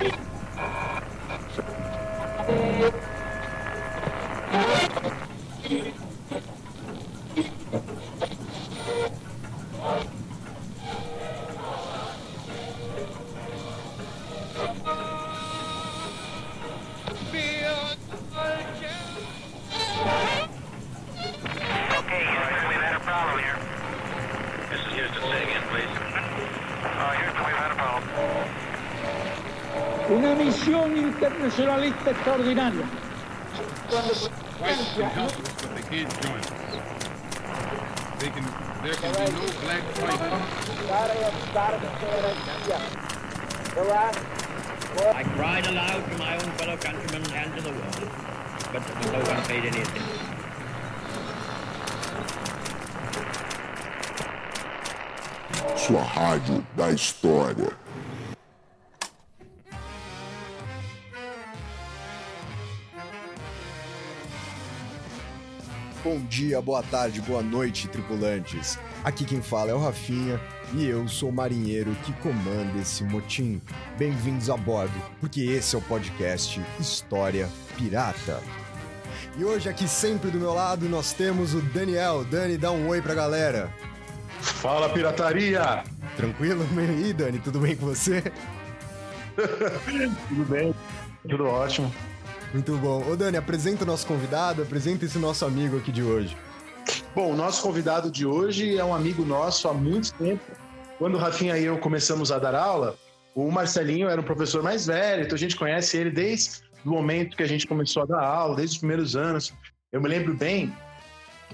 Una extraordinaria. They can, there can be no black. I cried aloud to my own fellow countrymen and to the world, but no one paid any attention. Sua rádio da história. Dia, boa tarde, boa noite, tripulantes. Aqui quem fala é o Rafinha e eu sou o marinheiro que comanda esse motim. Bem-vindos a bordo, porque esse é o podcast História Pirata. E hoje aqui sempre do meu lado nós temos o Daniel. Dani, dá um oi pra galera. Fala, pirataria! Tranquilo? E aí, Dani, tudo bem com você? Tudo bem? Tudo ótimo. Muito bom. Ô Dani, apresenta o nosso convidado, apresenta esse nosso amigo aqui de hoje. Bom, o nosso convidado de hoje é um amigo nosso há muito tempo. Quando o Rafinha e eu começamos a dar aula, o Marcelinho era um professor mais velho, então a gente conhece ele desde o momento que a gente começou a dar aula, desde os primeiros anos. Eu me lembro bem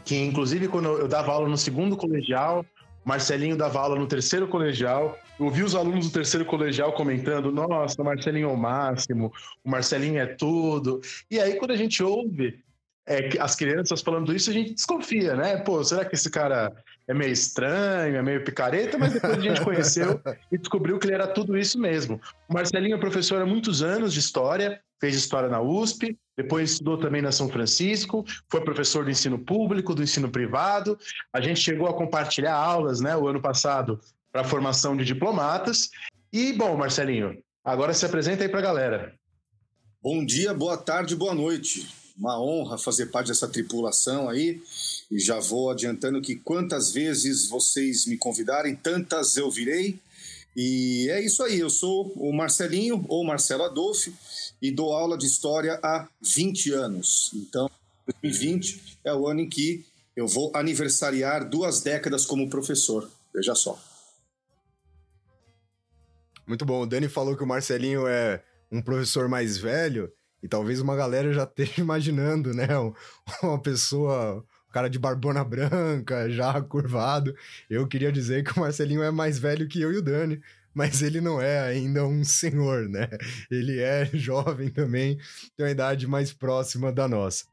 que, inclusive, quando eu dava aula no segundo colegial, Marcelinho dava aula no terceiro colegial. Eu ouvi os alunos do terceiro colegial comentando: Nossa, o Marcelinho é o máximo, o Marcelinho é tudo. E aí, quando a gente ouve é, as crianças falando isso, a gente desconfia, né? Pô, será que esse cara é meio estranho, é meio picareta? Mas depois a gente conheceu e descobriu que ele era tudo isso mesmo. O Marcelinho é professor há muitos anos de história, fez história na USP, depois estudou também na São Francisco, foi professor do ensino público, do ensino privado. A gente chegou a compartilhar aulas, né, o ano passado, para a formação de diplomatas. E, bom, Marcelinho, agora se apresenta aí para a galera. Bom dia, boa tarde, boa noite. Uma honra fazer parte dessa tripulação aí. E já vou adiantando que quantas vezes vocês me convidarem, tantas eu virei. E é isso aí, eu sou o Marcelinho, ou Marcelo Adolfo, e dou aula de história há 20 anos. Então, 2020 é o ano em que eu vou aniversariar duas décadas como professor. Veja só. Muito bom. O Dani falou que o Marcelinho é um professor mais velho e talvez uma galera já esteja imaginando, né? Uma pessoa, um cara de barbona branca, já curvado. Eu queria dizer que o Marcelinho é mais velho que eu e o Dani, mas ele não é ainda um senhor, né? Ele é jovem também, tem uma idade mais próxima da nossa.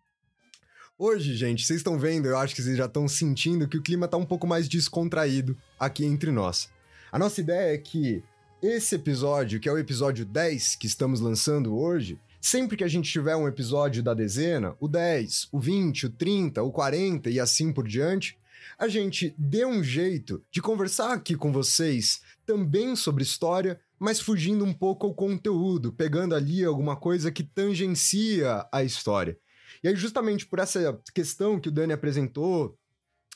Hoje, gente, vocês estão vendo, eu acho que vocês já estão sentindo que o clima está um pouco mais descontraído aqui entre nós. A nossa ideia é que esse episódio, que é o episódio 10 que estamos lançando hoje, sempre que a gente tiver um episódio da dezena, o 10, o 20, o 30, o 40 e assim por diante, a gente dê um jeito de conversar aqui com vocês também sobre história, mas fugindo um pouco ao conteúdo, pegando ali alguma coisa que tangencia a história. E aí, justamente por essa questão que o Dani apresentou,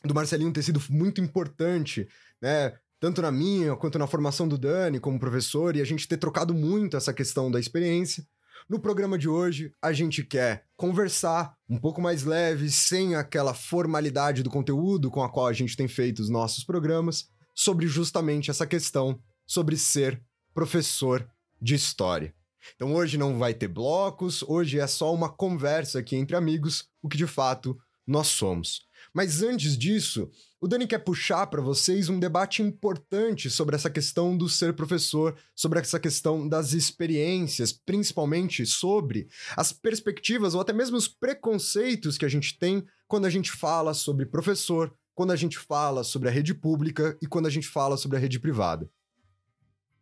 do Marcelinho ter sido muito importante, né? Tanto na minha quanto na formação do Dani como professor, e a gente ter trocado muito essa questão da experiência. No programa de hoje, a gente quer conversar um pouco mais leve, sem aquela formalidade do conteúdo com a qual a gente tem feito os nossos programas, sobre justamente essa questão sobre ser professor de história. Então hoje não vai ter blocos, hoje é só uma conversa aqui entre amigos, o que de fato nós somos. Mas antes disso, o Dani quer puxar para vocês um debate importante sobre essa questão do ser professor, sobre essa questão das experiências, principalmente sobre as perspectivas ou até mesmo os preconceitos que a gente tem quando a gente fala sobre professor, quando a gente fala sobre a rede pública e quando a gente fala sobre a rede privada.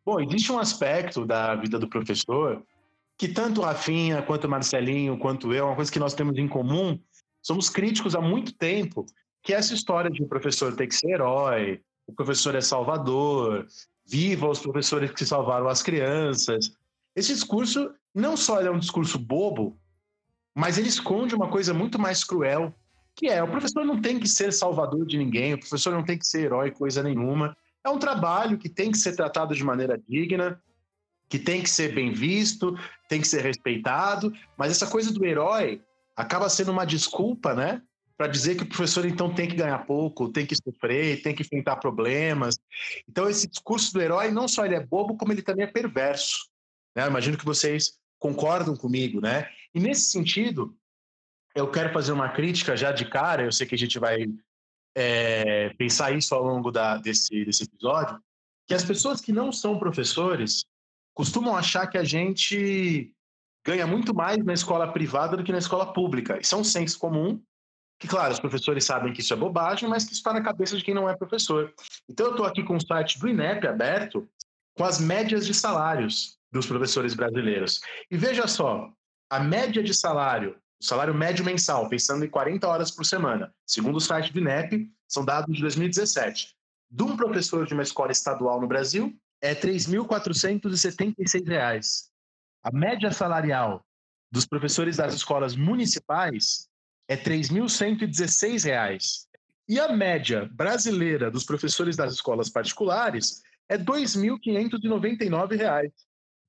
Bom, existe um aspecto da vida do professor que tanto o Rafinha, quanto o Marcelinho, quanto eu, é uma coisa que nós temos em comum, somos críticos há muito tempo, que essa história de o professor ter que ser herói, o professor é salvador, viva os professores que salvaram as crianças. Esse discurso não só é um discurso bobo, mas ele esconde uma coisa muito mais cruel, que é o professor não tem que ser salvador de ninguém, o professor não tem que ser herói coisa nenhuma. É um trabalho que tem que ser tratado de maneira digna, que tem que ser bem visto, tem que ser respeitado, mas essa coisa do herói acaba sendo uma desculpa, né? Para dizer que o professor então tem que ganhar pouco, tem que sofrer, tem que enfrentar problemas. Então esse discurso do herói não só ele é bobo, como ele também é perverso. Né? Imagino que vocês concordam comigo, né? E nesse sentido, eu quero fazer uma crítica já de cara. Eu sei que a gente vai é, pensar isso ao longo da, desse, desse episódio, que as pessoas que não são professores costumam achar que a gente ganha muito mais na escola privada do que na escola pública. Isso é um senso comum, que, claro, os professores sabem que isso é bobagem, mas que está na cabeça de quem não é professor. Então, eu estou aqui com o site do INEP aberto, com as médias de salários dos professores brasileiros. E veja só, a média de salário, o salário médio mensal, pensando em 40 horas por semana, segundo o site do INEP, são dados de 2017, de um professor de uma escola estadual no Brasil, é R$ 3.476. A média salarial dos professores das escolas municipais é R$ 3.116. E a média brasileira dos professores das escolas particulares é R$ 2.599.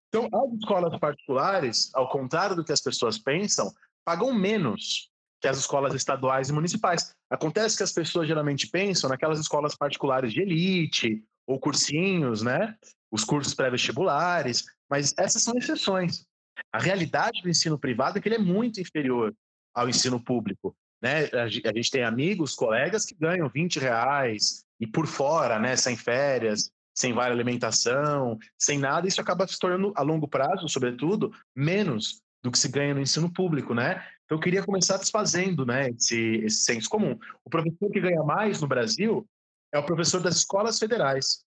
Então, as escolas particulares, ao contrário do que as pessoas pensam, pagam menos que as escolas estaduais e municipais. Acontece que as pessoas geralmente pensam naquelas escolas particulares de elite ou cursinhos, né? Os cursos pré-vestibulares, mas essas são exceções. A realidade do ensino privado é que ele é muito inferior ao ensino público. Né? A gente tem amigos, colegas que ganham 20 reais e por fora, né? sem férias, sem vale alimentação, sem nada, isso acaba se tornando, a longo prazo, sobretudo, menos do que se ganha no ensino público, né? Então, eu queria começar desfazendo né, esse, esse senso comum. O professor que ganha mais no Brasil é o professor das escolas federais,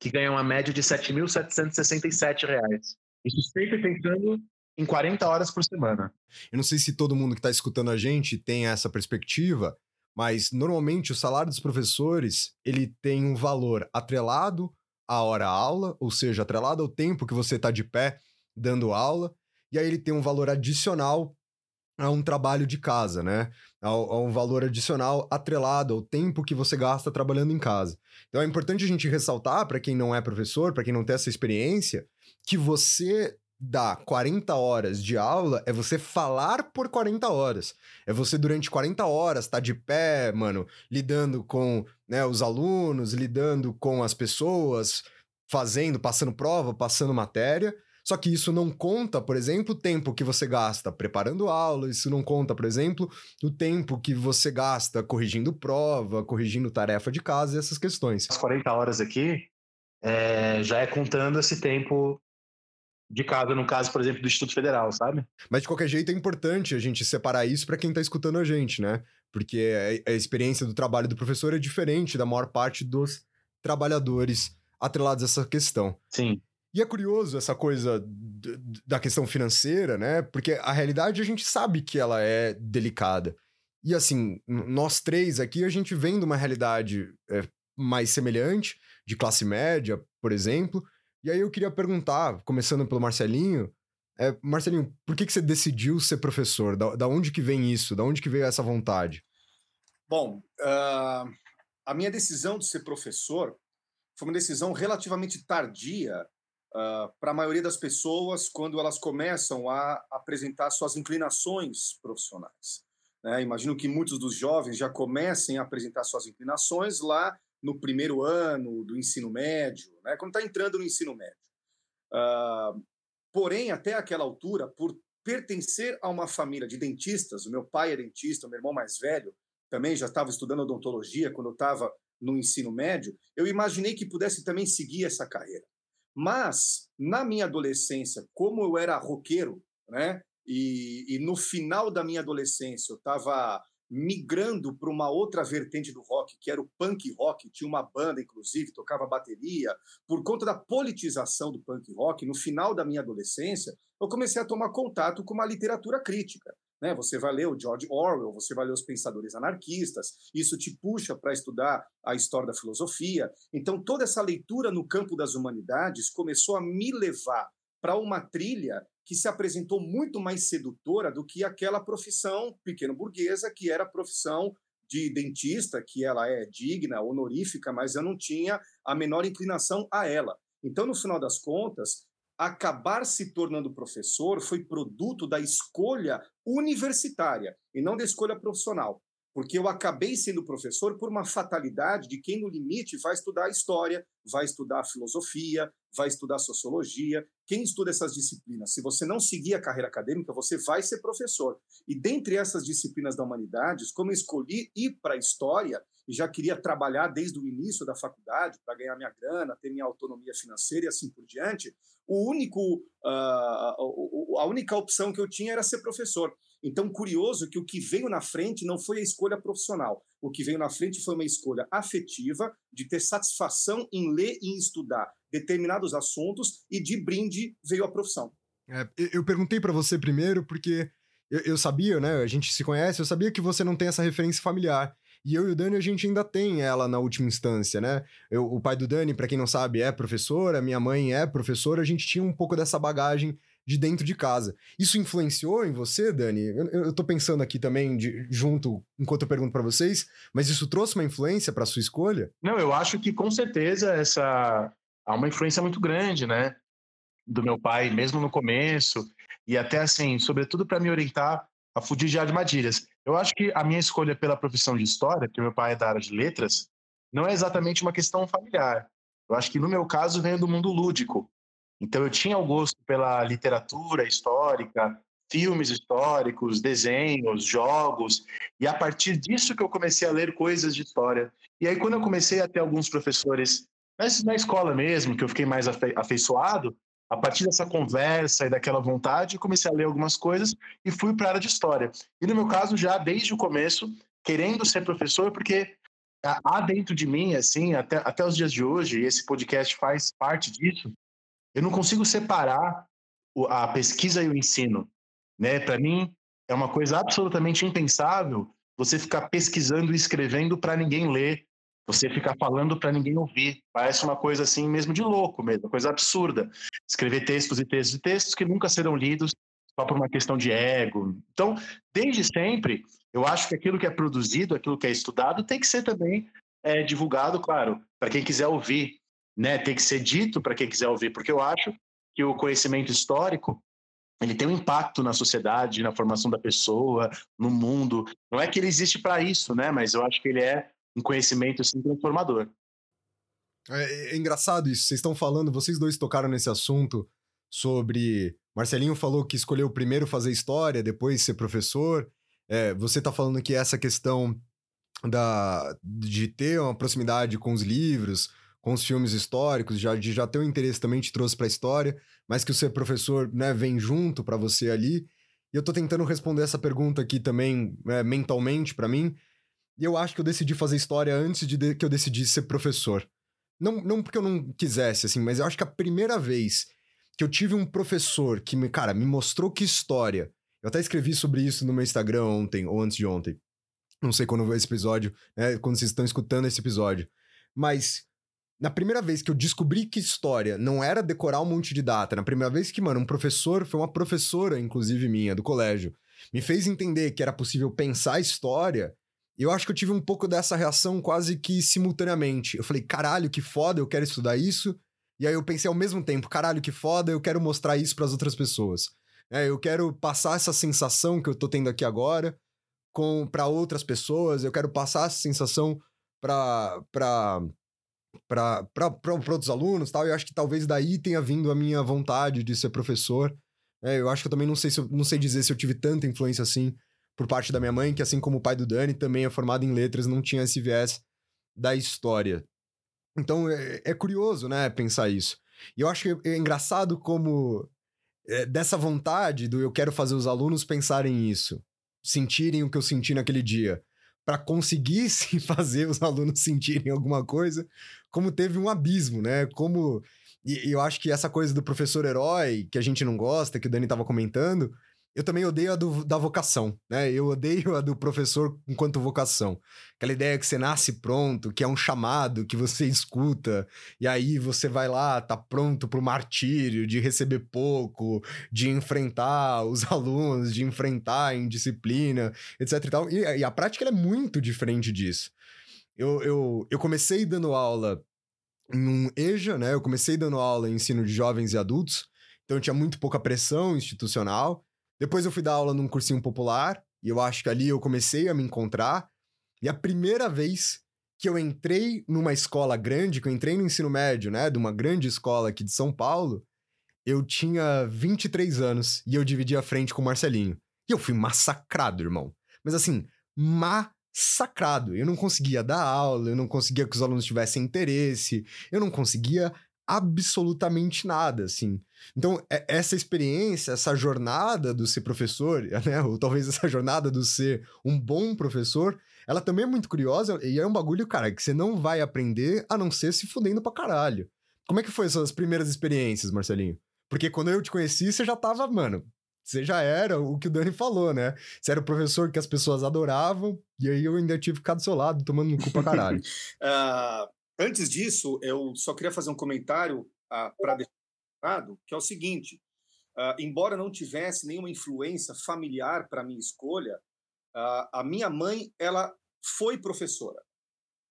que ganha uma média de R$ 7.767. Isso sempre pensando em 40 horas por semana. Eu não sei se todo mundo que está escutando a gente tem essa perspectiva, mas normalmente o salário dos professores ele tem um valor atrelado à hora-aula, ou seja, atrelado ao tempo que você está de pé dando aula, e aí ele tem um valor adicional a um trabalho de casa, né? A, a, um valor adicional atrelado ao tempo que você gasta trabalhando em casa. Então é importante a gente ressaltar, para quem não é professor, para quem não tem essa experiência, que você dá 40 horas de aula é você falar por 40 horas. É você, durante 40 horas, tá de pé, mano, lidando com né, os alunos, lidando com as pessoas, fazendo, passando prova, passando matéria. Só que isso não conta, por exemplo, o tempo que você gasta preparando aula, isso não conta, por exemplo, o tempo que você gasta corrigindo prova, corrigindo tarefa de casa e essas questões. As 40 horas aqui é, já é contando esse tempo de casa, no caso, por exemplo, do Instituto Federal, sabe? Mas de qualquer jeito é importante a gente separar isso para quem está escutando a gente, né? Porque a experiência do trabalho do professor é diferente da maior parte dos trabalhadores atrelados a essa questão. Sim. E é curioso essa coisa da questão financeira, né? Porque a realidade a gente sabe que ela é delicada. E assim, nós três aqui, a gente vem de uma realidade é, mais semelhante, de classe média, por exemplo. E aí eu queria perguntar, começando pelo Marcelinho, é, Marcelinho, por que, que você decidiu ser professor? Da, da onde que vem isso? Da onde que veio essa vontade? Bom, uh, a minha decisão de ser professor foi uma decisão relativamente tardia uh, ah, para a maioria das pessoas quando elas começam a apresentar suas inclinações profissionais. Né? Imagino que muitos dos jovens já comecem a apresentar suas inclinações lá no primeiro ano do ensino médio, né? quando está entrando no ensino médio. Uh, porém, até aquela altura, por pertencer a uma família de dentistas, o meu pai é dentista, o meu irmão mais velho também já estava estudando odontologia quando eu estava no ensino médio, eu imaginei que pudesse também seguir essa carreira. Mas, na minha adolescência, como eu era roqueiro, né? E, e no final da minha adolescência eu estava migrando para uma outra vertente do rock, que era o punk rock, tinha uma banda, inclusive, tocava bateria. Por conta da politização do punk rock, no final da minha adolescência, eu comecei a tomar contato com uma literatura crítica. Né? Você vai ler o George Orwell, você vai ler os pensadores anarquistas, isso te puxa para estudar a história da filosofia. Então, toda essa leitura no campo das humanidades começou a me levar para uma trilha que se apresentou muito mais sedutora do que aquela profissão pequeno burguesa que era a profissão de dentista, que ela é digna, honorífica, mas eu não tinha a menor inclinação a ela. Então, no final das contas, acabar se tornando professor foi produto da escolha universitária e não da escolha profissional porque eu acabei sendo professor por uma fatalidade de quem, no limite, vai estudar história, vai estudar filosofia, vai estudar sociologia. Quem estuda essas disciplinas, se você não seguir a carreira acadêmica, você vai ser professor. E dentre essas disciplinas da humanidades, como eu escolhi ir para a história, e já queria trabalhar desde o início da faculdade para ganhar minha grana, ter minha autonomia financeira e assim por diante, o único, uh, a única opção que eu tinha era ser professor. Então, curioso que o que veio na frente não foi a escolha profissional. O que veio na frente foi uma escolha afetiva de ter satisfação em ler e em estudar determinados assuntos e de brinde veio a profissão. É, eu perguntei para você primeiro porque eu, eu, sabia, né? A gente se conhece, eu sabia que você não tem essa referência familiar. E eu e o Dani, a gente ainda tem ela na última instância, né? Eu, o pai do Dani, para quem não sabe, é professor, a minha mãe é professora, a gente tinha um pouco dessa bagagem de dentro de casa. Isso influenciou em você, Dani? Eu, eu tô pensando aqui também de, junto, enquanto eu pergunto para vocês, mas isso trouxe uma influência para sua escolha? Não, eu acho que com certeza essa há uma influência muito grande, né, do meu pai, mesmo no começo, e até assim, sobretudo para me orientar a fugir de armadilhas. Eu acho que a minha escolha pela profissão de história, porque meu pai é da área de letras, não é exatamente uma questão familiar. Eu acho que no meu caso veio do mundo lúdico. Então eu tinha o gosto pela literatura histórica, filmes históricos, desenhos, jogos, e a partir disso que eu comecei a ler coisas de história. E aí quando eu comecei a ter alguns professores na escola mesmo, que eu fiquei mais afe afeiçoado, a partir dessa conversa e daquela vontade, comecei a ler algumas coisas e fui para a área de história. E no meu caso, já desde o começo, querendo ser professor, porque há dentro de mim, assim, até, até os dias de hoje, e esse podcast faz parte disso, eu não consigo separar a pesquisa e o ensino. Né? Para mim, é uma coisa absolutamente impensável você ficar pesquisando e escrevendo para ninguém ler, você ficar falando para ninguém ouvir. Parece uma coisa assim mesmo de louco mesmo, uma coisa absurda. Escrever textos e textos e textos que nunca serão lidos só por uma questão de ego. Então, desde sempre, eu acho que aquilo que é produzido, aquilo que é estudado, tem que ser também é, divulgado, claro, para quem quiser ouvir né, tem que ser dito para quem quiser ouvir, porque eu acho que o conhecimento histórico ele tem um impacto na sociedade, na formação da pessoa, no mundo. Não é que ele existe para isso, né? Mas eu acho que ele é um conhecimento assim, transformador. É, é engraçado isso. Vocês estão falando, vocês dois tocaram nesse assunto sobre. Marcelinho falou que escolheu primeiro fazer história, depois ser professor. É, você está falando que essa questão da, de ter uma proximidade com os livros, com os filmes históricos, já, de já ter um interesse também te trouxe para a história, mas que o ser professor né, vem junto para você ali. E eu tô tentando responder essa pergunta aqui também é, mentalmente para mim. E eu acho que eu decidi fazer história antes de, de que eu decidisse ser professor. Não, não porque eu não quisesse, assim, mas eu acho que a primeira vez que eu tive um professor que me, cara, me mostrou que história. Eu até escrevi sobre isso no meu Instagram ontem, ou antes de ontem. Não sei quando esse episódio, né, quando vocês estão escutando esse episódio. Mas na primeira vez que eu descobri que história não era decorar um monte de data, na primeira vez que, mano, um professor, foi uma professora, inclusive minha, do colégio, me fez entender que era possível pensar história, eu acho que eu tive um pouco dessa reação quase que simultaneamente. Eu falei, caralho, que foda, eu quero estudar isso. E aí eu pensei ao mesmo tempo, caralho, que foda, eu quero mostrar isso para as outras pessoas. É, eu quero passar essa sensação que eu tô tendo aqui agora com para outras pessoas, eu quero passar essa sensação para para outros alunos tal. E eu acho que talvez daí tenha vindo a minha vontade de ser professor. É, eu acho que eu também não sei, se eu, não sei dizer se eu tive tanta influência assim por parte da minha mãe, que assim como o pai do Dani também é formado em letras, não tinha esse viés da história. Então é, é curioso, né, pensar isso. E eu acho que é engraçado como é, dessa vontade do eu quero fazer os alunos pensarem isso, sentirem o que eu senti naquele dia para conseguir se fazer os alunos sentirem alguma coisa, como teve um abismo, né? Como. E, e, eu acho que essa coisa do professor herói, que a gente não gosta, que o Dani estava comentando, eu também odeio a do, da vocação, né? Eu odeio a do professor enquanto vocação. Aquela ideia que você nasce pronto, que é um chamado que você escuta, e aí você vai lá, tá pronto pro martírio de receber pouco, de enfrentar os alunos, de enfrentar a indisciplina, etc e tal. E, e a prática é muito diferente disso. Eu, eu, eu comecei dando aula em um EJA, né? Eu comecei dando aula em ensino de jovens e adultos, então tinha muito pouca pressão institucional. Depois eu fui dar aula num cursinho popular, e eu acho que ali eu comecei a me encontrar. E a primeira vez que eu entrei numa escola grande, que eu entrei no ensino médio, né, de uma grande escola aqui de São Paulo, eu tinha 23 anos e eu dividi a frente com o Marcelinho. E eu fui massacrado, irmão. Mas assim, massacrado. Eu não conseguia dar aula, eu não conseguia que os alunos tivessem interesse, eu não conseguia absolutamente nada, assim. Então, é, essa experiência, essa jornada do ser professor, né, ou talvez essa jornada do ser um bom professor, ela também é muito curiosa e é um bagulho, cara, que você não vai aprender a não ser se fudendo pra caralho. Como é que foi as suas primeiras experiências, Marcelinho? Porque quando eu te conheci, você já tava, mano, você já era o que o Dani falou, né? Você era o professor que as pessoas adoravam, e aí eu ainda tive que ficar do seu lado, tomando no cu pra caralho. uh, antes disso, eu só queria fazer um comentário uh, para deixar que é o seguinte: uh, embora não tivesse nenhuma influência familiar para minha escolha, uh, a minha mãe ela foi professora.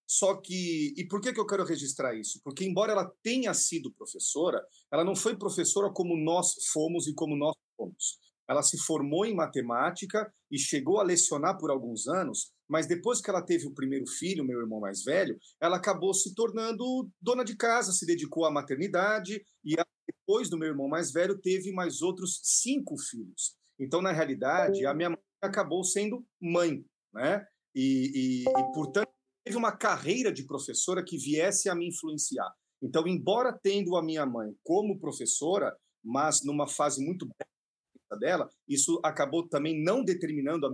Só que, e por que, que eu quero registrar isso? Porque, embora ela tenha sido professora, ela não foi professora como nós fomos e como nós fomos. Ela se formou em matemática e chegou a lecionar por alguns anos, mas depois que ela teve o primeiro filho, meu irmão mais velho, ela acabou se tornando dona de casa, se dedicou à maternidade e depois do meu irmão mais velho teve mais outros cinco filhos. Então, na realidade, a minha mãe acabou sendo mãe, né? E, e, e portanto teve uma carreira de professora que viesse a me influenciar. Então, embora tendo a minha mãe como professora, mas numa fase muito dela, isso acabou também não determinando a,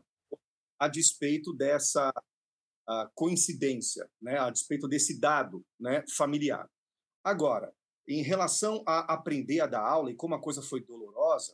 a despeito dessa a coincidência, né, a despeito desse dado né, familiar. Agora, em relação a aprender a dar aula e como a coisa foi dolorosa,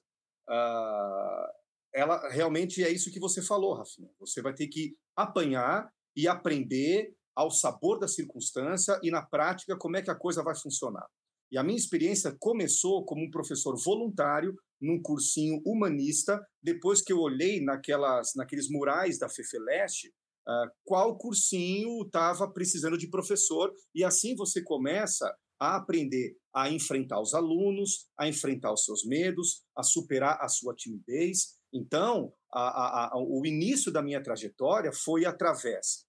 uh, ela realmente é isso que você falou, Rafinha. Você vai ter que apanhar e aprender ao sabor da circunstância e na prática como é que a coisa vai funcionar. E a minha experiência começou como um professor voluntário num cursinho humanista, depois que eu olhei naquelas, naqueles murais da Fefeleste, uh, qual cursinho estava precisando de professor, e assim você começa a aprender a enfrentar os alunos, a enfrentar os seus medos, a superar a sua timidez. Então, a, a, a, o início da minha trajetória foi através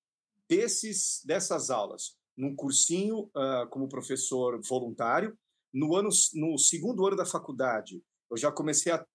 desses, dessas aulas, num cursinho uh, como professor voluntário. No, ano, no segundo ano da faculdade, eu já comecei a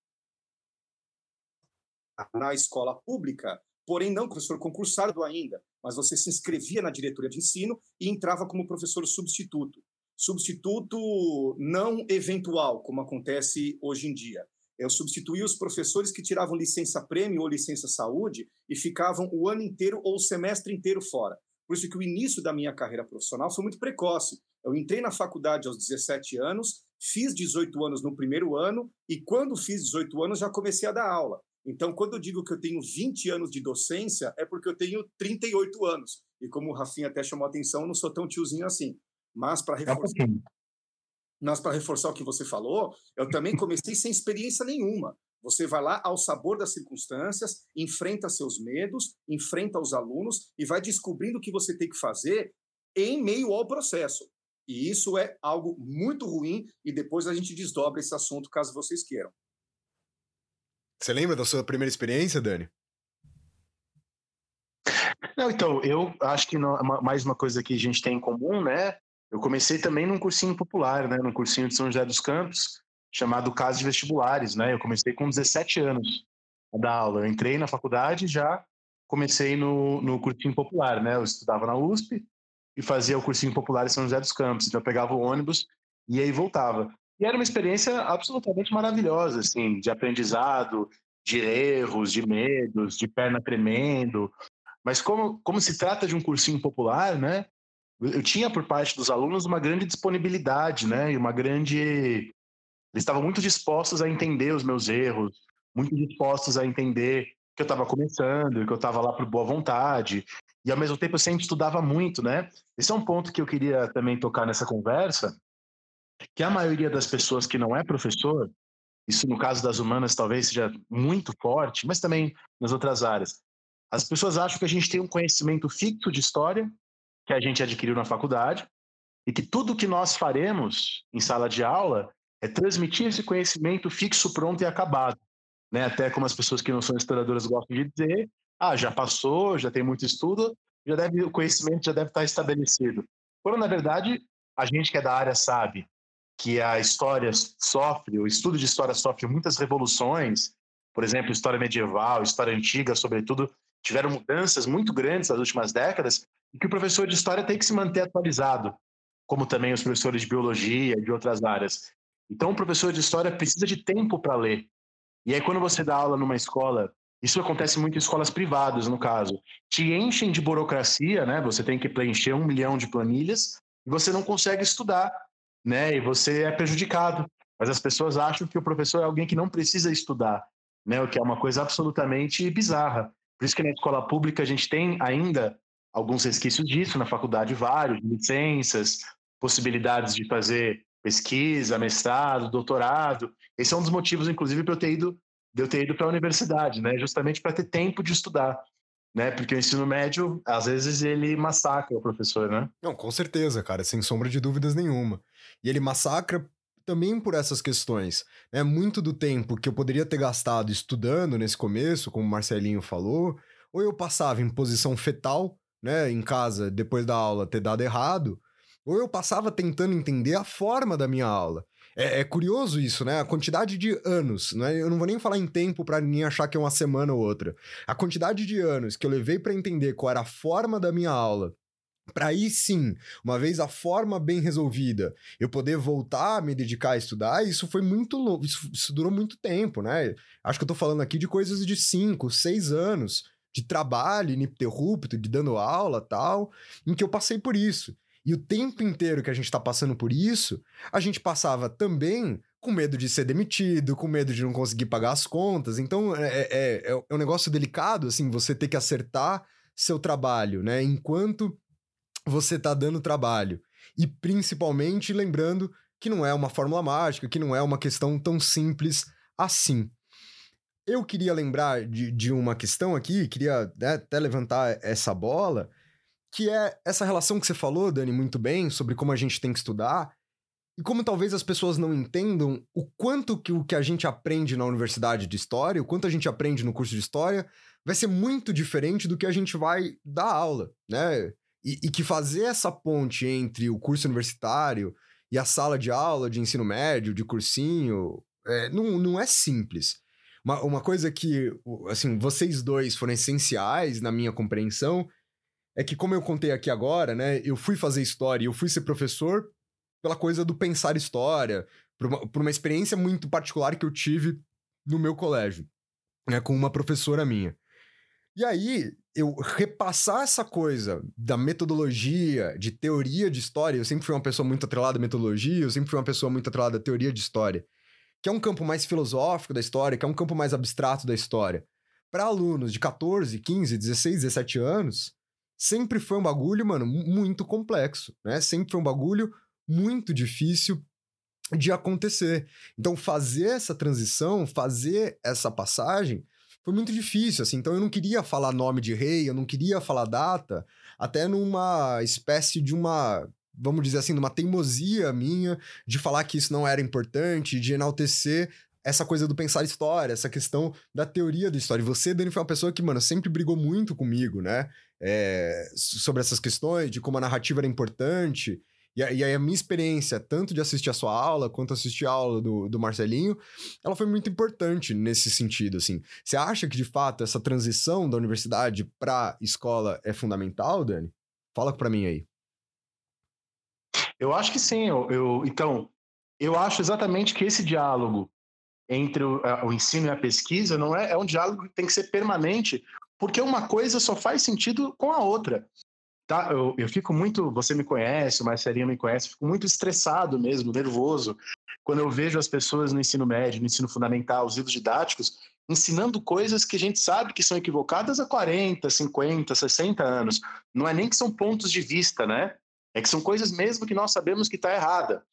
na escola pública, porém não professor concursado ainda, mas você se inscrevia na diretoria de ensino e entrava como professor substituto substituto não eventual, como acontece hoje em dia. Eu substituía os professores que tiravam licença prêmio ou licença saúde e ficavam o ano inteiro ou o semestre inteiro fora. Por isso que o início da minha carreira profissional foi muito precoce. Eu entrei na faculdade aos 17 anos, fiz 18 anos no primeiro ano e quando fiz 18 anos já comecei a dar aula. Então, quando eu digo que eu tenho 20 anos de docência, é porque eu tenho 38 anos. E como o Rafinha até chamou a atenção, eu não sou tão tiozinho assim. Mas para reforçar, mas para reforçar o que você falou, eu também comecei sem experiência nenhuma. Você vai lá ao sabor das circunstâncias, enfrenta seus medos, enfrenta os alunos e vai descobrindo o que você tem que fazer em meio ao processo. E isso é algo muito ruim e depois a gente desdobra esse assunto caso vocês queiram. Você lembra da sua primeira experiência, Dani? Não, então, eu acho que mais uma coisa que a gente tem em comum, né? Eu comecei também num cursinho popular, né, num cursinho de São José dos Campos, chamado Casa de Vestibulares, né? Eu comecei com 17 anos a dar aula. Eu entrei na faculdade e já comecei no, no cursinho popular, né? Eu estudava na USP e fazia o cursinho popular em São José dos Campos. Então eu pegava o ônibus e aí voltava. E era uma experiência absolutamente maravilhosa, assim, de aprendizado, de erros, de medos, de perna tremendo. Mas como, como se trata de um cursinho popular, né? Eu tinha por parte dos alunos uma grande disponibilidade, né? E uma grande. Eles estavam muito dispostos a entender os meus erros, muito dispostos a entender que eu estava começando, que eu estava lá por boa vontade. E ao mesmo tempo eu sempre estudava muito, né? Esse é um ponto que eu queria também tocar nessa conversa, que a maioria das pessoas que não é professor, isso no caso das humanas talvez seja muito forte, mas também nas outras áreas. As pessoas acham que a gente tem um conhecimento fixo de história, que a gente adquiriu na faculdade, e que tudo que nós faremos em sala de aula é transmitir esse conhecimento fixo, pronto e acabado. Né? Até como as pessoas que não são historiadoras gostam de dizer, ah, já passou, já tem muito estudo, já deve, o conhecimento já deve estar estabelecido. Quando, na verdade, a gente que é da área sabe que a história sofre, o estudo de história sofre muitas revoluções, por exemplo, história medieval, história antiga, sobretudo, tiveram mudanças muito grandes nas últimas décadas, e que o professor de história tem que se manter atualizado, como também os professores de biologia e de outras áreas. Então, o professor de história precisa de tempo para ler. E aí, quando você dá aula numa escola, isso acontece muito em escolas privadas, no caso, te enchem de burocracia, né? Você tem que preencher um milhão de planilhas e você não consegue estudar, né? E você é prejudicado. Mas as pessoas acham que o professor é alguém que não precisa estudar, né? O que é uma coisa absolutamente bizarra. Por isso que na escola pública a gente tem ainda alguns resquícios disso, na faculdade vários, licenças, possibilidades de fazer pesquisa, mestrado, doutorado. Esse é um dos motivos, inclusive, para eu ter ido, de eu ter ido para a universidade, né? Justamente para ter tempo de estudar, né? Porque o ensino médio, às vezes, ele massacra o professor, né? Não, com certeza, cara, sem sombra de dúvidas nenhuma. E ele massacra também por essas questões. Né? Muito do tempo que eu poderia ter gastado estudando nesse começo, como o Marcelinho falou, ou eu passava em posição fetal, né, em casa, depois da aula ter dado errado, ou eu passava tentando entender a forma da minha aula. É, é curioso isso, né? A quantidade de anos, né? Eu não vou nem falar em tempo para ninguém achar que é uma semana ou outra. A quantidade de anos que eu levei para entender qual era a forma da minha aula para aí sim, uma vez a forma bem resolvida, eu poder voltar a me dedicar a estudar, isso foi muito longo, isso, isso, durou muito tempo, né? Acho que eu tô falando aqui de coisas de 5, 6 anos de trabalho ininterrupto, de dando aula tal, em que eu passei por isso. E o tempo inteiro que a gente está passando por isso, a gente passava também com medo de ser demitido, com medo de não conseguir pagar as contas. Então é, é, é, é um negócio delicado, assim, você ter que acertar seu trabalho, né? Enquanto você está dando trabalho. E principalmente lembrando que não é uma fórmula mágica, que não é uma questão tão simples assim. Eu queria lembrar de, de uma questão aqui, queria né, até levantar essa bola, que é essa relação que você falou, Dani, muito bem, sobre como a gente tem que estudar, e como talvez as pessoas não entendam o quanto que o que a gente aprende na universidade de história, o quanto a gente aprende no curso de história, vai ser muito diferente do que a gente vai dar aula, né? E, e que fazer essa ponte entre o curso universitário e a sala de aula de ensino médio, de cursinho, é, não, não é simples. Uma, uma coisa que, assim, vocês dois foram essenciais na minha compreensão é que, como eu contei aqui agora, né, eu fui fazer história eu fui ser professor pela coisa do pensar história, por uma, por uma experiência muito particular que eu tive no meu colégio, né, com uma professora minha. E aí, eu repassar essa coisa da metodologia, de teoria de história, eu sempre fui uma pessoa muito atrelada à metodologia, eu sempre fui uma pessoa muito atrelada à teoria de história, que é um campo mais filosófico da história, que é um campo mais abstrato da história. Para alunos de 14, 15, 16, 17 anos, sempre foi um bagulho, mano, muito complexo, né? Sempre foi um bagulho muito difícil de acontecer. Então, fazer essa transição, fazer essa passagem, foi muito difícil, assim. Então, eu não queria falar nome de rei, eu não queria falar data, até numa espécie de uma, vamos dizer assim, numa teimosia minha de falar que isso não era importante, de enaltecer essa coisa do pensar história, essa questão da teoria da história. E você, Dani, foi uma pessoa que, mano, sempre brigou muito comigo, né? É, sobre essas questões, de como a narrativa era importante. E, aí a minha experiência, tanto de assistir a sua aula, quanto assistir a aula do, do Marcelinho, ela foi muito importante nesse sentido, assim. Você acha que, de fato, essa transição da universidade para escola é fundamental, Dani? Fala para mim aí. Eu acho que sim. Eu, eu, então, eu acho exatamente que esse diálogo entre o, o, ensino e a pesquisa não é, é um diálogo que tem que ser permanente, porque uma coisa só faz sentido com a outra. Tá? Eu, eu fico muito, você me conhece, o Marcelinho me conhece, fico muito estressado mesmo, nervoso, quando eu vejo as pessoas no ensino médio, no ensino fundamental, os livros didáticos, ensinando coisas que a gente sabe que são equivocadas há 40, 50, 60 anos. Não é nem que são pontos de vista, né? É que são coisas mesmo que nós sabemos que está errada.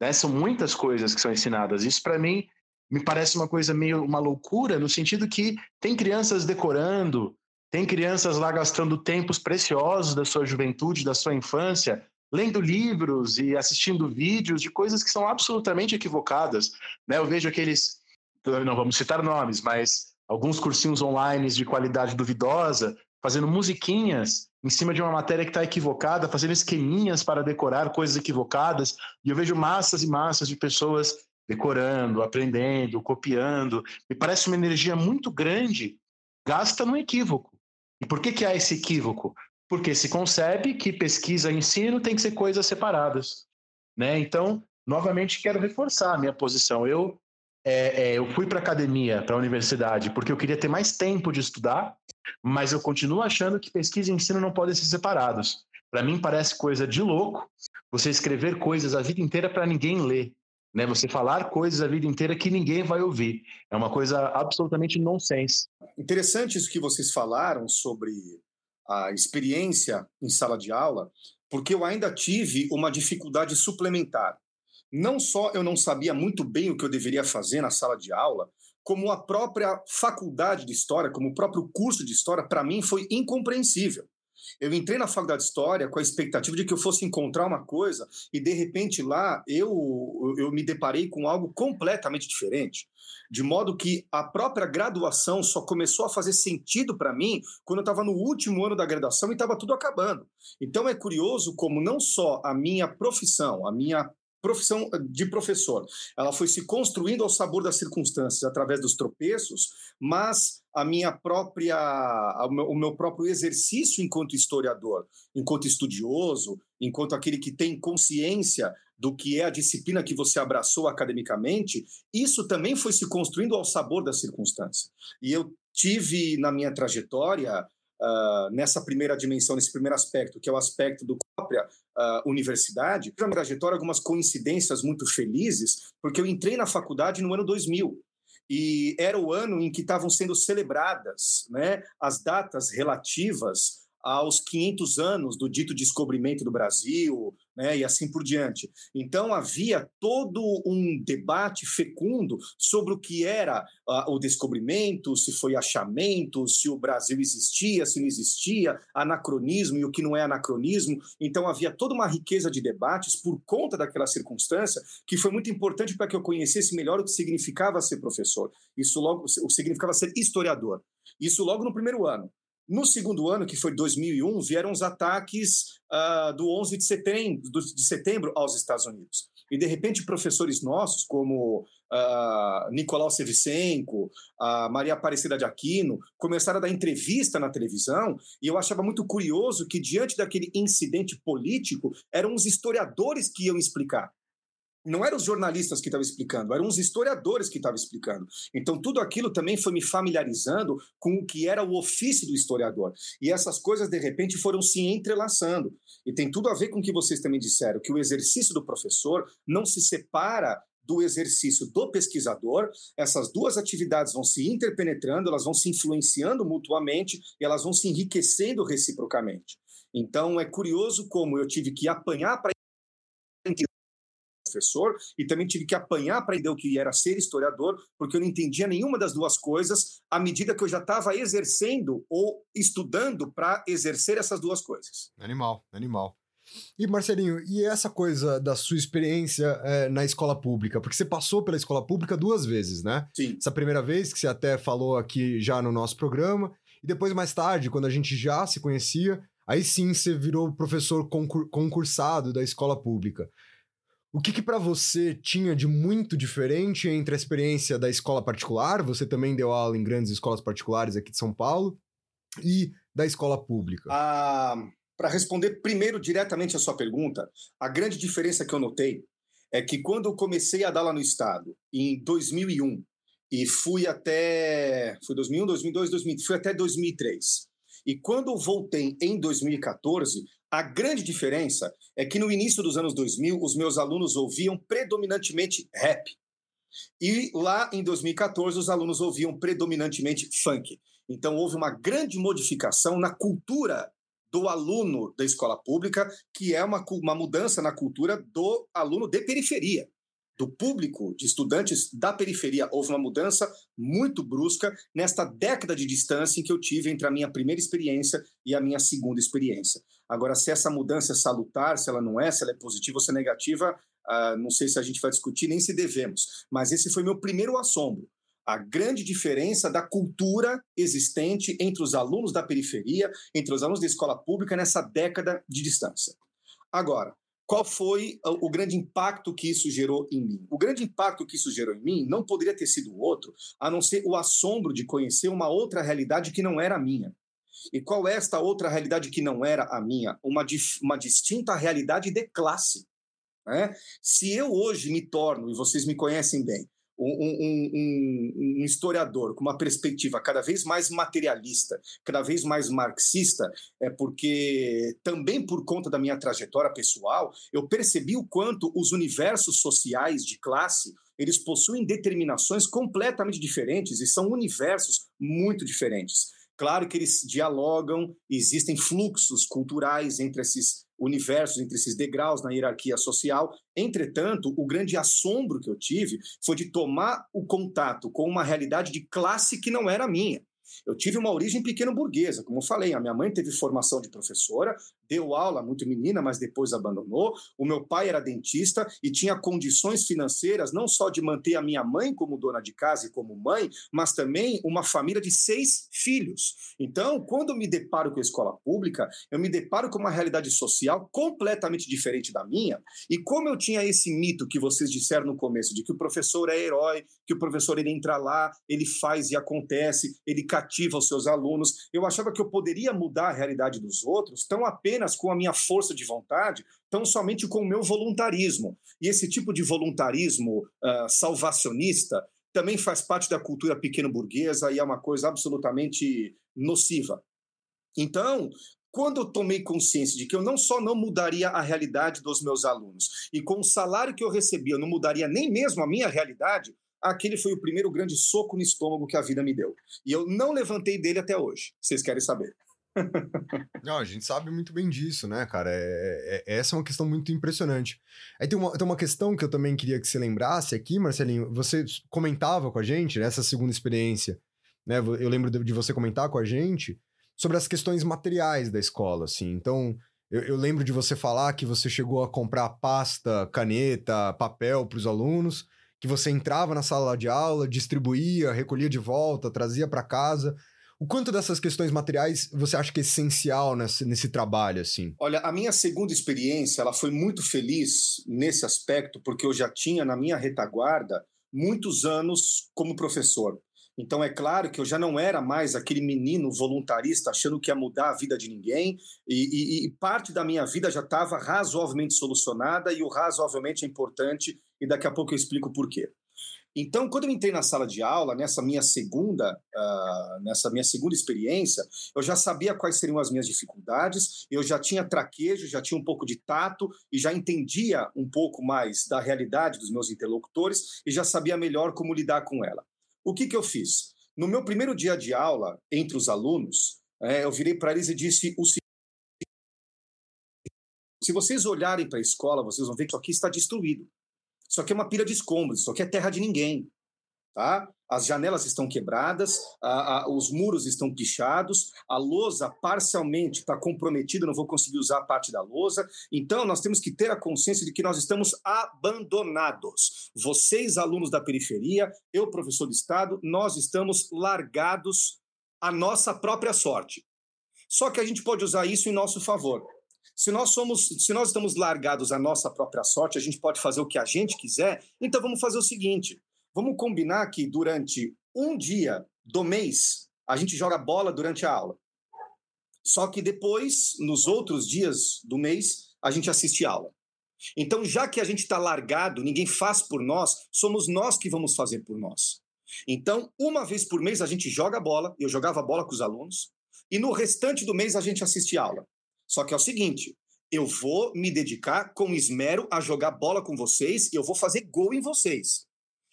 Né? São muitas coisas que são ensinadas. Isso, para mim, me parece uma coisa meio uma loucura, no sentido que tem crianças decorando, tem crianças lá gastando tempos preciosos da sua juventude, da sua infância, lendo livros e assistindo vídeos de coisas que são absolutamente equivocadas. Né? Eu vejo aqueles, não vamos citar nomes, mas alguns cursinhos online de qualidade duvidosa, fazendo musiquinhas em cima de uma matéria que está equivocada, fazendo esqueminhas para decorar coisas equivocadas, e eu vejo massas e massas de pessoas decorando, aprendendo, copiando. Me parece uma energia muito grande gasta no equívoco. E por que, que há esse equívoco? Porque se concebe que pesquisa e ensino tem que ser coisas separadas. Né? Então, novamente, quero reforçar a minha posição. Eu, é, é, eu fui para academia, para a universidade, porque eu queria ter mais tempo de estudar, mas eu continuo achando que pesquisa e ensino não podem ser separados. Para mim, parece coisa de louco você escrever coisas a vida inteira para ninguém ler né? Você falar coisas a vida inteira que ninguém vai ouvir. É uma coisa absolutamente nonsense. Interessante isso que vocês falaram sobre a experiência em sala de aula, porque eu ainda tive uma dificuldade suplementar. Não só eu não sabia muito bem o que eu deveria fazer na sala de aula, como a própria faculdade de história, como o próprio curso de história, para mim foi incompreensível. Eu entrei na faculdade de História com a expectativa de que eu fosse encontrar uma coisa e, de repente, lá eu, eu me deparei com algo completamente diferente. De modo que a própria graduação só começou a fazer sentido para mim quando eu estava no último ano da graduação e estava tudo acabando. Então é curioso como não só a minha profissão, a minha profissão de professor. Ela foi se construindo ao sabor das circunstâncias, através dos tropeços, mas a minha própria, o meu próprio exercício enquanto historiador, enquanto estudioso, enquanto aquele que tem consciência do que é a disciplina que você abraçou academicamente, isso também foi se construindo ao sabor da circunstância. E eu tive na minha trajetória uh, nessa primeira dimensão, nesse primeiro aspecto, que é o aspecto do própria uh, universidade, na minha trajetória algumas coincidências muito felizes, porque eu entrei na faculdade no ano 2000 e era o ano em que estavam sendo celebradas né, as datas relativas aos 500 anos do dito descobrimento do Brasil, né, e assim por diante. Então havia todo um debate fecundo sobre o que era uh, o descobrimento, se foi achamento, se o Brasil existia, se não existia, anacronismo e o que não é anacronismo. Então havia toda uma riqueza de debates por conta daquela circunstância que foi muito importante para que eu conhecesse melhor o que significava ser professor. Isso logo o significava ser historiador. Isso logo no primeiro ano. No segundo ano, que foi 2001, vieram os ataques uh, do 11 de setembro, de setembro aos Estados Unidos. E, de repente, professores nossos, como uh, Nicolau Sevicenko, a Maria Aparecida de Aquino, começaram a dar entrevista na televisão, e eu achava muito curioso que, diante daquele incidente político, eram os historiadores que iam explicar não eram os jornalistas que estavam explicando, eram os historiadores que estavam explicando. Então, tudo aquilo também foi me familiarizando com o que era o ofício do historiador. E essas coisas, de repente, foram se entrelaçando. E tem tudo a ver com o que vocês também disseram, que o exercício do professor não se separa do exercício do pesquisador, essas duas atividades vão se interpenetrando, elas vão se influenciando mutuamente e elas vão se enriquecendo reciprocamente. Então, é curioso como eu tive que apanhar para professor e também tive que apanhar para entender o que era ser historiador, porque eu não entendia nenhuma das duas coisas à medida que eu já estava exercendo ou estudando para exercer essas duas coisas. Animal, animal. E Marcelinho, e essa coisa da sua experiência é, na escola pública? Porque você passou pela escola pública duas vezes, né? Sim. Essa primeira vez que você até falou aqui já no nosso programa, e depois mais tarde, quando a gente já se conhecia, aí sim você virou professor concur concursado da escola pública. O que, que para você tinha de muito diferente entre a experiência da escola particular? Você também deu aula em grandes escolas particulares aqui de São Paulo e da escola pública. Ah, para responder primeiro diretamente a sua pergunta, a grande diferença que eu notei é que quando eu comecei a dar lá no estado em 2001 e fui até foi 2001, 2002, 2000, fui até 2003. E quando voltei em 2014, a grande diferença é que no início dos anos 2000, os meus alunos ouviam predominantemente rap. E lá em 2014, os alunos ouviam predominantemente funk. Então, houve uma grande modificação na cultura do aluno da escola pública, que é uma, uma mudança na cultura do aluno de periferia do público de estudantes da periferia. Houve uma mudança muito brusca nesta década de distância em que eu tive entre a minha primeira experiência e a minha segunda experiência. Agora, se essa mudança é salutar, se ela não é, se ela é positiva ou se é negativa, uh, não sei se a gente vai discutir, nem se devemos. Mas esse foi meu primeiro assombro. A grande diferença da cultura existente entre os alunos da periferia, entre os alunos da escola pública nessa década de distância. Agora, qual foi o grande impacto que isso gerou em mim? O grande impacto que isso gerou em mim não poderia ter sido outro, a não ser o assombro de conhecer uma outra realidade que não era a minha. E qual é esta outra realidade que não era a minha? Uma, uma distinta realidade de classe. Né? Se eu hoje me torno, e vocês me conhecem bem, um, um, um, historiador com uma perspectiva cada vez mais materialista, cada vez mais marxista, é porque também por conta da minha trajetória pessoal, eu percebi o quanto os universos sociais de classe eles possuem determinações completamente diferentes e são universos muito diferentes. Claro que eles dialogam, existem fluxos culturais entre esses universos, entre esses degraus na hierarquia social. Entretanto, o grande assombro que eu tive foi de tomar o contato com uma realidade de classe que não era minha. Eu tive uma origem pequeno burguesa, como eu falei, a minha mãe teve formação de professora, deu aula muito menina, mas depois abandonou. O meu pai era dentista e tinha condições financeiras não só de manter a minha mãe como dona de casa e como mãe, mas também uma família de seis filhos. Então, quando me deparo com a escola pública, eu me deparo com uma realidade social completamente diferente da minha. E como eu tinha esse mito que vocês disseram no começo de que o professor é herói, que o professor ele entra lá, ele faz e acontece, ele cativa os seus alunos, eu achava que eu poderia mudar a realidade dos outros tão apenas apenas com a minha força de vontade, tão somente com o meu voluntarismo. E esse tipo de voluntarismo uh, salvacionista também faz parte da cultura pequeno-burguesa e é uma coisa absolutamente nociva. Então, quando eu tomei consciência de que eu não só não mudaria a realidade dos meus alunos, e com o salário que eu recebia eu não mudaria nem mesmo a minha realidade, aquele foi o primeiro grande soco no estômago que a vida me deu. E eu não levantei dele até hoje. Vocês querem saber? Não, a gente sabe muito bem disso, né, cara? É, é, essa é uma questão muito impressionante. Aí tem uma, tem uma questão que eu também queria que você lembrasse aqui, Marcelinho. Você comentava com a gente nessa segunda experiência, né? Eu lembro de você comentar com a gente sobre as questões materiais da escola, assim. Então, eu, eu lembro de você falar que você chegou a comprar pasta, caneta, papel para os alunos, que você entrava na sala de aula, distribuía, recolhia de volta, trazia para casa. O quanto dessas questões materiais você acha que é essencial nesse, nesse trabalho, assim? Olha, a minha segunda experiência, ela foi muito feliz nesse aspecto, porque eu já tinha na minha retaguarda muitos anos como professor. Então, é claro que eu já não era mais aquele menino voluntarista achando que ia mudar a vida de ninguém, e, e, e parte da minha vida já estava razoavelmente solucionada, e o razoavelmente é importante, e daqui a pouco eu explico por quê. Então, quando eu entrei na sala de aula, nessa minha segunda, uh, nessa minha segunda experiência, eu já sabia quais seriam as minhas dificuldades, eu já tinha traquejo, já tinha um pouco de tato e já entendia um pouco mais da realidade dos meus interlocutores e já sabia melhor como lidar com ela. O que, que eu fiz? No meu primeiro dia de aula, entre os alunos, é, eu virei para eles e disse o seguinte. Se vocês olharem para a escola, vocês vão ver que isso aqui está destruído. Isso aqui é uma pilha de escombros, isso aqui é terra de ninguém. Tá? As janelas estão quebradas, a, a, os muros estão pichados, a lousa parcialmente está comprometida, não vou conseguir usar a parte da lousa. Então, nós temos que ter a consciência de que nós estamos abandonados. Vocês, alunos da periferia, eu, professor do Estado, nós estamos largados à nossa própria sorte. Só que a gente pode usar isso em nosso favor. Se nós somos, se nós estamos largados à nossa própria sorte, a gente pode fazer o que a gente quiser. Então vamos fazer o seguinte: vamos combinar que durante um dia do mês a gente joga bola durante a aula. Só que depois, nos outros dias do mês, a gente assiste aula. Então, já que a gente está largado, ninguém faz por nós, somos nós que vamos fazer por nós. Então, uma vez por mês a gente joga bola, eu jogava bola com os alunos, e no restante do mês a gente assiste aula. Só que é o seguinte, eu vou me dedicar com esmero a jogar bola com vocês e eu vou fazer gol em vocês.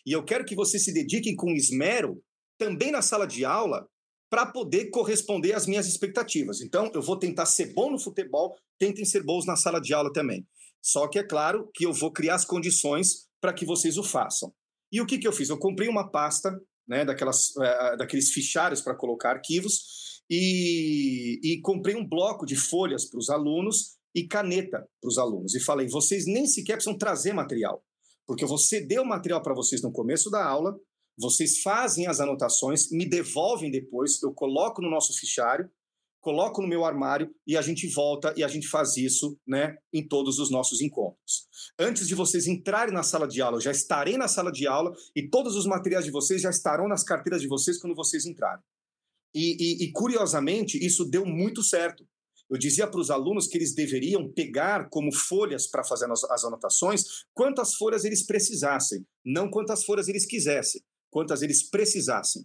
E eu quero que vocês se dediquem com esmero também na sala de aula para poder corresponder às minhas expectativas. Então, eu vou tentar ser bom no futebol, tentem ser bons na sala de aula também. Só que é claro que eu vou criar as condições para que vocês o façam. E o que, que eu fiz? Eu comprei uma pasta, né, daquelas, uh, daqueles fichários para colocar arquivos, e, e comprei um bloco de folhas para os alunos e caneta para os alunos. E falei: vocês nem sequer precisam trazer material, porque eu vou ceder o material para vocês no começo da aula, vocês fazem as anotações, me devolvem depois, eu coloco no nosso fichário, coloco no meu armário e a gente volta e a gente faz isso né, em todos os nossos encontros. Antes de vocês entrarem na sala de aula, eu já estarei na sala de aula e todos os materiais de vocês já estarão nas carteiras de vocês quando vocês entrarem. E, e, e curiosamente, isso deu muito certo. Eu dizia para os alunos que eles deveriam pegar como folhas para fazer as, anotações quantas folhas eles precisassem, não quantas folhas eles quisessem, quantas eles precisassem.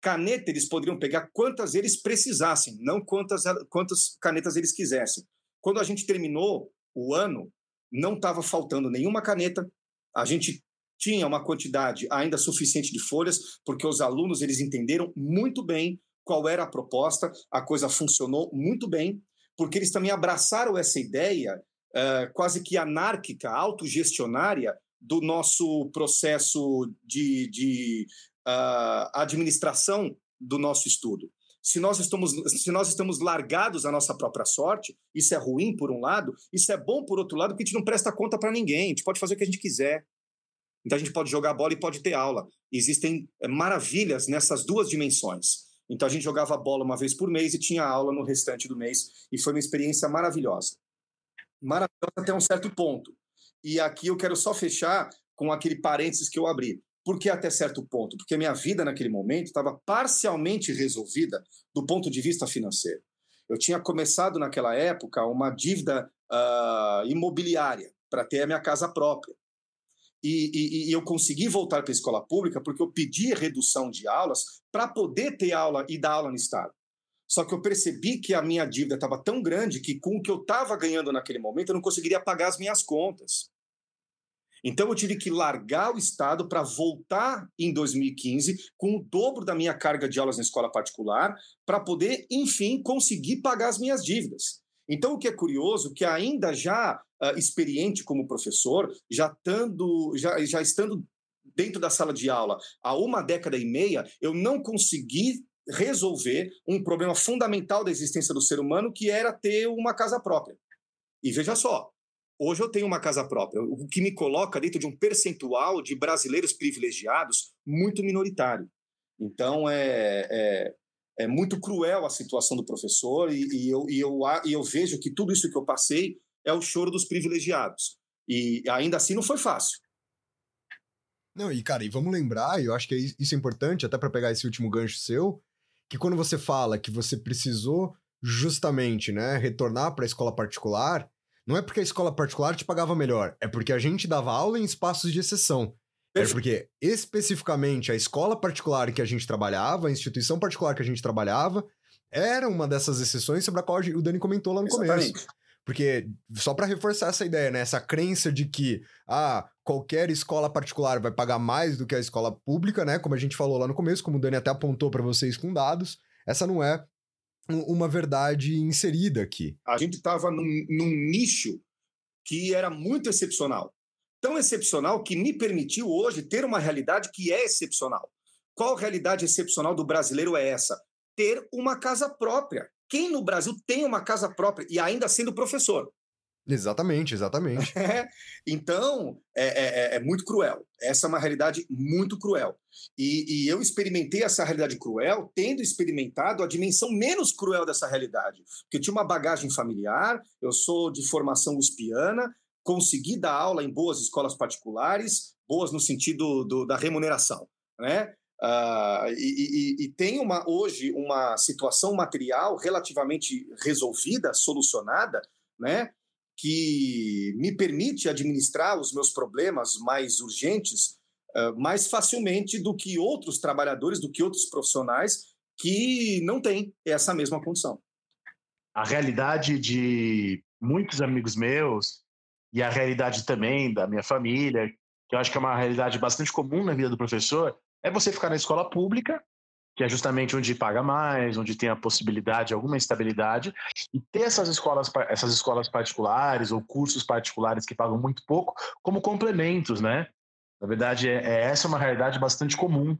Caneta eles poderiam pegar quantas eles precisassem, não quantas, quantas canetas eles quisessem. Quando a gente terminou o ano, não estava faltando nenhuma caneta, a gente tinha uma quantidade ainda suficiente de folhas, porque os alunos eles entenderam muito bem qual era a proposta, a coisa funcionou muito bem, porque eles também abraçaram essa ideia uh, quase que anárquica, autogestionária do nosso processo de, de uh, administração do nosso estudo. Se nós, estamos, se nós estamos largados à nossa própria sorte, isso é ruim por um lado, isso é bom por outro lado, porque a gente não presta conta para ninguém, a gente pode fazer o que a gente quiser. Então a gente pode jogar bola e pode ter aula. Existem eh, maravilhas nessas duas dimensões. Então a gente jogava bola uma vez por mês e tinha aula no restante do mês, e foi uma experiência maravilhosa. Maravilhosa até um certo ponto. E aqui eu quero só fechar com aquele parênteses que eu abri. Por que até certo ponto? Porque minha vida naquele momento estava parcialmente resolvida do ponto de vista financeiro. Eu tinha começado naquela época uma dívida uh, imobiliária para ter a minha casa própria. E, e, e eu consegui voltar para a escola pública porque eu pedi redução de aulas para poder ter aula e dar aula no Estado. Só que eu percebi que a minha dívida estava tão grande que, com o que eu estava ganhando naquele momento, eu não conseguiria pagar as minhas contas. Então eu tive que largar o Estado para voltar em 2015 com o dobro da minha carga de aulas na escola particular, para poder, enfim, conseguir pagar as minhas dívidas. Então, o que é curioso, que ainda já uh, experiente como professor, já, tando, já, já estando dentro da sala de aula há uma década e meia, eu não consegui resolver um problema fundamental da existência do ser humano, que era ter uma casa própria. E veja só, hoje eu tenho uma casa própria, o que me coloca dentro de um percentual de brasileiros privilegiados muito minoritário. Então, é, é, é muito cruel a situação do professor e, e, eu, e, eu, e eu vejo que tudo isso que eu passei é o choro dos privilegiados. E ainda assim não foi fácil. Não, e cara, e vamos lembrar, e eu acho que isso é importante, até para pegar esse último gancho seu, que quando você fala que você precisou justamente, né, retornar para a escola particular, não é porque a escola particular te pagava melhor, é porque a gente dava aula em espaços de exceção. É porque especificamente a escola particular que a gente trabalhava, a instituição particular que a gente trabalhava, era uma dessas exceções sobre a qual o Dani comentou lá no Exatamente. começo. Porque, só para reforçar essa ideia, né? Essa crença de que ah, qualquer escola particular vai pagar mais do que a escola pública, né? Como a gente falou lá no começo, como o Dani até apontou para vocês com dados, essa não é uma verdade inserida aqui. A gente estava num, num nicho que era muito excepcional. Tão excepcional que me permitiu hoje ter uma realidade que é excepcional. Qual realidade excepcional do brasileiro é essa? Ter uma casa própria. Quem no Brasil tem uma casa própria e ainda sendo professor? Exatamente, exatamente. É, então, é, é, é, muito cruel. Essa é uma realidade muito cruel. E, e, eu experimentei essa realidade cruel tendo experimentado a dimensão menos cruel dessa realidade. Porque eu tinha uma bagagem familiar, eu sou de formação uspiana, consegui dar aula em boas escolas particulares, boas no sentido do, da remuneração. Né? Uh, e, e, e, tem uma, hoje uma situação material relativamente resolvida, solucionada, né, que me permite administrar os meus problemas mais urgentes uh, mais facilmente do que outros trabalhadores, do que outros profissionais que não têm essa mesma condição. A realidade de muitos amigos meus e a realidade também da minha família, que eu acho que é uma realidade bastante comum na vida do professor, é você ficar na escola pública, que é justamente onde paga mais, onde tem a possibilidade, alguma estabilidade, e ter essas escolas, essas escolas particulares ou cursos particulares que pagam muito pouco como complementos, né? Na verdade, é, é essa é uma realidade bastante comum.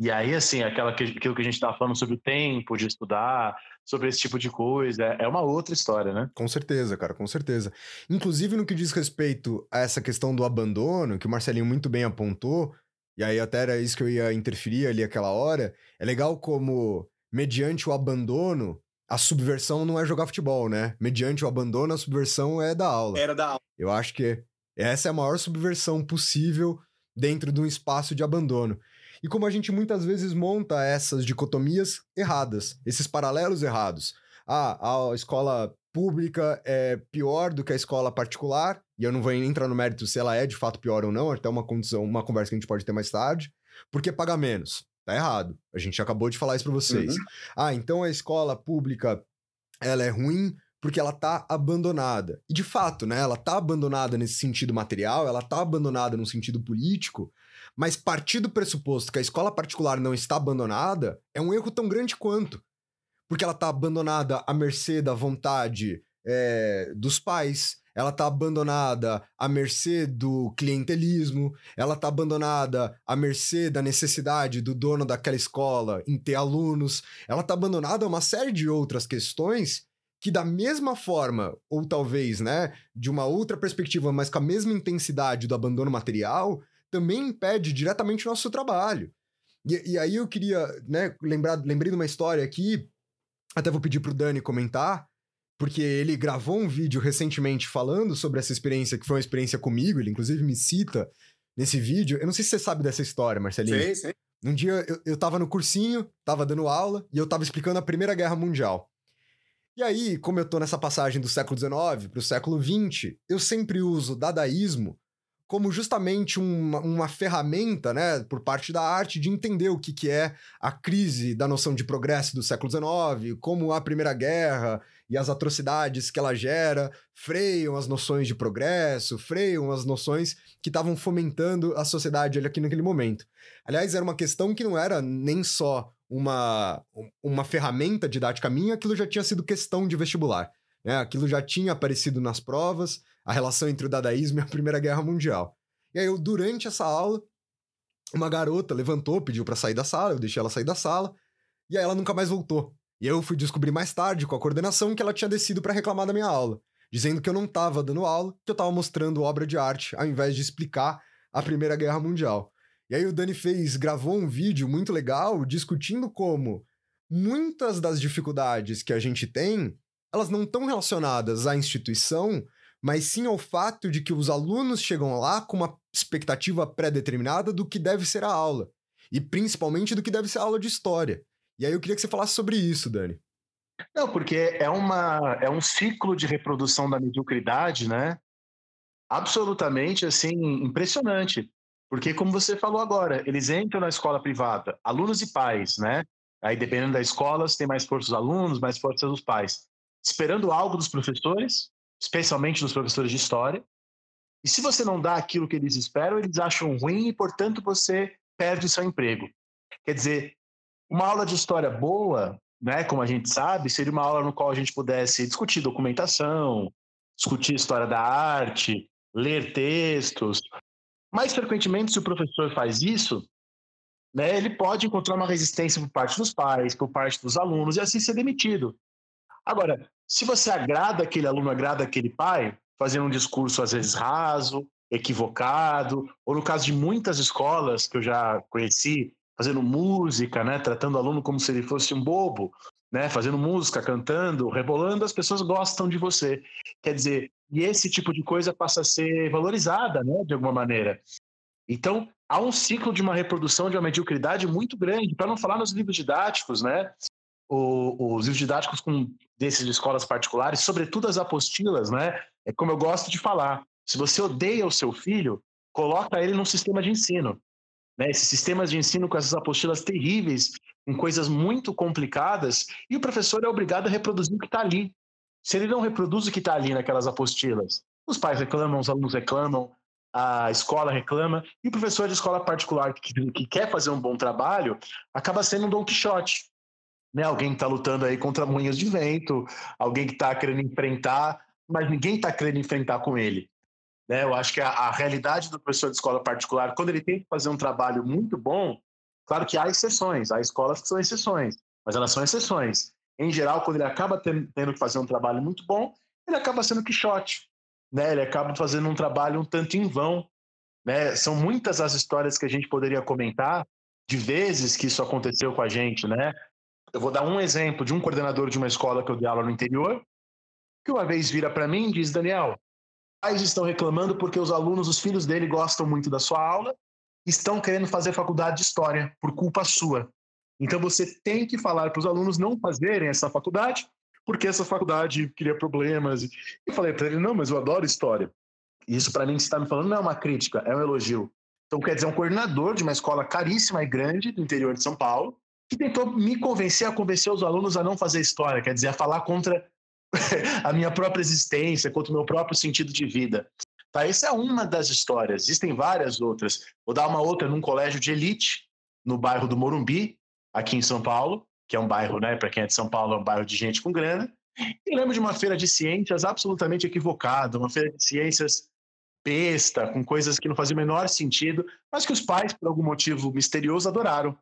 E aí, assim, aquela que, aquilo que a gente estava falando sobre o tempo de estudar, sobre esse tipo de coisa, é uma outra história, né? Com certeza, cara, com certeza. Inclusive, no que diz respeito a essa questão do abandono, que o Marcelinho muito bem apontou, e aí até era isso que eu ia interferir ali aquela hora, é legal como, mediante o abandono, a subversão não é jogar futebol, né? Mediante o abandono, a subversão é da aula. Era da aula. Eu acho que essa é a maior subversão possível dentro de um espaço de abandono. E como a gente muitas vezes monta essas dicotomias erradas, esses paralelos errados. Ah, a escola pública é pior do que a escola particular, e eu não vou entrar no mérito se ela é de fato pior ou não, até uma condição, uma conversa que a gente pode ter mais tarde, porque paga menos. Tá errado. A gente acabou de falar isso para vocês. Uhum. Ah, então a escola pública ela é ruim porque ela tá abandonada. E de fato, né, ela tá abandonada nesse sentido material, ela tá abandonada no sentido político, mas partir do pressuposto que a escola particular não está abandonada é um erro tão grande quanto. Porque ela tá abandonada à mercê da vontade é, dos pais, ela tá abandonada à mercê do clientelismo, ela tá abandonada à mercê da necessidade do dono daquela escola em ter alunos, ela tá abandonada a uma série de outras questões que da mesma forma, ou talvez, né, de uma outra perspectiva, mas com a mesma intensidade do abandono material, também impede diretamente o nosso trabalho. E, e aí eu queria, né, lembrar, lembrei de uma história aqui, até vou pedir pro Dani comentar, porque ele gravou um vídeo recentemente falando sobre essa experiência, que foi uma experiência comigo, ele inclusive me cita nesse vídeo. Eu não sei se você sabe dessa história, Marcelinho. Sei, sei. Um dia eu, eu tava no cursinho, tava dando aula, e eu tava explicando a Primeira Guerra Mundial. E aí, como eu tô nessa passagem do século XIX para o século XX, eu sempre uso dadaísmo como justamente uma, uma, ferramenta, né, por parte da arte, de entender o que, que é a crise da noção de progresso do século XIX, como a Primeira Guerra e as atrocidades que ela gera freiam as noções de progresso, freiam as noções que estavam fomentando a sociedade ali aqui naquele momento. Aliás, era uma questão que não era nem só uma, uma ferramenta didática minha, aquilo já tinha sido questão de vestibular. Né? Aquilo já tinha aparecido nas provas, a relação entre o dadaísmo e a Primeira Guerra Mundial. E aí, eu, durante essa aula, uma garota levantou, pediu para sair da sala, eu deixei ela sair da sala, e aí ela nunca mais voltou. E eu fui descobrir mais tarde, com a coordenação, que ela tinha descido para reclamar da minha aula, dizendo que eu não estava dando aula, que eu estava mostrando obra de arte, ao invés de explicar a Primeira Guerra Mundial. E aí o Dani fez, gravou um vídeo muito legal discutindo como muitas das dificuldades que a gente tem, elas não estão relacionadas à instituição, mas sim ao fato de que os alunos chegam lá com uma expectativa pré-determinada do que deve ser a aula, e principalmente do que deve ser a aula de história. E aí eu queria que você falasse sobre isso, Dani. Não, porque é, uma, é um ciclo de reprodução da mediocridade, né? Absolutamente, assim, impressionante. Porque, como você falou agora, eles entram na escola privada, alunos e pais, né? Aí, dependendo da escola, tem mais força os alunos, mais força os pais, esperando algo dos professores, especialmente dos professores de história. E se você não dá aquilo que eles esperam, eles acham ruim e, portanto, você perde seu emprego. Quer dizer, uma aula de história boa, né, como a gente sabe, seria uma aula no qual a gente pudesse discutir documentação, discutir história da arte, ler textos, mais frequentemente, se o professor faz isso, né, ele pode encontrar uma resistência por parte dos pais, por parte dos alunos e assim ser demitido. Agora, se você agrada aquele aluno, agrada aquele pai, fazendo um discurso às vezes raso, equivocado, ou no caso de muitas escolas que eu já conheci, fazendo música, né, tratando o aluno como se ele fosse um bobo, né, fazendo música, cantando, rebolando, as pessoas gostam de você. Quer dizer, e esse tipo de coisa passa a ser valorizada, né, de alguma maneira. Então, há um ciclo de uma reprodução de uma mediocridade muito grande, para não falar nos livros didáticos, né? Os livros didáticos com desses de escolas particulares, sobretudo as apostilas, né? É como eu gosto de falar. Se você odeia o seu filho, coloca ele num sistema de ensino. Né? Esses sistemas de ensino com essas apostilas terríveis, com coisas muito complicadas, e o professor é obrigado a reproduzir o que está ali. Se ele não reproduz o que está ali naquelas apostilas, os pais reclamam, os alunos reclamam, a escola reclama, e o professor de escola particular que, que quer fazer um bom trabalho acaba sendo um Don Quixote. Né? Alguém que está lutando aí contra moinhos de vento, alguém que está querendo enfrentar, mas ninguém está querendo enfrentar com ele. Né? Eu acho que a, a, realidade do professor de escola particular, quando ele tem que fazer um trabalho muito bom, claro que há exceções, há escolas que são exceções, mas elas são exceções. Em geral, quando ele acaba tendo, tendo que fazer um trabalho muito bom, ele acaba sendo quixote, né? Ele acaba fazendo um trabalho um tanto em vão, né? São muitas as histórias que a gente poderia comentar de vezes que isso aconteceu com a gente, né? Eu vou dar um exemplo de um coordenador de uma escola que eu dei aula no interior, que uma vez vira para mim e diz: Daniel, pais estão reclamando porque os alunos, os filhos dele gostam muito da sua aula, estão querendo fazer faculdade de história por culpa sua. Então você tem que falar para os alunos não fazerem essa faculdade, porque essa faculdade cria problemas. E falei para ele: não, mas eu adoro história. E isso para mim você está me falando não é uma crítica, é um elogio. Então quer dizer, um coordenador de uma escola caríssima e grande do interior de São Paulo, que tentou me convencer a convencer os alunos a não fazer história, quer dizer, a falar contra a minha própria existência, contra o meu próprio sentido de vida. Tá, essa é uma das histórias, existem várias outras. Vou dar uma outra num colégio de elite, no bairro do Morumbi, aqui em São Paulo, que é um bairro, né, para quem é de São Paulo, é um bairro de gente com grana. E lembro de uma feira de ciências absolutamente equivocada, uma feira de ciências besta, com coisas que não faziam o menor sentido, mas que os pais, por algum motivo misterioso, adoraram.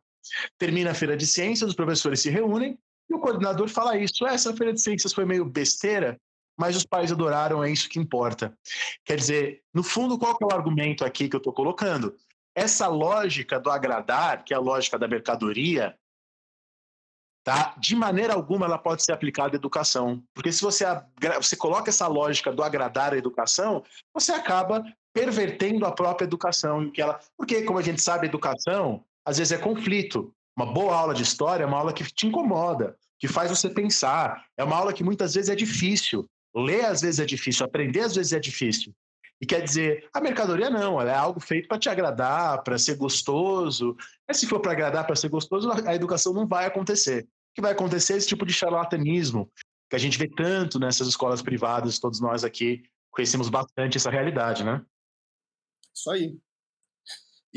Termina a feira de ciências, os professores se reúnem e o coordenador fala isso. Essa feira de ciências foi meio besteira, mas os pais adoraram, é isso que importa. Quer dizer, no fundo, qual que é o argumento aqui que eu estou colocando? Essa lógica do agradar, que é a lógica da mercadoria, tá? de maneira alguma ela pode ser aplicada à educação. Porque se você, você coloca essa lógica do agradar à educação, você acaba pervertendo a própria educação. Que ela, porque, como a gente sabe, educação às vezes é conflito. Uma boa aula de história é uma aula que te incomoda, que faz você pensar. É uma aula que muitas vezes é difícil. Ler às vezes é difícil, aprender às vezes é difícil. E quer dizer, a mercadoria não, ela é algo feito para te agradar, para ser gostoso. Mas se for para agradar, para ser gostoso, a educação não vai acontecer. O que vai acontecer é esse tipo de charlatanismo que a gente vê tanto nessas escolas privadas, todos nós aqui conhecemos bastante essa realidade, né? Isso aí.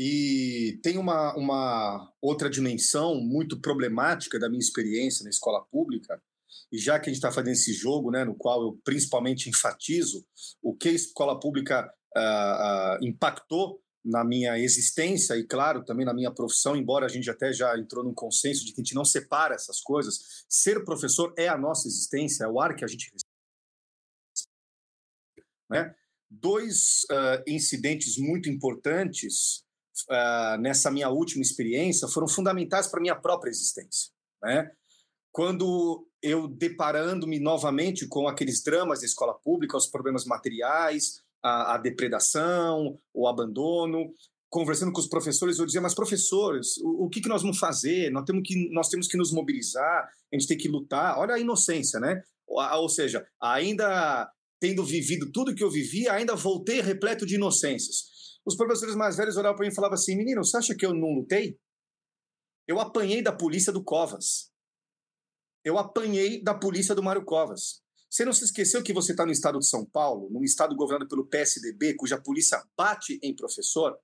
E tem uma, uma outra dimensão muito problemática da minha experiência na escola pública, e já que a gente está fazendo esse jogo, né, no qual eu principalmente enfatizo o que a escola pública uh, uh, impactou na minha existência e, claro, também na minha profissão, embora a gente até já entrou num consenso de que a gente não separa essas coisas, ser professor é a nossa existência, é o ar que a gente né? Dois uh, incidentes muito importantes uh, nessa minha última experiência foram fundamentais para minha própria existência, né? Quando eu deparando-me novamente com aqueles dramas da escola pública, os problemas materiais, a, a depredação, o abandono, conversando com os professores, eu dizia, mas professores, o, o que, que nós vamos fazer? Nós temos, que, nós temos que nos mobilizar, a gente tem que lutar. Olha a inocência, né? Ou, ou seja, ainda tendo vivido tudo que eu vivi, ainda voltei repleto de inocências. Os professores mais velhos olhavam para mim e falavam assim: menino, você acha que eu não lutei? Eu apanhei da polícia do Covas. Eu apanhei da polícia do Mário Covas. Você não se esqueceu que você está no estado de São Paulo, num estado governado pelo PSDB, cuja polícia bate em professor?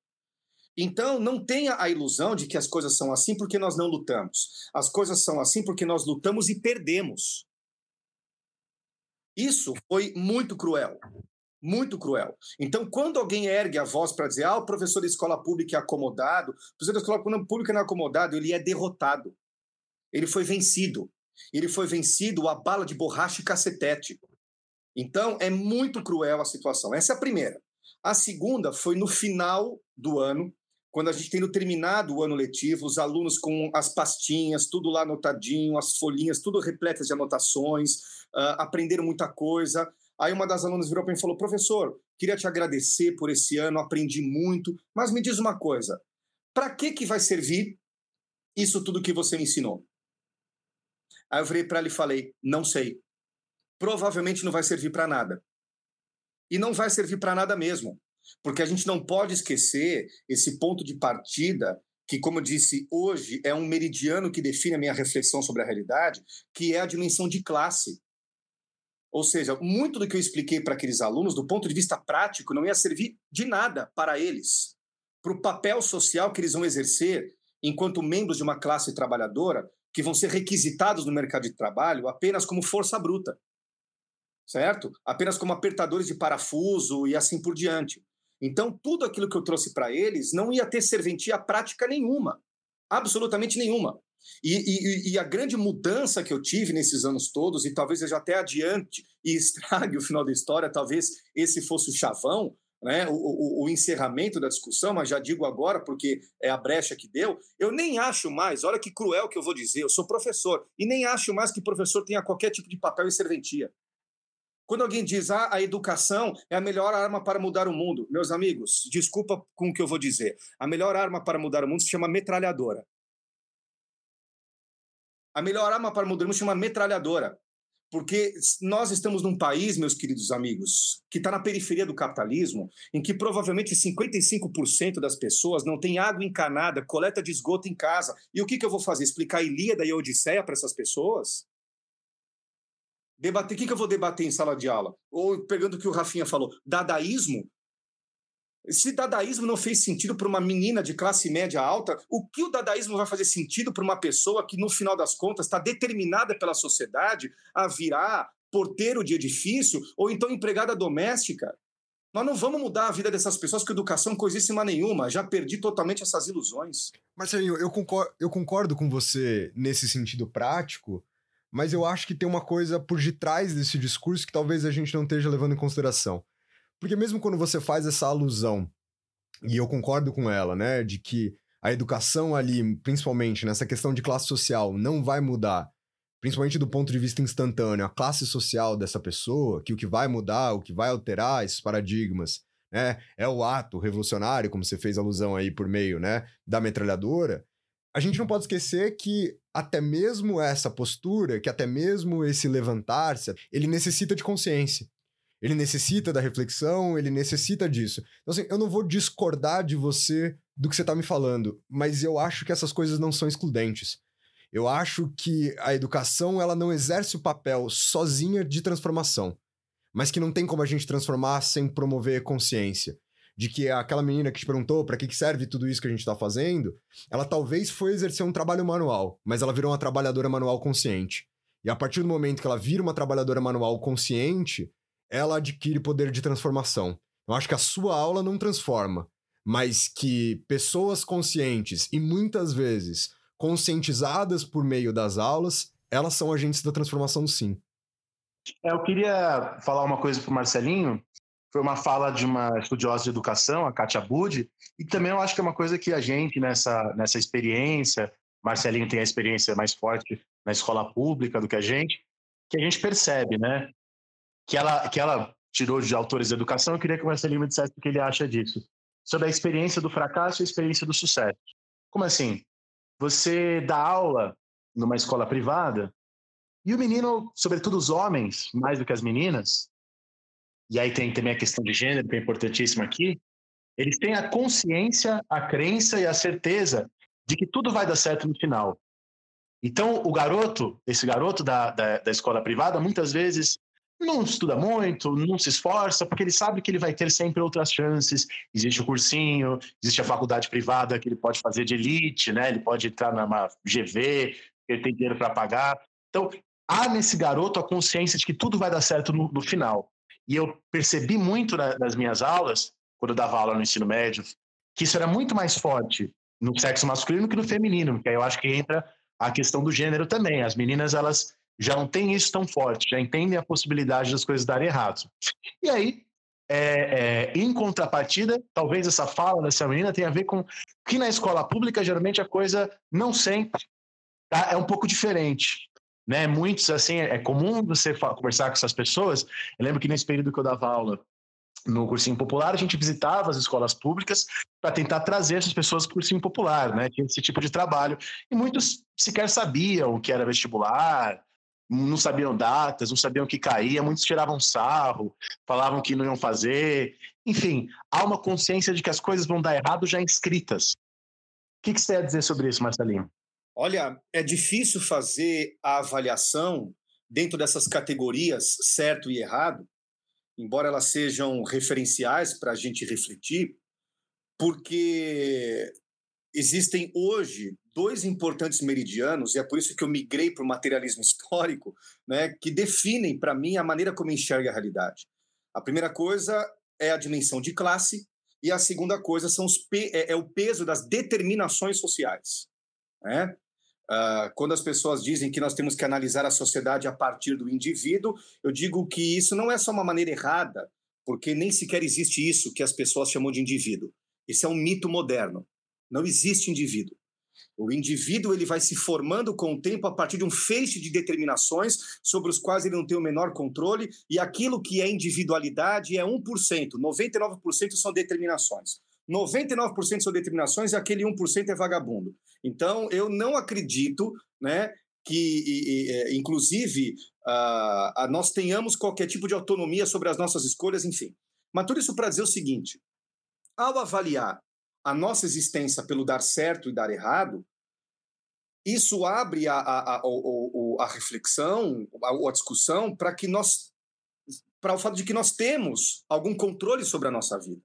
Então, não tenha a ilusão de que as coisas são assim porque nós não lutamos. As coisas são assim porque nós lutamos e perdemos. Isso foi muito cruel. Muito cruel. Então, quando alguém ergue a voz para dizer, ah, o professor da escola pública é acomodado, o professor da escola pública não é acomodado, ele é derrotado. Ele foi vencido. Ele foi vencido a bala de borracha e cacetete. Então, é muito cruel a situação. Essa é a primeira. A segunda foi no final do ano, quando a gente tendo terminado o ano letivo, os alunos com as pastinhas, tudo lá anotadinho, as folhinhas, tudo repletas de anotações, uh, aprenderam muita coisa. Aí uma das alunas virou para mim e falou: professor, queria te agradecer por esse ano, aprendi muito, mas me diz uma coisa: para que, que vai servir isso tudo que você me ensinou? Aí eu virei para ela e falei: não sei. Provavelmente não vai servir para nada. E não vai servir para nada mesmo. Porque a gente não pode esquecer esse ponto de partida que, como eu disse, hoje é um meridiano que define a minha reflexão sobre a realidade, que é a dimensão de classe. Ou seja, muito do que eu expliquei para aqueles alunos, do ponto de vista prático, não ia servir de nada para eles, para o papel social que eles vão exercer enquanto membros de uma classe trabalhadora que vão ser requisitados no mercado de trabalho apenas como força bruta, certo? Apenas como apertadores de parafuso e assim por diante. Então, tudo aquilo que eu trouxe para eles não ia ter serventia prática nenhuma, absolutamente nenhuma. E, e, e, a grande mudança que eu tive nesses anos todos, e talvez eu já até adiante e estrague o final da história, talvez esse fosse o chavão, né, o, o, o, encerramento da discussão, mas já digo agora porque é a brecha que deu. Eu nem acho mais, olha que cruel que eu vou dizer, eu sou professor, e nem acho mais que professor tenha qualquer tipo de papel em serventia. Quando alguém diz ah, a educação é a melhor arma para mudar o mundo, meus amigos, desculpa com o que eu vou dizer. A melhor arma para mudar o mundo se chama metralhadora. A melhor arma para se chama metralhadora. Porque nós estamos num país, meus queridos amigos, que está na periferia do capitalismo, em que provavelmente 55% das pessoas não tem água encanada, coleta de esgoto em casa. E o que, que eu vou fazer? Explicar a Ilíada e a Odisseia para essas pessoas? Debater, o que, que eu vou debater em sala de aula? Ou pegando o que o Rafinha falou, dadaísmo? Se dadaísmo não fez sentido para uma menina de classe média alta, o que o dadaísmo vai fazer sentido para uma pessoa que, no final das contas, está determinada pela sociedade a virar porteiro de edifício ou então empregada doméstica? Nós não vamos mudar a vida dessas pessoas com educação coisíssima nenhuma. Já perdi totalmente essas ilusões. Marcelinho, eu concordo, eu concordo com você nesse sentido prático, mas eu acho que tem uma coisa por detrás desse discurso que talvez a gente não esteja levando em consideração. Porque mesmo quando você faz essa alusão, e eu concordo com ela, né, de que a educação ali, principalmente nessa questão de classe social, não vai mudar, principalmente do ponto de vista instantâneo, a classe social dessa pessoa, que o que vai mudar, o que vai alterar esses paradigmas, né, é o ato revolucionário, como você fez alusão aí por meio, né, da metralhadora, a gente não pode esquecer que até mesmo essa postura, que até mesmo esse levantar-se, ele necessita de consciência. Ele necessita da reflexão, ele necessita disso. Então, assim, eu não vou discordar de você do que você está me falando, mas eu acho que essas coisas não são excludentes. Eu acho que a educação ela não exerce o papel sozinha de transformação, mas que não tem como a gente transformar sem promover consciência de que aquela menina que te perguntou para que serve tudo isso que a gente está fazendo, ela talvez foi exercer um trabalho manual, mas ela virou uma trabalhadora manual consciente. E a partir do momento que ela vira uma trabalhadora manual consciente, ela adquire poder de transformação. Eu acho que a sua aula não transforma, mas que pessoas conscientes e muitas vezes conscientizadas por meio das aulas, elas são agentes da transformação sim. É, eu queria falar uma coisa para o Marcelinho, foi uma fala de uma estudiosa de educação, a Katia Budi, e também eu acho que é uma coisa que a gente, nessa, nessa experiência, Marcelinho tem a experiência mais forte na escola pública do que a gente, que a gente percebe, né? Que ela, que ela tirou de autores de educação, eu queria que o Marcelinho me dissesse o que ele acha disso. Sobre a experiência do fracasso e a experiência do sucesso. Como assim? Você dá aula numa escola privada e o menino, sobretudo os homens, mais do que as meninas, e aí tem também a questão de gênero, que é importantíssima aqui, eles têm a consciência, a crença e a certeza de que tudo vai dar certo no final. Então, o garoto, esse garoto da, da, da escola privada, muitas vezes não estuda muito, não se esforça, porque ele sabe que ele vai ter sempre outras chances. Existe o cursinho, existe a faculdade privada que ele pode fazer de elite, né? Ele pode entrar numa GV, ele tem dinheiro para pagar. Então, há nesse garoto a consciência de que tudo vai dar certo no, no final. E eu percebi muito na, nas minhas aulas, quando eu dava aula no ensino médio, que isso era muito mais forte no sexo masculino que no feminino, porque aí eu acho que entra a questão do gênero também. As meninas, elas já não têm isso tão forte, já entendem a possibilidade das coisas darem errado. E aí, é, é, em contrapartida, talvez essa fala dessa menina tenha a ver com que na escola pública, geralmente, a coisa não sempre tá? é um pouco diferente né? Muitos, assim, é comum você conversar com essas pessoas. Eu lembro que nesse período que eu dava aula no cursinho popular, a gente visitava as escolas públicas para tentar trazer essas pessoas para o cursinho popular, né? Tinha esse tipo de trabalho. E muitos sequer sabiam o que era vestibular, não sabiam datas, não sabiam o que caía, muitos tiravam sarro, falavam que não iam fazer. Enfim, há uma consciência de que as coisas vão dar errado já inscritas. O que, que você tem a dizer sobre isso, Marcelinho? Olha, é difícil fazer a avaliação dentro dessas categorias certo e errado, embora elas sejam referenciais para a gente refletir, porque existem hoje dois importantes meridianos, e é por isso que eu migrei para o materialismo histórico, né, que definem para mim a maneira como eu enxergo a realidade. A primeira coisa é a dimensão de classe, e a segunda coisa são os é, é o peso das determinações sociais. Né? Uh, quando as pessoas dizem que nós temos que analisar a sociedade a partir do indivíduo, eu digo que isso não é só uma maneira errada, porque nem sequer existe isso que as pessoas chamam de indivíduo. Isso é um mito moderno. Não existe indivíduo. O indivíduo ele vai se formando com o tempo a partir de um feixe de determinações sobre os quais ele não tem o menor controle, e aquilo que é individualidade é 1%, 99% são determinações. 99% são determinações e aquele 1% é vagabundo. Então, eu não acredito né, que, é, inclusive, uh, nós tenhamos qualquer tipo de autonomia sobre as nossas escolhas, enfim. Mas tudo isso para dizer o seguinte: ao avaliar a nossa existência pelo dar certo e dar errado, isso abre a, a, a, a, reflexão, a, a discussão, para que nós para o fato de que nós temos algum controle sobre a nossa vida.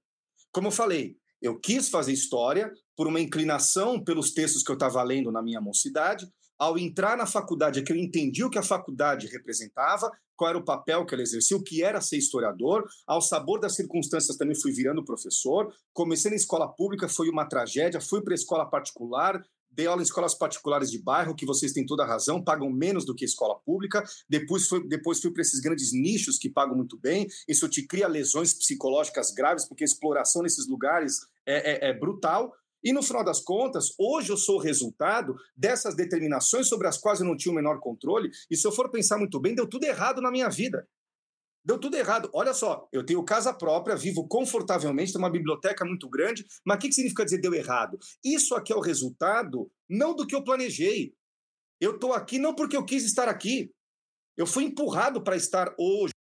Como eu falei, eu quis fazer história por uma inclinação pelos textos que eu estava lendo na minha mocidade. Ao entrar na faculdade, é que eu entendi o que a faculdade representava, qual era o papel que ela exercia, o que era ser historiador. Ao sabor das circunstâncias também fui virando professor. Comecei na escola pública, foi uma tragédia. Fui para a escola particular, dei aula em escolas particulares de bairro, que vocês têm toda a razão, pagam menos do que escola pública. Depois, foi, depois fui para esses grandes nichos que pagam muito bem. Isso te cria lesões psicológicas graves, porque a exploração nesses lugares é, é, é brutal. E no final das contas, hoje eu sou o resultado dessas determinações sobre as quais eu não tinha o menor controle. E se eu for pensar muito bem, deu tudo errado na minha vida. Deu tudo errado. Olha só, eu tenho casa própria, vivo confortavelmente, tenho uma biblioteca muito grande, mas o que, que significa dizer deu errado? Isso aqui é o resultado não do que eu planejei. Eu estou aqui não porque eu quis estar aqui. Eu fui empurrado para estar hoje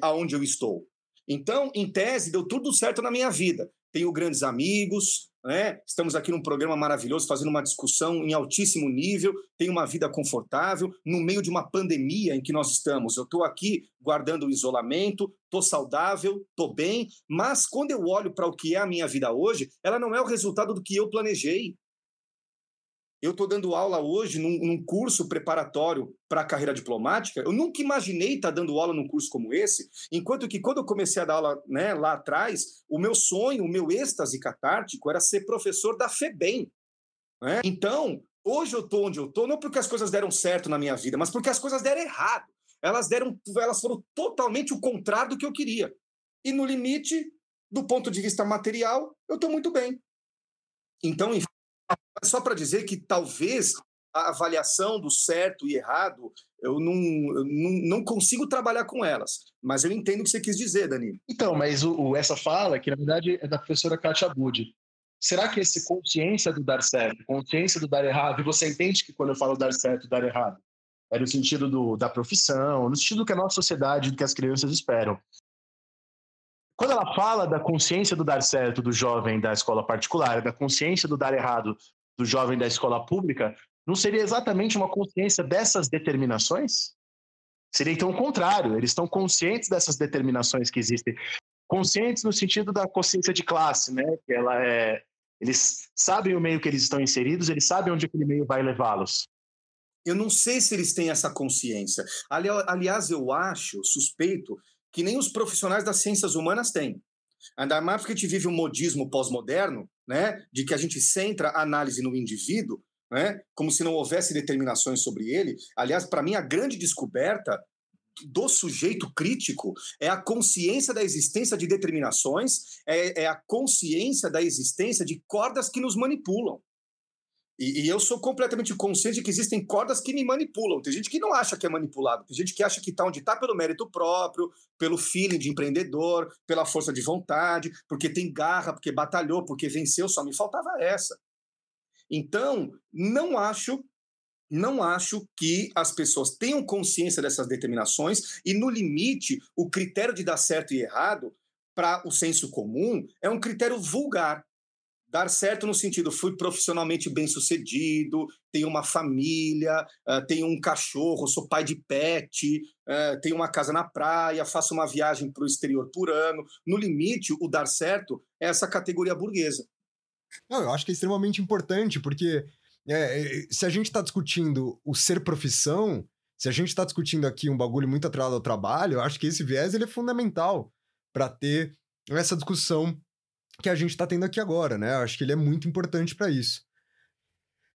aonde eu estou. Então, em tese, deu tudo certo na minha vida. Tenho grandes amigos, né? Estamos aqui num programa maravilhoso, fazendo uma discussão em altíssimo nível, tenho uma vida confortável, no meio de uma pandemia em que nós estamos. Eu estou aqui guardando o isolamento, estou saudável, estou bem, mas quando eu olho para o que é a minha vida hoje, ela não é o resultado do que eu planejei. Eu estou dando aula hoje num, num curso preparatório para a carreira diplomática. Eu nunca imaginei estar tá dando aula num curso como esse, enquanto que quando eu comecei a dar aula né, lá atrás, o meu sonho, o meu êxtase catártico era ser professor da FEBEM. Né? Então, hoje eu estou onde eu estou, não porque as coisas deram certo na minha vida, mas porque as coisas deram errado. Elas, deram, elas foram totalmente o contrário do que eu queria. E no limite, do ponto de vista material, eu estou muito bem. Então, só para dizer que talvez a avaliação do certo e errado, eu não, eu não, consigo trabalhar com elas. Mas eu entendo o que você quis dizer, Danilo. Então, mas o, o essa fala, que na verdade é da professora Katia Budi. Será que esse consciência do dar certo, consciência do dar errado, e você entende que quando eu falo dar certo dar errado, é no sentido do, da profissão, no sentido que a nossa sociedade, do que as crianças esperam. Quando ela fala da consciência do dar certo do jovem da escola particular, da consciência do dar errado do jovem da escola pública, não seria exatamente uma consciência dessas determinações? Seria então o contrário, eles estão conscientes dessas determinações que existem. Conscientes no sentido da consciência de classe, né? Que ela é. Eles sabem o meio que eles estão inseridos, eles sabem onde aquele meio vai levá-los. Eu não sei se eles têm essa consciência. Aliás, eu acho, suspeito, que nem os profissionais das ciências humanas têm. Ainda mais porque a gente vive um modismo pós-moderno, né, de que a gente centra a análise no indivíduo, né, como se não houvesse determinações sobre ele. Aliás, para mim, a grande descoberta do sujeito crítico é a consciência da existência de determinações, é, é a consciência da existência de cordas que nos manipulam. E, e, eu sou completamente consciente de que existem cordas que me manipulam. Tem gente que não acha que é manipulado, tem gente que acha que está onde está pelo mérito próprio, pelo feeling de empreendedor, pela força de vontade, porque tem garra, porque batalhou, porque venceu, só me faltava essa. Então, não acho não acho que as pessoas tenham consciência dessas determinações e, no limite, o critério de dar certo e errado para o senso comum é um critério vulgar Dar certo no sentido, fui profissionalmente bem sucedido, tenho uma família, uh, tenho um cachorro, sou pai de pet, uh, tenho uma casa na praia, faço uma viagem para o exterior por ano. No limite, o dar certo é essa categoria burguesa. Não, eu acho que é extremamente importante, porque é, se a gente está discutindo o ser profissão, se a gente está discutindo aqui um bagulho muito atrelado ao trabalho, eu acho que esse viés ele é fundamental para ter essa discussão que a gente está tendo aqui agora, né? Eu acho que ele é muito importante para isso.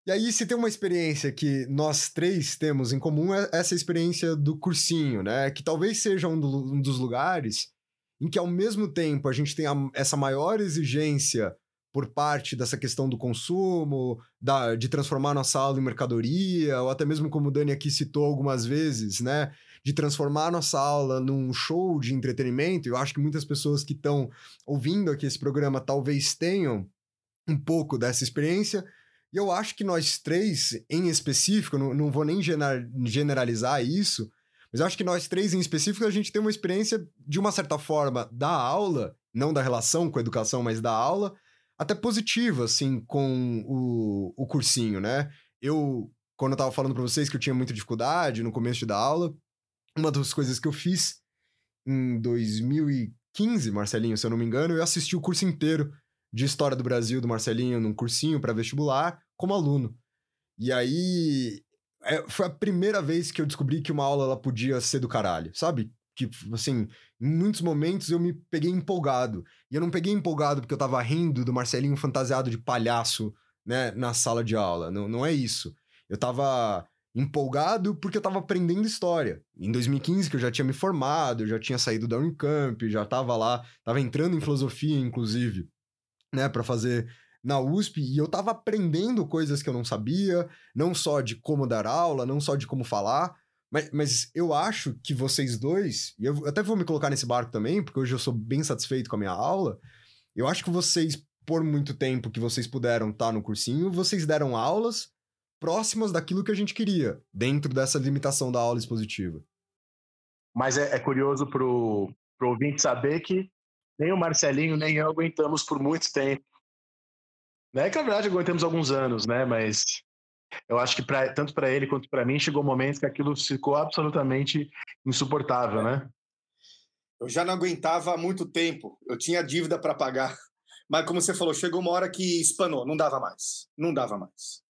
E aí, se tem uma experiência que nós três temos em comum, é essa experiência do cursinho, né? Que talvez seja um, do, um dos lugares em que, ao mesmo tempo, a gente tem a, essa maior exigência por parte dessa questão do consumo, da, de transformar nossa aula em mercadoria, ou até mesmo como o Dani aqui citou algumas vezes, né? De transformar nossa aula num show de entretenimento. Eu acho que muitas pessoas que estão ouvindo aqui esse programa talvez tenham um pouco dessa experiência. E eu acho que nós três, em específico, não, não vou nem generalizar isso, mas eu acho que nós três, em específico, a gente tem uma experiência, de uma certa forma, da aula, não da relação com a educação, mas da aula, até positiva, assim, com o, o cursinho, né? Eu, quando eu tava falando para vocês que eu tinha muita dificuldade no começo da aula, uma das coisas que eu fiz em 2015, Marcelinho, se eu não me engano, eu assisti o curso inteiro de História do Brasil do Marcelinho num cursinho para vestibular como aluno. E aí é, foi a primeira vez que eu descobri que uma aula ela podia ser do caralho, sabe? que, assim, em muitos momentos eu me peguei empolgado. E eu não peguei empolgado porque eu tava rindo do Marcelinho fantasiado de palhaço, né, na sala de aula. Não, não é isso. Eu tava empolgado porque eu tava aprendendo história. Em 2015, que eu já tinha me formado, eu já tinha saído da Unicamp, já tava lá, tava entrando em filosofia, inclusive, né, para fazer na USP, e eu tava aprendendo coisas que eu não sabia, não só de como dar aula, não só de como falar, mas, mas eu acho que vocês dois, e eu até vou me colocar nesse barco também, porque hoje eu sou bem satisfeito com a minha aula. Eu acho que vocês, por muito tempo que vocês puderam estar tá no cursinho, vocês deram aulas próximas daquilo que a gente queria, dentro dessa limitação da aula expositiva. Mas é, é curioso pro, pro ouvinte saber que nem o Marcelinho, nem eu aguentamos por muito tempo. Não é que na verdade aguentamos alguns anos, né? Mas eu acho que pra, tanto para ele quanto para mim chegou um momento que aquilo ficou absolutamente insuportável, né? Eu já não aguentava há muito tempo. Eu tinha dívida para pagar. Mas como você falou, chegou uma hora que espanou, não dava mais. Não dava mais.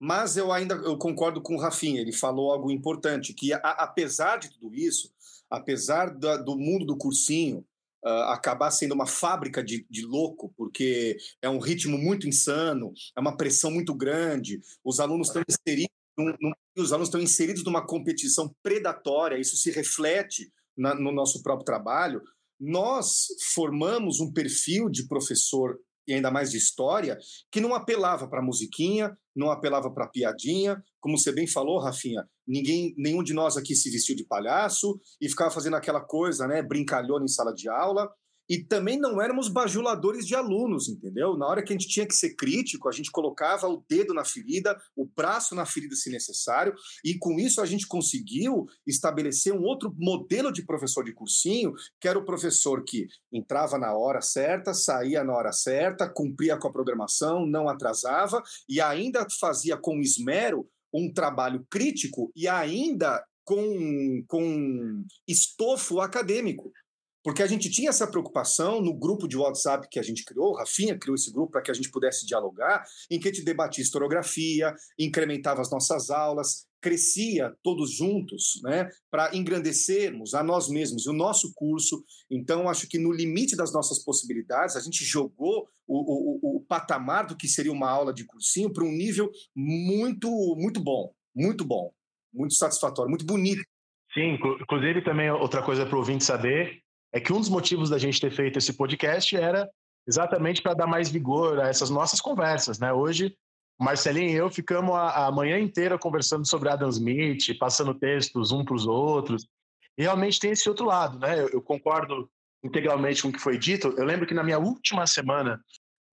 Mas eu ainda eu concordo com o Rafinha, ele falou algo importante, que a, apesar de tudo isso, apesar da, do mundo do cursinho, uh, acabar sendo uma fábrica de, de louco, porque é um ritmo muito insano, é uma pressão muito grande, os alunos estão inseridos, num, num, os alunos estão inseridos numa competição predatória, isso se reflete na, no nosso próprio trabalho. Nós formamos um perfil de professor e ainda mais de história, que não apelava para musiquinha, não apelava para piadinha, como você bem falou, Rafinha, ninguém, nenhum de nós aqui se vestiu de palhaço e ficava fazendo aquela coisa, né, brincalhona em sala de aula. E também não éramos bajuladores de alunos, entendeu? Na hora que a gente tinha que ser crítico, a gente colocava o dedo na ferida, o braço na ferida se necessário, e com isso a gente conseguiu estabelecer um outro modelo de professor de cursinho, que era o professor que entrava na hora certa, saía na hora certa, cumpria com a programação, não atrasava e ainda fazia com esmero um trabalho crítico e ainda com, com estofo acadêmico. Porque a gente tinha essa preocupação no grupo de WhatsApp que a gente criou, Rafinha criou esse grupo para que a gente pudesse dialogar, em que a gente debatia historiografia, incrementava as nossas aulas, crescia todos juntos, né, para engrandecermos a nós mesmos e o nosso curso. Então, acho que no limite das nossas possibilidades, a gente jogou o, o, o patamar do que seria uma aula de cursinho para um nível muito, muito bom, muito bom, muito satisfatório, muito bonito. Sim, inclusive também outra coisa para o ouvinte saber é que um dos motivos da gente ter feito esse podcast era exatamente para dar mais vigor a essas nossas conversas, né? Hoje, Marcelinho e eu ficamos a, a manhã inteira conversando sobre Adam Smith, passando textos um para os outros. E realmente tem esse outro lado, né? Eu, eu concordo integralmente com o que foi dito. Eu lembro que na minha última semana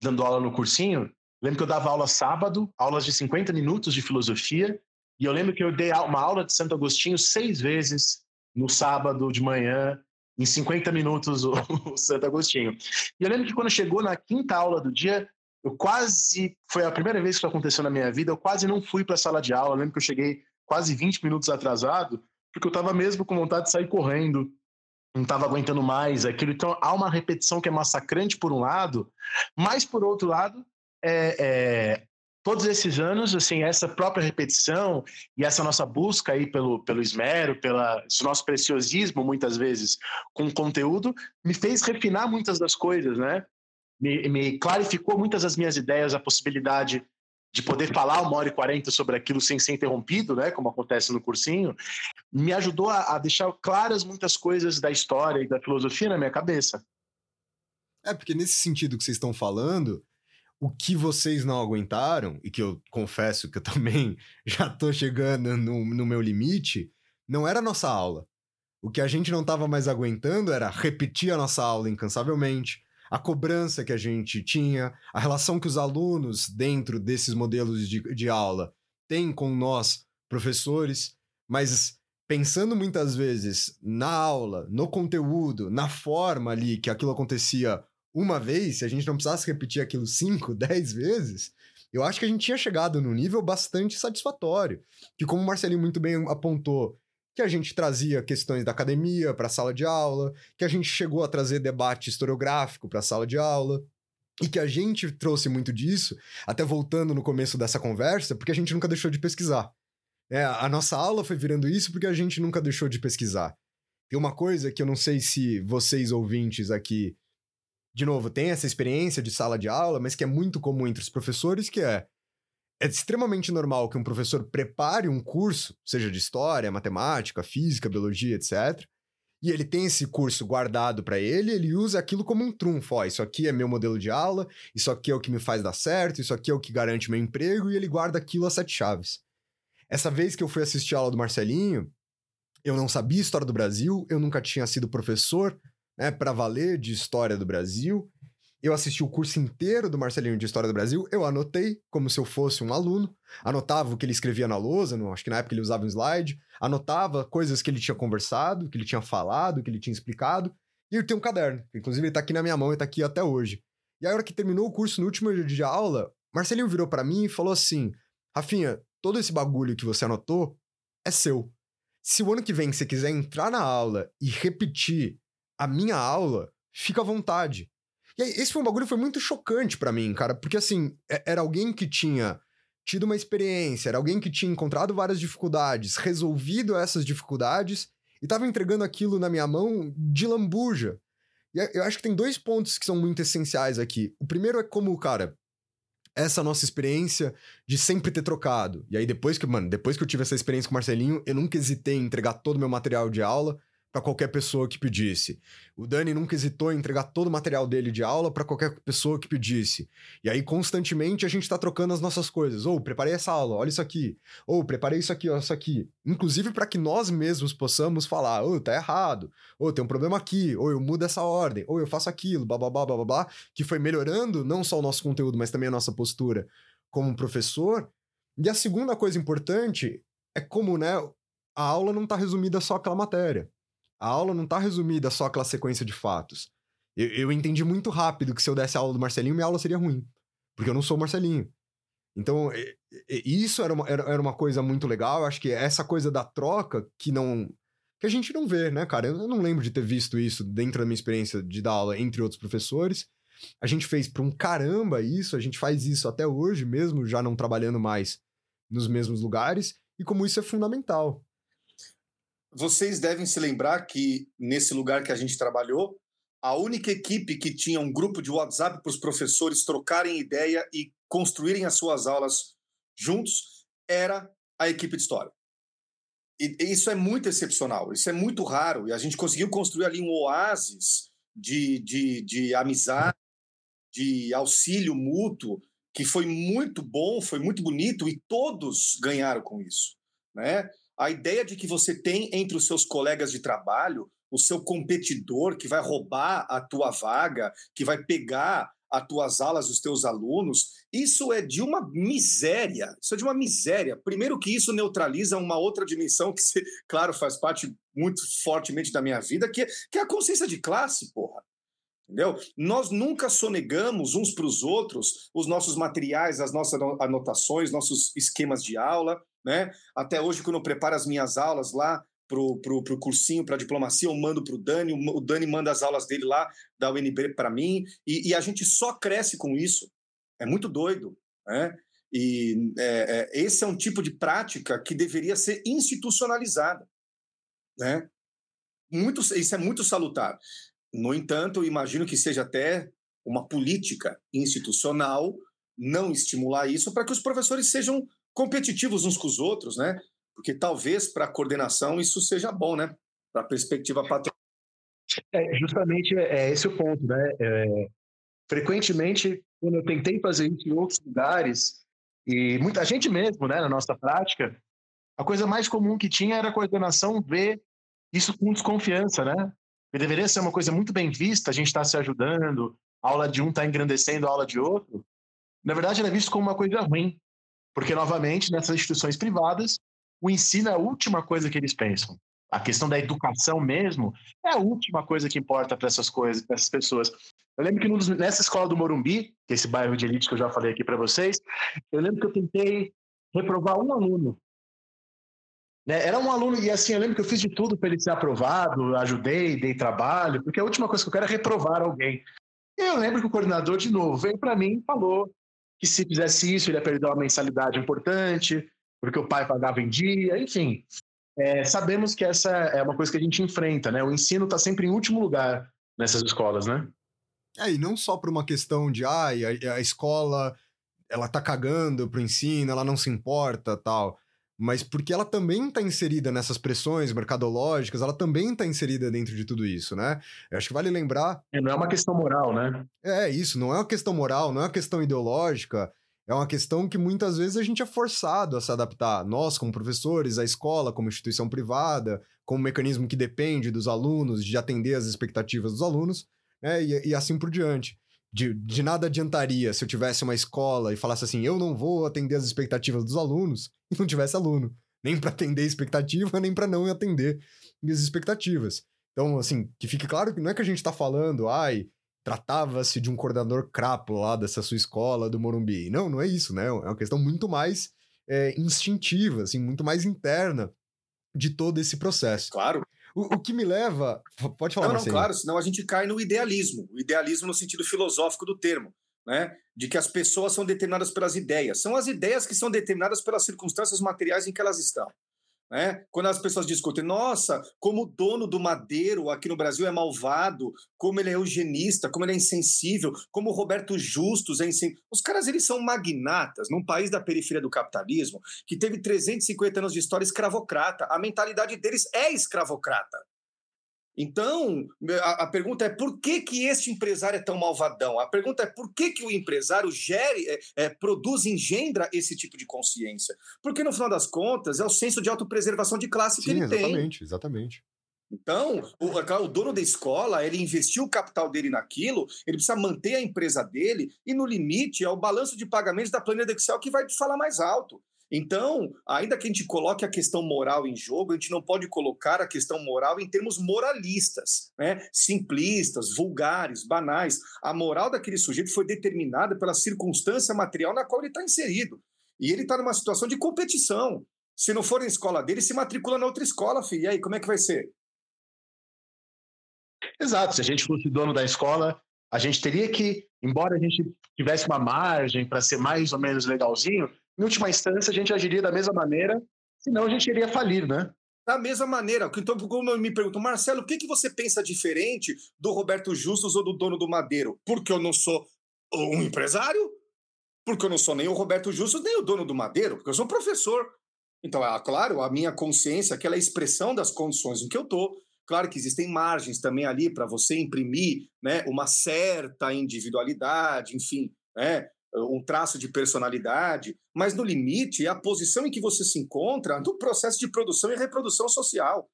dando aula no cursinho, lembro que eu dava aula sábado, aulas de 50 minutos de filosofia, e eu lembro que eu dei uma aula de Santo Agostinho seis vezes no sábado de manhã, em 50 minutos o, o Santo Agostinho. E eu lembro que quando chegou na quinta aula do dia, eu quase. Foi a primeira vez que isso aconteceu na minha vida, eu quase não fui para a sala de aula. Eu lembro que eu cheguei quase 20 minutos atrasado, porque eu estava mesmo com vontade de sair correndo, não estava aguentando mais aquilo. Então há uma repetição que é massacrante por um lado, mas por outro lado, é, é, todos esses anos, assim, essa própria repetição e essa nossa busca aí pelo, pelo esmero, pelo nosso preciosismo, muitas vezes, com conteúdo, me fez refinar muitas das coisas, né? Me, me clarificou muitas das minhas ideias, a possibilidade de poder falar uma hora e quarenta sobre aquilo sem ser interrompido, né, como acontece no cursinho, me ajudou a, a, deixar claras muitas coisas da história e da filosofia na minha cabeça. É, porque nesse sentido que vocês estão falando, o que vocês não aguentaram, e que eu confesso que eu também já tô chegando no, no meu limite, não era a nossa aula. O que a gente não estava mais aguentando era repetir a nossa aula incansavelmente, a cobrança que a gente tinha, a relação que os alunos, dentro desses modelos de, de aula, têm com nós, professores, mas pensando muitas vezes na aula, no conteúdo, na forma ali que aquilo acontecia uma vez, se a gente não precisasse repetir aquilo cinco, dez vezes, eu acho que a gente tinha chegado num nível bastante satisfatório. Que, como o Marcelinho muito bem apontou, que a gente trazia questões da academia para a sala de aula, que a gente chegou a trazer debate historiográfico para a sala de aula. E que a gente trouxe muito disso, até voltando no começo dessa conversa, porque a gente nunca deixou de pesquisar. É, a nossa aula foi virando isso porque a gente nunca deixou de pesquisar. Tem uma coisa que eu não sei se vocês ouvintes aqui, de novo, têm essa experiência de sala de aula, mas que é muito comum entre os professores, que é é extremamente normal que um professor prepare um curso, seja de história, matemática, física, biologia, etc. E ele tem esse curso guardado para ele, ele usa aquilo como um trunfo. Ó, isso aqui é meu modelo de aula, isso aqui é o que me faz dar certo, isso aqui é o que garante meu emprego, e ele guarda aquilo a sete chaves. Essa vez que eu fui assistir a aula do Marcelinho, eu não sabia história do Brasil, eu nunca tinha sido professor, né, para valer de história do Brasil, eu assisti o curso inteiro do Marcelinho de História do Brasil, eu anotei como se eu fosse um aluno, anotava o que ele escrevia na lousa, no, acho que na época ele usava um slide, anotava coisas que ele tinha conversado, que ele tinha falado, que ele tinha explicado, e eu tenho um caderno, que inclusive ele tá aqui na minha mão e tá aqui até hoje. E a hora que terminou o curso, no último dia de aula, Marcelinho virou para mim e falou assim: Rafinha, todo esse bagulho que você anotou é seu. Se o ano que vem você quiser entrar na aula e repetir a minha aula, fica à vontade. E aí, esse foi um bagulho foi muito chocante para mim, cara, porque assim, é, era alguém que tinha tido uma experiência, era alguém que tinha encontrado várias dificuldades, resolvido essas dificuldades e tava entregando aquilo na minha mão de lambuja. E eu acho que tem dois pontos que são muito essenciais aqui. O primeiro é como, cara, essa nossa experiência de sempre ter trocado. E aí, depois que, mano, depois que eu tive essa experiência com o Marcelinho, eu nunca hesitei em entregar todo o meu material de aula para qualquer pessoa que pedisse. O Dani nunca hesitou em entregar todo o material dele de aula para qualquer pessoa que pedisse. E aí, constantemente, a gente está trocando as nossas coisas. Ou, oh, preparei essa aula, olha isso aqui. Ou, oh, preparei isso aqui, olha isso aqui. Inclusive para que nós mesmos possamos falar, ô, oh, tá errado. Ou, tem um problema aqui. Ou, eu mudo essa ordem. Ou, eu faço aquilo, blá, blá, blá, blá, blá, que foi melhorando não só o nosso conteúdo, mas também a nossa postura como professor. E a segunda coisa importante é como, né, a aula não está resumida só àquela matéria. A aula não tá resumida só àquela sequência de fatos. Eu, eu entendi muito rápido que se eu desse a aula do Marcelinho, minha aula seria ruim. Porque eu não sou o Marcelinho. Então, isso era uma, era, uma coisa muito legal. Eu acho que essa coisa da troca que não. que a gente não vê, né, cara? Eu não lembro de ter visto isso dentro da minha experiência de dar aula entre outros professores. A gente fez pra um caramba isso, a gente faz isso até hoje, mesmo já não trabalhando mais nos mesmos lugares, e como isso é fundamental vocês devem se lembrar que nesse lugar que a gente trabalhou, a única equipe que tinha um grupo de WhatsApp para os professores trocarem ideia e construírem as suas aulas juntos era a equipe de história. E, isso é muito excepcional, isso é muito raro, e a gente conseguiu construir ali um oásis de, de, de amizade, de auxílio mútuo, que foi muito bom, foi muito bonito, e todos ganharam com isso. Né? A ideia de que você tem entre os seus colegas de trabalho o seu competidor que vai roubar a tua vaga, que vai pegar as tuas alas dos teus alunos, isso é de uma miséria. Isso é de uma miséria. Primeiro que isso neutraliza uma outra dimensão que, claro, faz parte muito fortemente da minha vida, que é, que é a consciência de classe, porra. Entendeu? Nós nunca sonegamos uns para os outros os nossos materiais, as nossas anotações, nossos esquemas de aula. Né? Até hoje, quando eu preparo as minhas aulas lá para o cursinho, para diplomacia, eu mando para o Dani, o Dani manda as aulas dele lá da UNB para mim, e, e, a gente só cresce com isso. É muito doido. Né? E é, é, esse é um tipo de prática que deveria ser institucionalizada. Né? Muito, isso é muito salutar. No entanto, imagino que seja até uma política institucional não estimular isso para que os professores sejam competitivos uns com os outros, né? Porque talvez para a coordenação isso seja bom, né? Para a perspectiva patronal. É, justamente é esse o ponto, né? É, frequentemente, quando eu tentei fazer isso em outros lugares, e muita gente mesmo, né, na nossa prática, a coisa mais comum que tinha era a coordenação ver isso com desconfiança, né? E deveria ser uma coisa muito bem vista, a gente está se ajudando, a aula de um está engrandecendo a aula de outro. Na verdade, ela é visto como uma coisa ruim, porque, novamente, nessas instituições privadas, o ensino é a última coisa que eles pensam. A questão da educação mesmo é a última coisa que importa para essas coisas, para essas pessoas. Eu lembro que nessa escola do Morumbi, que é esse bairro de elite que eu já falei aqui para vocês, eu lembro que eu tentei reprovar um aluno? Era um aluno, e assim, eu lembro que eu fiz de tudo para ele ser aprovado, ajudei, dei trabalho, porque a última coisa que eu quero é reprovar alguém. Eu lembro que o coordenador, de novo, veio para mim e falou que se fizesse isso, ele ia perder uma mensalidade importante, porque o pai pagava em dia, enfim. É, sabemos que essa é uma coisa que a gente enfrenta, né? O ensino está sempre em último lugar nessas escolas, né? É, e não só por uma questão de, ah, a, a escola, ela tá cagando pro ensino, ela não se importa, tal mas porque ela também está inserida nessas pressões mercadológicas, ela também está inserida dentro de tudo isso, né? Eu acho que vale lembrar. É, não é uma questão moral, né? É, isso, não é uma questão moral, não é uma questão ideológica, é uma questão que muitas vezes a gente é forçado a se adaptar. Nós, como professores, a escola, como instituição privada, como mecanismo que depende dos alunos, de atender às expectativas dos alunos, né? e, e assim por diante de, de nada adiantaria se eu tivesse uma escola e falasse assim, eu não vou atender as expectativas dos alunos e não tivesse aluno. Nem para atender a expectativa, nem para não atender as expectativas. Então, assim, que fique claro que não é que a gente está falando, ai, tratava-se de um coordenador crapo lá dessa sua escola do Morumbi. Não, não é isso, né? É uma questão muito mais é, instintiva, assim, muito mais interna de todo esse processo. Claro. O, o que me leva. Pode falar, Não, não, claro, senão a gente cai no idealismo. O idealismo no sentido filosófico do termo. Né, de que as pessoas são determinadas pelas ideias. São as ideias que são determinadas pelas circunstâncias materiais em que elas estão. Né? Quando as pessoas discutem, nossa, como o dono do Madeiro aqui no Brasil é malvado, como ele é eugenista, como ele é insensível, como o Roberto Justus é insensível. Os caras, eles são magnatas num país da periferia do capitalismo que teve 350 anos de história escravocrata. A mentalidade deles é escravocrata. Então, a, a, pergunta é por que, que este empresário é tão malvadão? A pergunta é por que, que o empresário gere, é, é, produz, engendra esse tipo de consciência? Porque, no final das contas, é o senso de autopreservação de classe Sim, que ele exatamente, tem. Exatamente, exatamente. Então, o, o, dono da escola, ele investiu o capital dele naquilo, ele precisa manter a empresa dele, e no limite é o balanço de pagamentos da planilha do Excel que vai falar mais alto. Então, ainda que a gente coloque a questão moral em jogo, a gente não pode colocar a questão moral em termos moralistas, né? simplistas, vulgares, banais. A moral daquele sujeito foi determinada pela circunstância material na qual ele está inserido. E ele está numa situação de competição. Se não for na escola dele, se matricula na outra escola, filho. E aí, como é que vai ser? Exato. Se a gente fosse dono da escola, a gente teria que, embora a gente tivesse uma margem para ser mais ou menos legalzinho, em última instância, a gente agiria da mesma maneira, senão a gente iria falir, né? Da mesma maneira. Então, como me pergunto, Marcelo, o que, que você pensa diferente do Roberto Justus ou do dono do Madeiro? Porque eu não sou um empresário? Porque eu não sou nem o Roberto Justus, nem o dono do Madeiro, porque eu sou professor. Então, é claro, a minha consciência, aquela expressão das condições em que eu estou. Claro que existem margens também ali para você imprimir né, uma certa individualidade, enfim, né, um traço de personalidade, mas no limite é a posição em que você se encontra no processo de produção e reprodução social.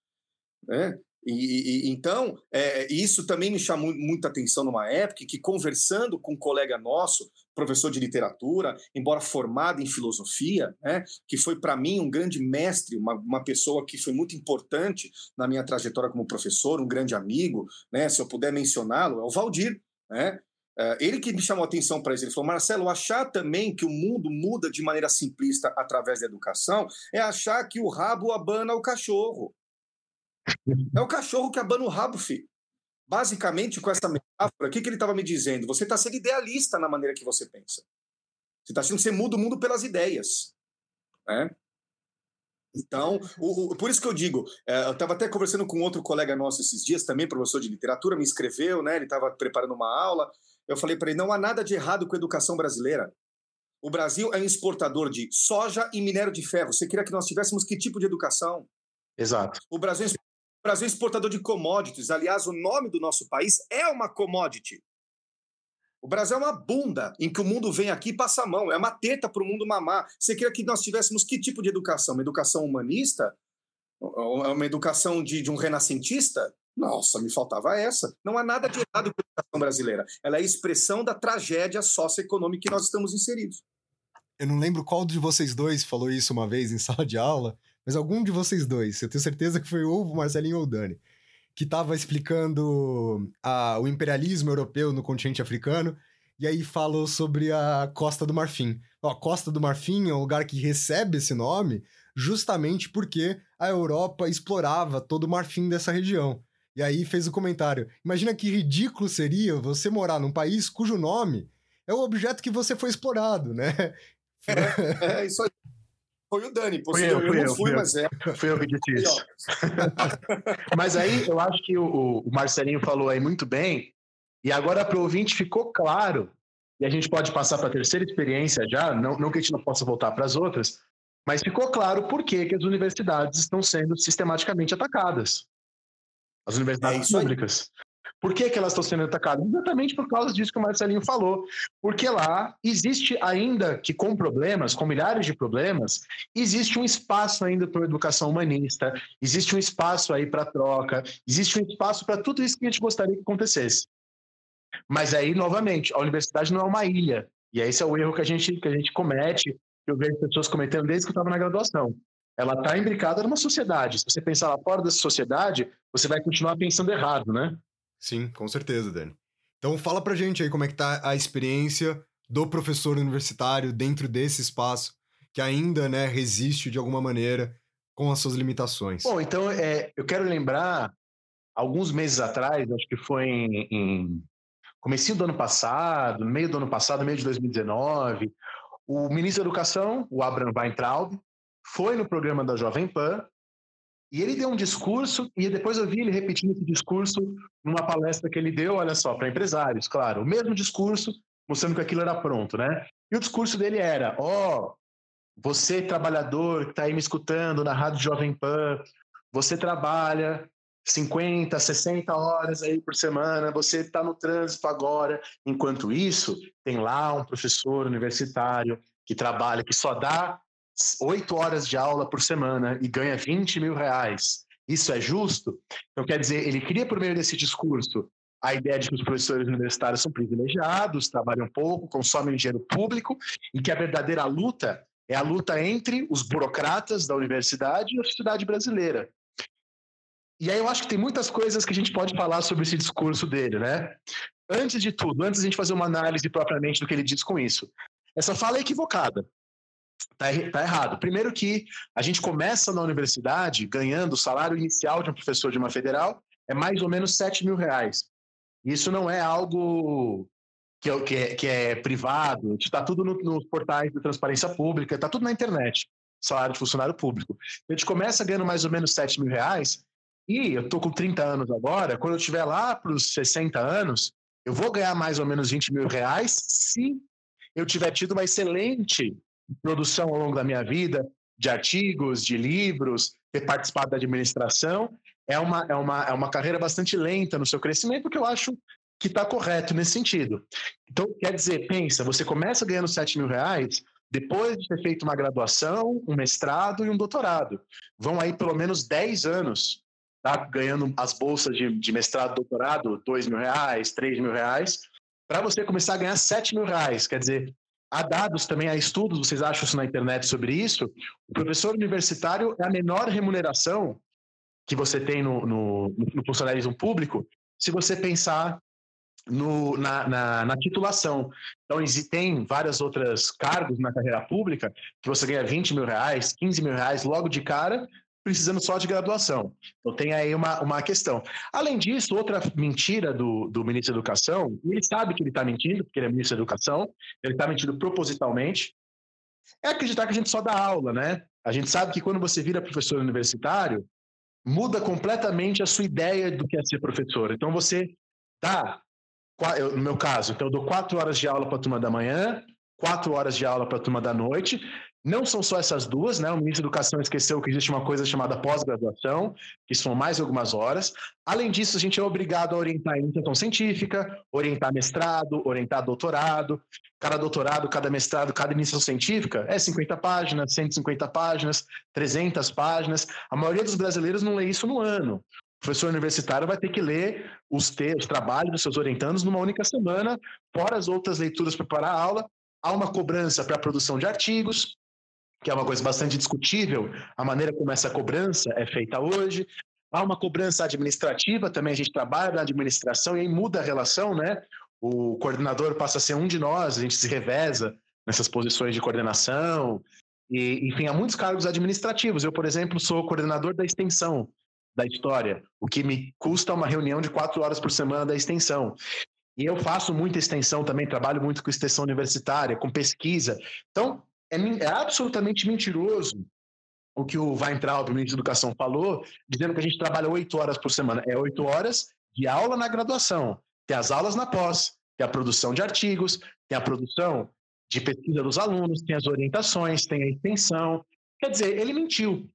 Né? E, e, então, é, isso também me chamou muita atenção numa época que, conversando com um colega nosso, professor de literatura, embora formado em filosofia, né, que foi para mim um grande mestre, uma, uma pessoa que foi muito importante na minha trajetória como professor, um grande amigo, né, se eu puder mencioná-lo, é o Valdir. Né? É, ele que me chamou a atenção para isso, ele falou: Marcelo, achar também que o mundo muda de maneira simplista através da educação é achar que o rabo abana o cachorro. É o cachorro que abana o rabo, filho. Basicamente, com essa metáfora, o que, que ele estava me dizendo? Você está sendo idealista na maneira que você pensa. Você está achando que você muda o mundo pelas ideias. Né? Então, o, o, por isso que eu digo, é, eu estava até conversando com outro colega nosso esses dias, também professor de literatura, me escreveu, né? Ele estava preparando uma aula. Eu falei para ele: não há nada de errado com a educação brasileira. O Brasil é um exportador de soja e minério de ferro. Você queria que nós tivéssemos que tipo de educação? Exato. O Brasil, é o Brasil é exportador de commodities. Aliás, o nome do nosso país é uma commodity. O Brasil é uma bunda em que o mundo vem aqui e passa a mão. É uma teta para o mundo mamar. Você queria que nós tivéssemos que tipo de educação? Uma educação humanista? Uma educação de, de um renascentista? Nossa, me faltava essa. Não há nada de errado com a educação brasileira. Ela é a expressão da tragédia socioeconômica que nós estamos inseridos. Eu não lembro qual de vocês dois falou isso uma vez em sala de aula, mas algum de vocês dois, eu tenho certeza que foi ou o Marcelinho ou o Dani, que estava explicando a, o imperialismo europeu no continente africano, e aí falou sobre a Costa do Marfim. Ó, a Costa do Marfim é um lugar que recebe esse nome justamente porque a Europa explorava todo o marfim dessa região. E aí fez o comentário: imagina que ridículo seria você morar num país cujo nome é o objeto que você foi explorado, né? É, é isso aí. Foi o Dani, por eu, eu, eu, não fui, fui mas é. Fui eu que disse isso. mas aí eu acho que o, o Marcelinho falou aí muito bem, e agora para o ouvinte ficou claro, e a gente pode passar para a terceira experiência já, não, não que a gente não possa voltar para as outras, mas ficou claro por que, que as universidades estão sendo sistematicamente atacadas. As universidades é públicas. Por que, que elas estão sendo atacadas? Exatamente por causa disso que o Marcelinho falou. Porque lá existe ainda que com problemas, com milhares de problemas, existe um espaço ainda para a educação humanista, existe um espaço aí para troca, existe um espaço para tudo isso que a gente gostaria que acontecesse. Mas aí, novamente, a universidade não é uma ilha. E esse é o erro que a gente, que a gente comete, que eu vejo pessoas cometendo desde que eu estava na graduação. Ela está imbricada numa sociedade. Se você pensar lá fora dessa sociedade, você vai continuar pensando errado, né? Sim, com certeza, Dani. Então fala pra gente aí como é que tá a experiência do professor universitário dentro desse espaço que ainda, né, resiste de alguma maneira com as suas limitações. Bom, então é, eu quero lembrar, alguns meses atrás, acho que foi em, em comecinho do ano passado, meio do ano passado, meio de 2019, o ministro da Educação, o Abraham Weintraub, foi no programa da Jovem Pan e ele deu um discurso, e depois eu vi ele repetindo esse discurso numa palestra que ele deu, olha só, para empresários, claro. O mesmo discurso, mostrando que aquilo era pronto, né? E o discurso dele era: ó, oh, você trabalhador que está aí me escutando na Rádio Jovem Pan, você trabalha 50, 60 horas aí por semana, você está no trânsito agora. Enquanto isso, tem lá um professor universitário que trabalha, que só dá oito horas de aula por semana e ganha 20 mil reais. Isso é justo? Então, quer dizer, ele cria por meio desse discurso a ideia de que os professores universitários são privilegiados, trabalham pouco, consomem dinheiro público e que a verdadeira luta é a luta entre os burocratas da universidade e a sociedade brasileira. E aí eu acho que tem muitas coisas que a gente pode falar sobre esse discurso dele, né? Antes de tudo, antes de a gente fazer uma análise propriamente do que ele diz com isso, essa fala é equivocada. Tá, tá, errado. Primeiro que a gente começa na universidade ganhando o salário inicial de um professor de uma federal é mais ou menos 7 mil reais. Isso não é algo que é, que é, que é privado, está tudo no, nos portais de transparência pública, está tudo na internet, salário de funcionário público. A gente começa ganhando mais ou menos 7 mil reais e eu estou com 30 anos agora, quando eu estiver lá para os 60 anos, eu vou ganhar mais ou menos 20 mil reais se eu tiver tido uma excelente produção ao longo da minha vida, de artigos, de livros, ter participado da administração, é uma, é uma, é uma carreira bastante lenta no seu crescimento, que eu acho que está correto nesse sentido. Então, quer dizer, pensa, você começa ganhando 7 mil reais depois de ter feito uma graduação, um mestrado e um doutorado. Vão aí pelo menos 10 anos tá? ganhando as bolsas de, de mestrado, doutorado, 2 mil reais, 3 mil reais, para você começar a ganhar 7 mil reais. Quer dizer, há dados também, há estudos, vocês acham isso na internet sobre isso? O professor universitário é a menor remuneração que você tem no, no, no funcionalismo público, se você pensar no, na, na, na, titulação. Então, tem várias outras cargos na carreira pública que você ganha 20 mil reais, 15 mil reais logo de cara, precisando só de graduação. Então, tem aí uma, uma questão. Além disso, outra mentira do, do ministro da Educação, ele sabe que ele está mentindo, porque ele é ministro da Educação, ele está mentindo propositalmente, é acreditar que a gente só dá aula, né? A gente sabe que quando você vira professor universitário, muda completamente a sua ideia do que é ser professor. Então, você dá no meu caso, então eu dou quatro horas de aula para a turma da manhã, quatro horas de aula para a turma da noite. Não são só essas duas, né? O ministro da Educação esqueceu que existe uma coisa chamada pós-graduação, que são mais algumas horas. Além disso, a gente é obrigado a orientar iniciação científica, orientar mestrado, orientar doutorado. Cada doutorado, cada mestrado, cada iniciação científica é 50 páginas, 150 páginas, 300 páginas. A maioria dos brasileiros não lê isso no ano professor universitário vai ter que ler os, textos, os trabalhos dos seus orientandos numa única semana, fora as outras leituras para preparar a aula. Há uma cobrança para a produção de artigos, que é uma coisa bastante discutível, a maneira como essa cobrança é feita hoje. Há uma cobrança administrativa, também a gente trabalha na administração e aí muda a relação, né? O coordenador passa a ser um de nós, a gente se reveza nessas posições de coordenação. E, enfim, há muitos cargos administrativos. Eu, por exemplo, sou coordenador da extensão da história, o que me custa uma reunião de quatro horas por semana da extensão. E eu faço muita extensão também, trabalho muito com extensão universitária, com pesquisa. Então, é, é absolutamente mentiroso o que o Weintraub, o ministro da Educação, falou, dizendo que a gente trabalha oito horas por semana. É oito horas de aula na graduação, tem as aulas na pós, tem a produção de artigos, tem a produção de pesquisa dos alunos, tem as orientações, tem a extensão. Quer dizer, ele mentiu.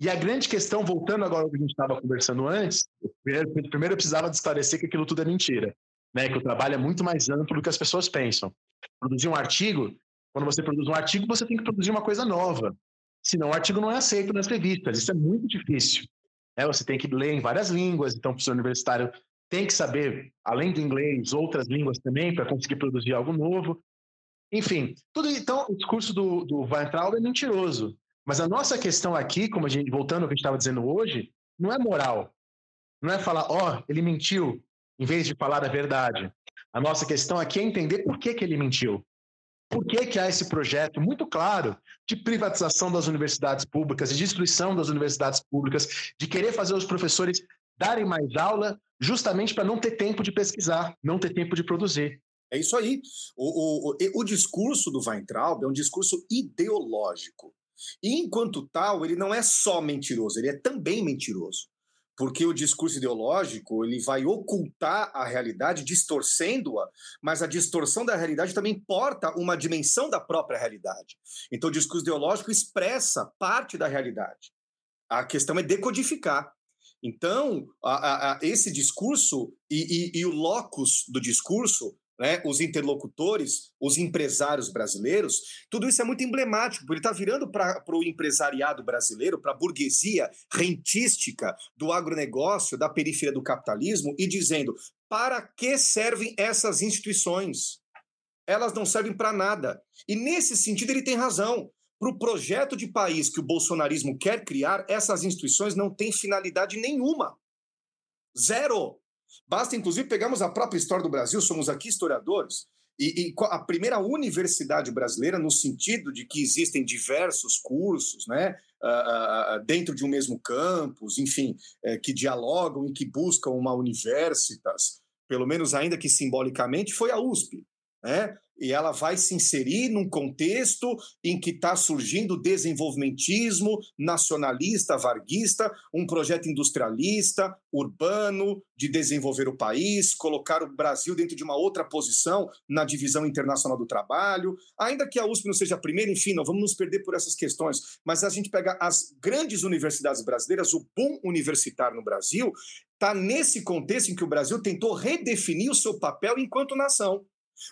E a grande questão, voltando agora ao que a gente estava conversando antes, primeiro, primeiro eu precisava de esclarecer que aquilo tudo é mentira, né? que o trabalho é muito mais amplo do que as pessoas pensam. Produzir um artigo, quando você produz um artigo, você tem que produzir uma coisa nova. Senão o artigo não é aceito nas revistas. Isso é muito difícil. Né? Você tem que ler em várias línguas, então o professor universitário tem que saber, além do inglês, outras línguas também, para conseguir produzir algo novo. Enfim, tudo então o discurso do, do Weintraub é mentiroso. Mas a nossa questão aqui, como a gente voltando ao que a gente estava dizendo hoje, não é moral. Não é falar, ó, oh, ele mentiu, em vez de falar a verdade. A nossa questão aqui é entender por que, que ele mentiu. Por que, que há esse projeto muito claro de privatização das universidades públicas, de destruição das universidades públicas, de querer fazer os professores darem mais aula justamente para não ter tempo de pesquisar, não ter tempo de produzir. É isso aí. O, o, o, o discurso do Weintraub é um discurso ideológico. E enquanto tal, ele não é só mentiroso, ele é também mentiroso. Porque o discurso ideológico ele vai ocultar a realidade, distorcendo-a, mas a distorção da realidade também porta uma dimensão da própria realidade. Então, o discurso ideológico expressa parte da realidade. A questão é decodificar. Então, a, a, esse discurso e, e, e o locus do discurso né, os interlocutores, os empresários brasileiros, tudo isso é muito emblemático, porque ele está virando para o empresariado brasileiro, para a burguesia rentística do agronegócio, da periferia do capitalismo, e dizendo: para que servem essas instituições? Elas não servem para nada. E nesse sentido, ele tem razão. Para o projeto de país que o bolsonarismo quer criar, essas instituições não têm finalidade nenhuma. Zero. Basta, inclusive, pegarmos a própria história do Brasil, somos aqui historiadores, e, e, a primeira universidade brasileira, no sentido de que existem diversos cursos, né, uh, uh, dentro de um mesmo campus, enfim, uh, que dialogam e que buscam uma universitas, pelo menos ainda que simbolicamente, foi a USP. Né? E ela vai se inserir num contexto em que está surgindo desenvolvimentismo nacionalista, varguista, um projeto industrialista, urbano, de desenvolver o país, colocar o Brasil dentro de uma outra posição na divisão internacional do trabalho. Ainda que a USP não seja a primeira, enfim, não vamos nos perder por essas questões, mas a gente pega as grandes universidades brasileiras, o boom universitário no Brasil, está nesse contexto em que o Brasil tentou redefinir o seu papel enquanto nação.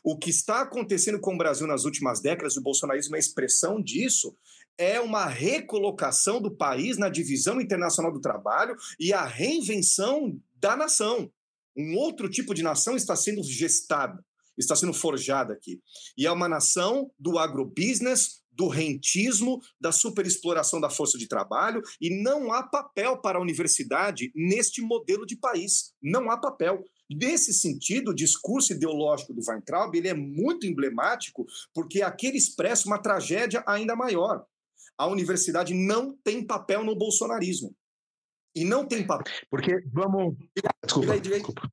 O que está acontecendo com o Brasil nas últimas décadas, o bolsonarismo é expressão disso, é uma recolocação do país na divisão internacional do trabalho e a reinvenção da nação. Um outro tipo de nação está sendo gestada, está sendo forjada aqui. E é uma nação do agrobusiness, do rentismo, da superexploração da força de trabalho, e não há papel para a universidade neste modelo de país. Não há papel. Nesse sentido, o discurso ideológico do Weintraub ele é muito emblemático, porque aquele expressa uma tragédia ainda maior. A universidade não tem papel no bolsonarismo. E não tem papel. Porque, vamos. Desculpa, Diga aí, diga aí. desculpa.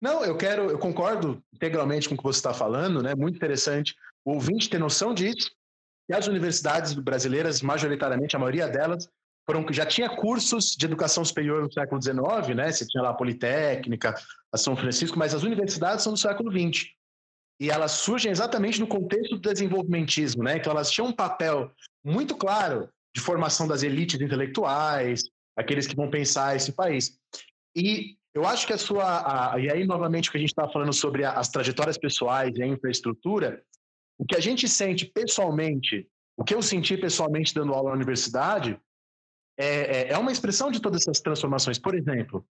Não, eu quero, eu concordo integralmente com o que você está falando, né? Muito interessante o ouvinte ter noção disso. E as universidades brasileiras, majoritariamente, a maioria delas, foram já tinha cursos de educação superior no século XIX, né? Você tinha lá a Politécnica, a São Francisco, mas as universidades são do século XX. E elas surgem exatamente no contexto do desenvolvimentismo, né? Então elas tinham um papel muito claro de formação das elites intelectuais, aqueles que vão pensar esse país. E eu acho que a sua. A, e aí, novamente, o que a gente estava falando sobre a, as trajetórias pessoais e a infraestrutura, o que a gente sente pessoalmente, o que eu senti pessoalmente dando aula na universidade, é, é, é uma expressão de todas essas transformações. Por exemplo,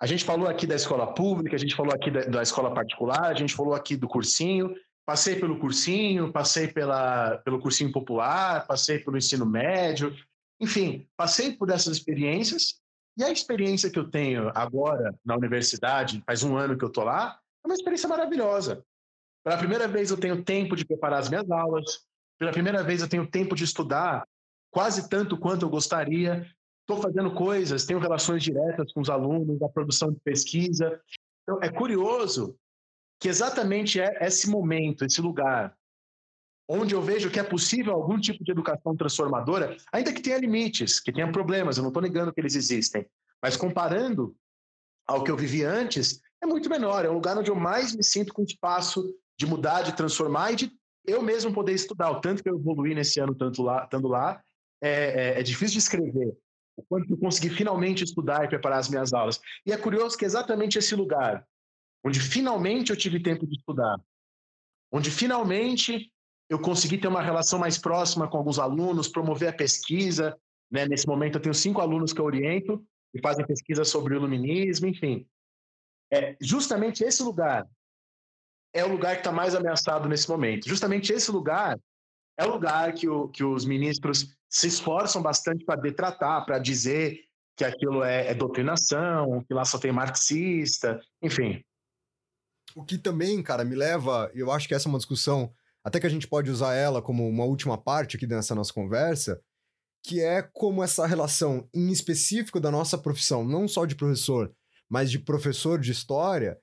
a gente falou aqui da escola pública, a gente falou aqui da, da escola particular, a gente falou aqui do cursinho. Passei pelo cursinho, passei pela, pelo cursinho popular, passei pelo ensino médio, enfim, passei por essas experiências e a experiência que eu tenho agora na universidade, faz um ano que eu estou lá, é uma experiência maravilhosa. Pela primeira vez eu tenho tempo de preparar as minhas aulas, pela primeira vez eu tenho tempo de estudar quase tanto quanto eu gostaria. Estou fazendo coisas, tenho relações diretas com os alunos, a produção de pesquisa. Então, é curioso que exatamente é esse momento, esse lugar, onde eu vejo que é possível algum tipo de educação transformadora, ainda que tenha limites, que tenha problemas, eu não estou negando que eles existem, mas comparando ao que eu vivi antes, é muito menor, é um lugar onde eu mais me sinto com espaço de mudar, de transformar e de eu mesmo poder estudar. O tanto que eu evoluí nesse ano, tanto lá, estando lá, é, é, é difícil de escrever. O quanto eu consegui finalmente estudar e preparar as minhas aulas. E é curioso que é exatamente esse lugar, onde finalmente eu tive tempo de estudar, onde finalmente eu consegui ter uma relação mais próxima com alguns alunos, promover a pesquisa. Né? Nesse momento, eu tenho cinco alunos que eu oriento e fazem pesquisa sobre o iluminismo, enfim. É justamente esse lugar é o lugar que está mais ameaçado nesse momento. Justamente esse lugar é o lugar que, o, que os ministros se esforçam bastante para detratar, para dizer que aquilo é, é doutrinação, que lá só tem marxista, enfim. O que também, cara, me leva, eu acho que essa é uma discussão, até que a gente pode usar ela como uma última parte aqui dessa nossa conversa, que é como essa relação, em específico da nossa profissão, não só de professor, mas de professor de história,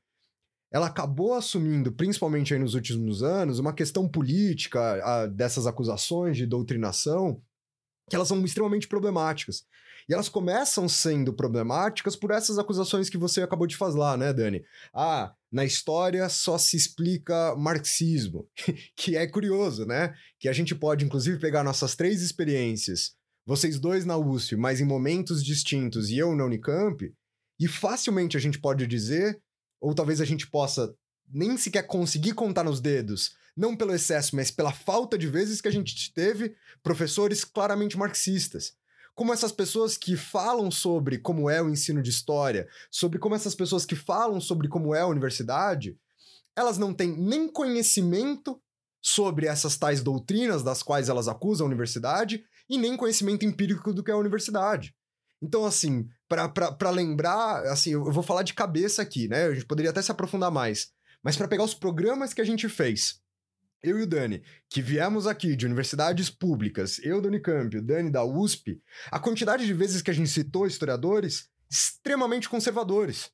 ela acabou assumindo, principalmente aí nos últimos anos, uma questão política a, dessas acusações de doutrinação, que elas são extremamente problemáticas. E elas começam sendo problemáticas por essas acusações que você acabou de fazer lá, né, Dani? Ah, na história só se explica marxismo, que é curioso, né? Que a gente pode, inclusive, pegar nossas três experiências, vocês dois na USP, mas em momentos distintos, e eu na Unicamp, e facilmente a gente pode dizer, ou talvez a gente possa nem sequer conseguir contar nos dedos, não pelo excesso, mas pela falta de vezes que a gente teve professores claramente marxistas como essas pessoas que falam sobre como é o ensino de história, sobre como essas pessoas que falam sobre como é a universidade, elas não têm nem conhecimento sobre essas tais doutrinas das quais elas acusam a universidade e nem conhecimento empírico do que é a universidade. Então, assim, para lembrar, assim, eu vou falar de cabeça aqui, né? A gente poderia até se aprofundar mais. Mas para pegar os programas que a gente fez eu e o Dani, que viemos aqui de universidades públicas, eu do Unicamp, o Dani da USP, a quantidade de vezes que a gente citou historiadores extremamente conservadores.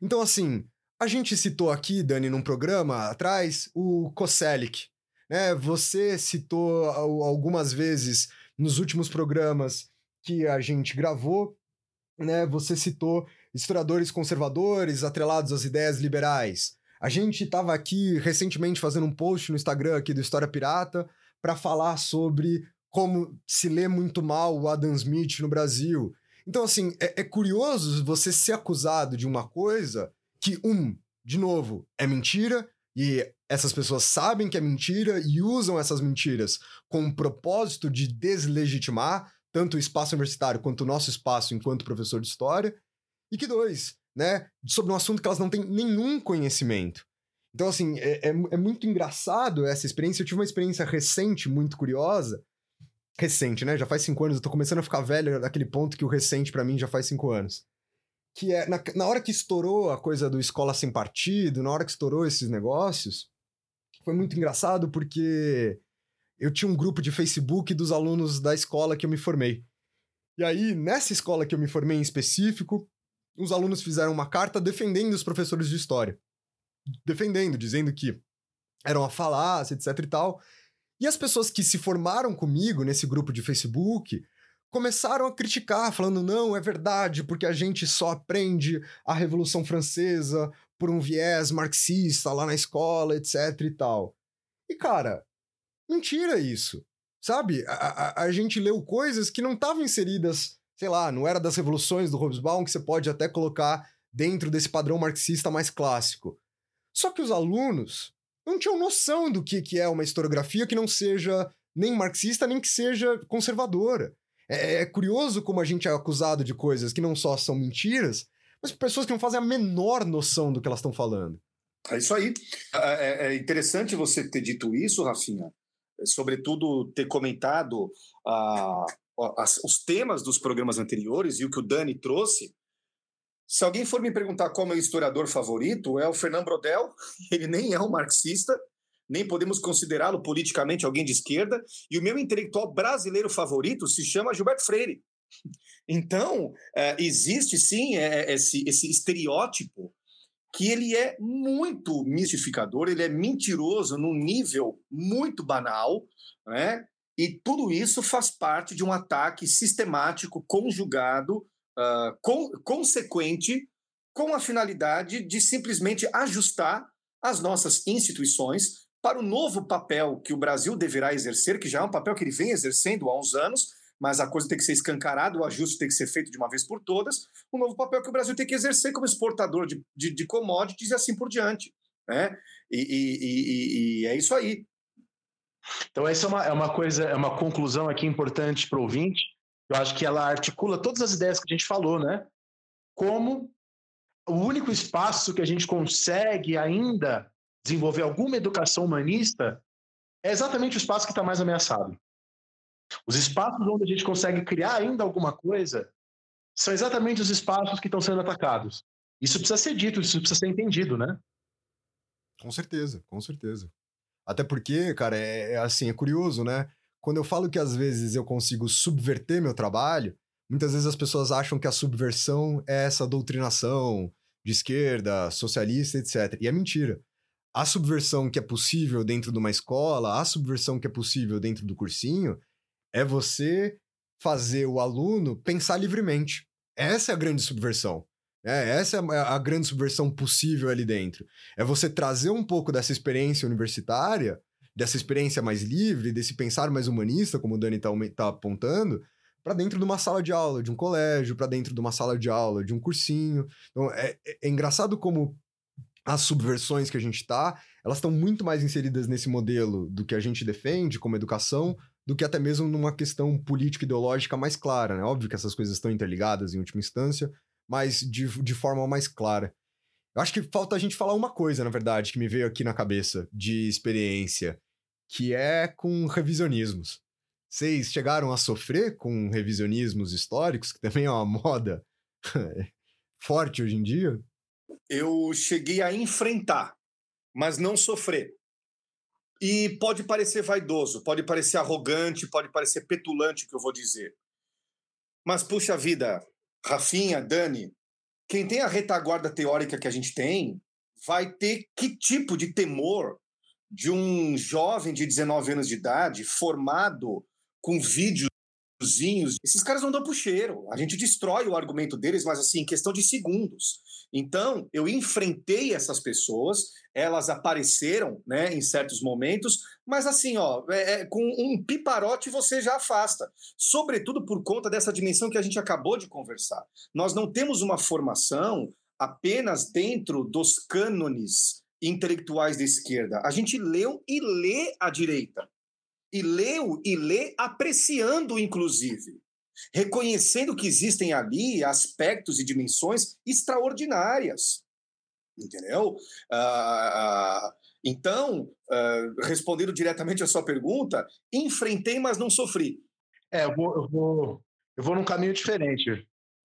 Então, assim, a gente citou aqui, Dani, num programa atrás, o Koselik. Né? Você citou algumas vezes nos últimos programas que a gente gravou, né? Você citou historiadores conservadores atrelados às ideias liberais. A gente estava aqui recentemente fazendo um post no Instagram aqui do História Pirata para falar sobre como se lê muito mal o Adam Smith no Brasil. Então, assim, é, é curioso você ser acusado de uma coisa que, um, de novo, é mentira, e essas pessoas sabem que é mentira e usam essas mentiras com o propósito de deslegitimar tanto o espaço universitário quanto o nosso espaço enquanto professor de história. E que dois, né? Sobre um assunto que elas não têm nenhum conhecimento. Então, assim, é, é, é muito engraçado essa experiência. Eu tive uma experiência recente, muito curiosa. Recente, né? Já faz cinco anos. Eu tô começando a ficar velho daquele ponto que o recente para mim já faz cinco anos. Que é, na, na hora que estourou a coisa do escola sem partido, na hora que estourou esses negócios, foi muito engraçado porque eu tinha um grupo de Facebook dos alunos da escola que eu me formei. E aí, nessa escola que eu me formei em específico, os alunos fizeram uma carta defendendo os professores de história. Defendendo, dizendo que era uma falácia, etc e tal. E as pessoas que se formaram comigo nesse grupo de Facebook começaram a criticar, falando: não, é verdade, porque a gente só aprende a Revolução Francesa por um viés marxista lá na escola, etc e tal. E, cara, mentira isso. Sabe? A, a, a gente leu coisas que não estavam inseridas, sei lá, não era das revoluções do Hobsbawm, que você pode até colocar dentro desse padrão marxista mais clássico. Só que os alunos não tinham noção do que, que é uma historiografia que não seja nem marxista, nem que seja conservadora. É, é curioso como a gente é acusado de coisas que não só são mentiras, mas pessoas que não fazem a menor noção do que elas estão falando. É isso aí. É, é, interessante você ter dito isso, Rafinha, sobretudo ter comentado ah, as, os temas dos programas anteriores e o que o Dani trouxe. Se alguém for me perguntar qual é o meu historiador favorito, é o Fernando Brodel. Ele nem é um marxista, nem podemos considerá-lo politicamente alguém de esquerda. E o meu intelectual brasileiro favorito se chama Gilberto Freire. Então, é, existe sim é, esse, esse estereótipo que ele é muito mistificador, ele é mentiroso num nível muito banal, né? E tudo isso faz parte de um ataque sistemático, conjugado, uh, com, consequente, com a finalidade de simplesmente ajustar as nossas instituições para o novo papel que o Brasil deverá exercer, que já é um papel que ele vem exercendo há uns anos, mas a coisa tem que ser escancarada, o ajuste tem que ser feito de uma vez por todas, um novo papel que o Brasil tem que exercer como exportador de, de, de commodities e assim por diante. Né? E, e, e, e é isso aí. Então, essa é uma, é uma coisa, é uma conclusão aqui importante para o ouvinte. Eu acho que ela articula todas as ideias que a gente falou, né? Como o único espaço que a gente consegue ainda desenvolver alguma educação humanista é exatamente o espaço que está mais ameaçado. Os espaços onde a gente consegue criar ainda alguma coisa são exatamente os espaços que estão sendo atacados. Isso precisa ser dito, isso precisa ser entendido, né? Com certeza, com certeza. Até porque, cara, é, é assim, é curioso, né? Quando eu falo que às vezes eu consigo subverter meu trabalho, muitas vezes as pessoas acham que a subversão é essa doutrinação de esquerda, socialista, etc. E é mentira. A subversão que é possível dentro de uma escola, a subversão que é possível dentro do cursinho, é você fazer o aluno pensar livremente. Essa é a grande subversão. É, essa é a grande subversão possível ali dentro. É você trazer um pouco dessa experiência universitária, dessa experiência mais livre, desse pensar mais humanista, como o Dani está tá apontando, para dentro de uma sala de aula, de um colégio, para dentro de uma sala de aula, de um cursinho. Então, é, é, é engraçado como as subversões que a gente está, elas estão muito mais inseridas nesse modelo do que a gente defende como educação do que até mesmo numa questão política ideológica mais clara, né? Óbvio que essas coisas estão interligadas em última instância, mas de, de forma mais clara. Eu acho que falta a gente falar uma coisa, na verdade, que me veio aqui na cabeça de experiência, que é com revisionismos. Vocês chegaram a sofrer com revisionismos históricos, que também é uma moda forte hoje em dia? Eu cheguei a enfrentar, mas não sofrer. E pode parecer vaidoso, pode parecer arrogante, pode parecer petulante o que eu vou dizer. Mas, puxa vida, Rafinha, Dani, quem tem a retaguarda teórica que a gente tem, vai ter que tipo de temor de um jovem de 19 anos de idade formado com Esses caras não dão pro cheiro. A gente destrói o argumento deles, mas assim, em questão de segundos. Então, eu enfrentei essas pessoas, elas apareceram né, em certos momentos, mas assim, ó, é, é, com um piparote você já afasta. Sobretudo por conta dessa dimensão que a gente acabou de conversar. Nós não temos uma formação apenas dentro dos cânones intelectuais da esquerda. A gente leu e lê a direita. E leu e lê apreciando, inclusive. reconhecendo que existem ali aspectos e dimensões extraordinárias. Entendeu? Ah, então, ah, respondendo diretamente a sua pergunta, enfrentei, mas não sofri. É, eu vou, eu vou, eu vou num caminho diferente.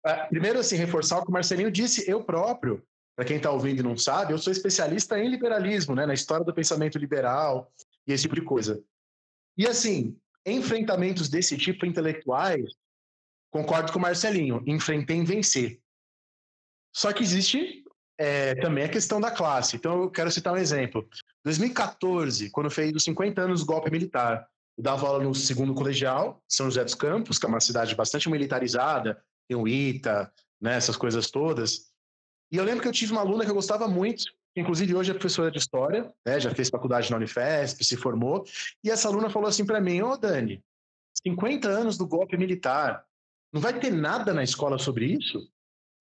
Ah, Primeiro, assim, reforçar o que o Marcelinho disse, eu próprio, para quem está ouvindo e não sabe, eu sou especialista em liberalismo, né, na história do pensamento liberal e esse tipo de coisa. E, assim, enfrentamentos desse tipo intelectuais, concordo com o Marcelinho, enfrentei em vencer. Só que existe é, também a questão da classe. Então, eu quero citar um exemplo. 2014, quando fez os 50 anos do golpe militar, eu dava aula no segundo colegial, São José dos Campos, que é uma cidade bastante militarizada, tem o ITA, né, essas coisas todas. E eu lembro que eu tive uma aluna que eu gostava muito, inclusive hoje é professora de história, né, já fez faculdade na Unifesp, se formou, e essa aluna falou assim para mim: Ô Dani, 50 anos do golpe militar, não vai ter nada na escola sobre isso?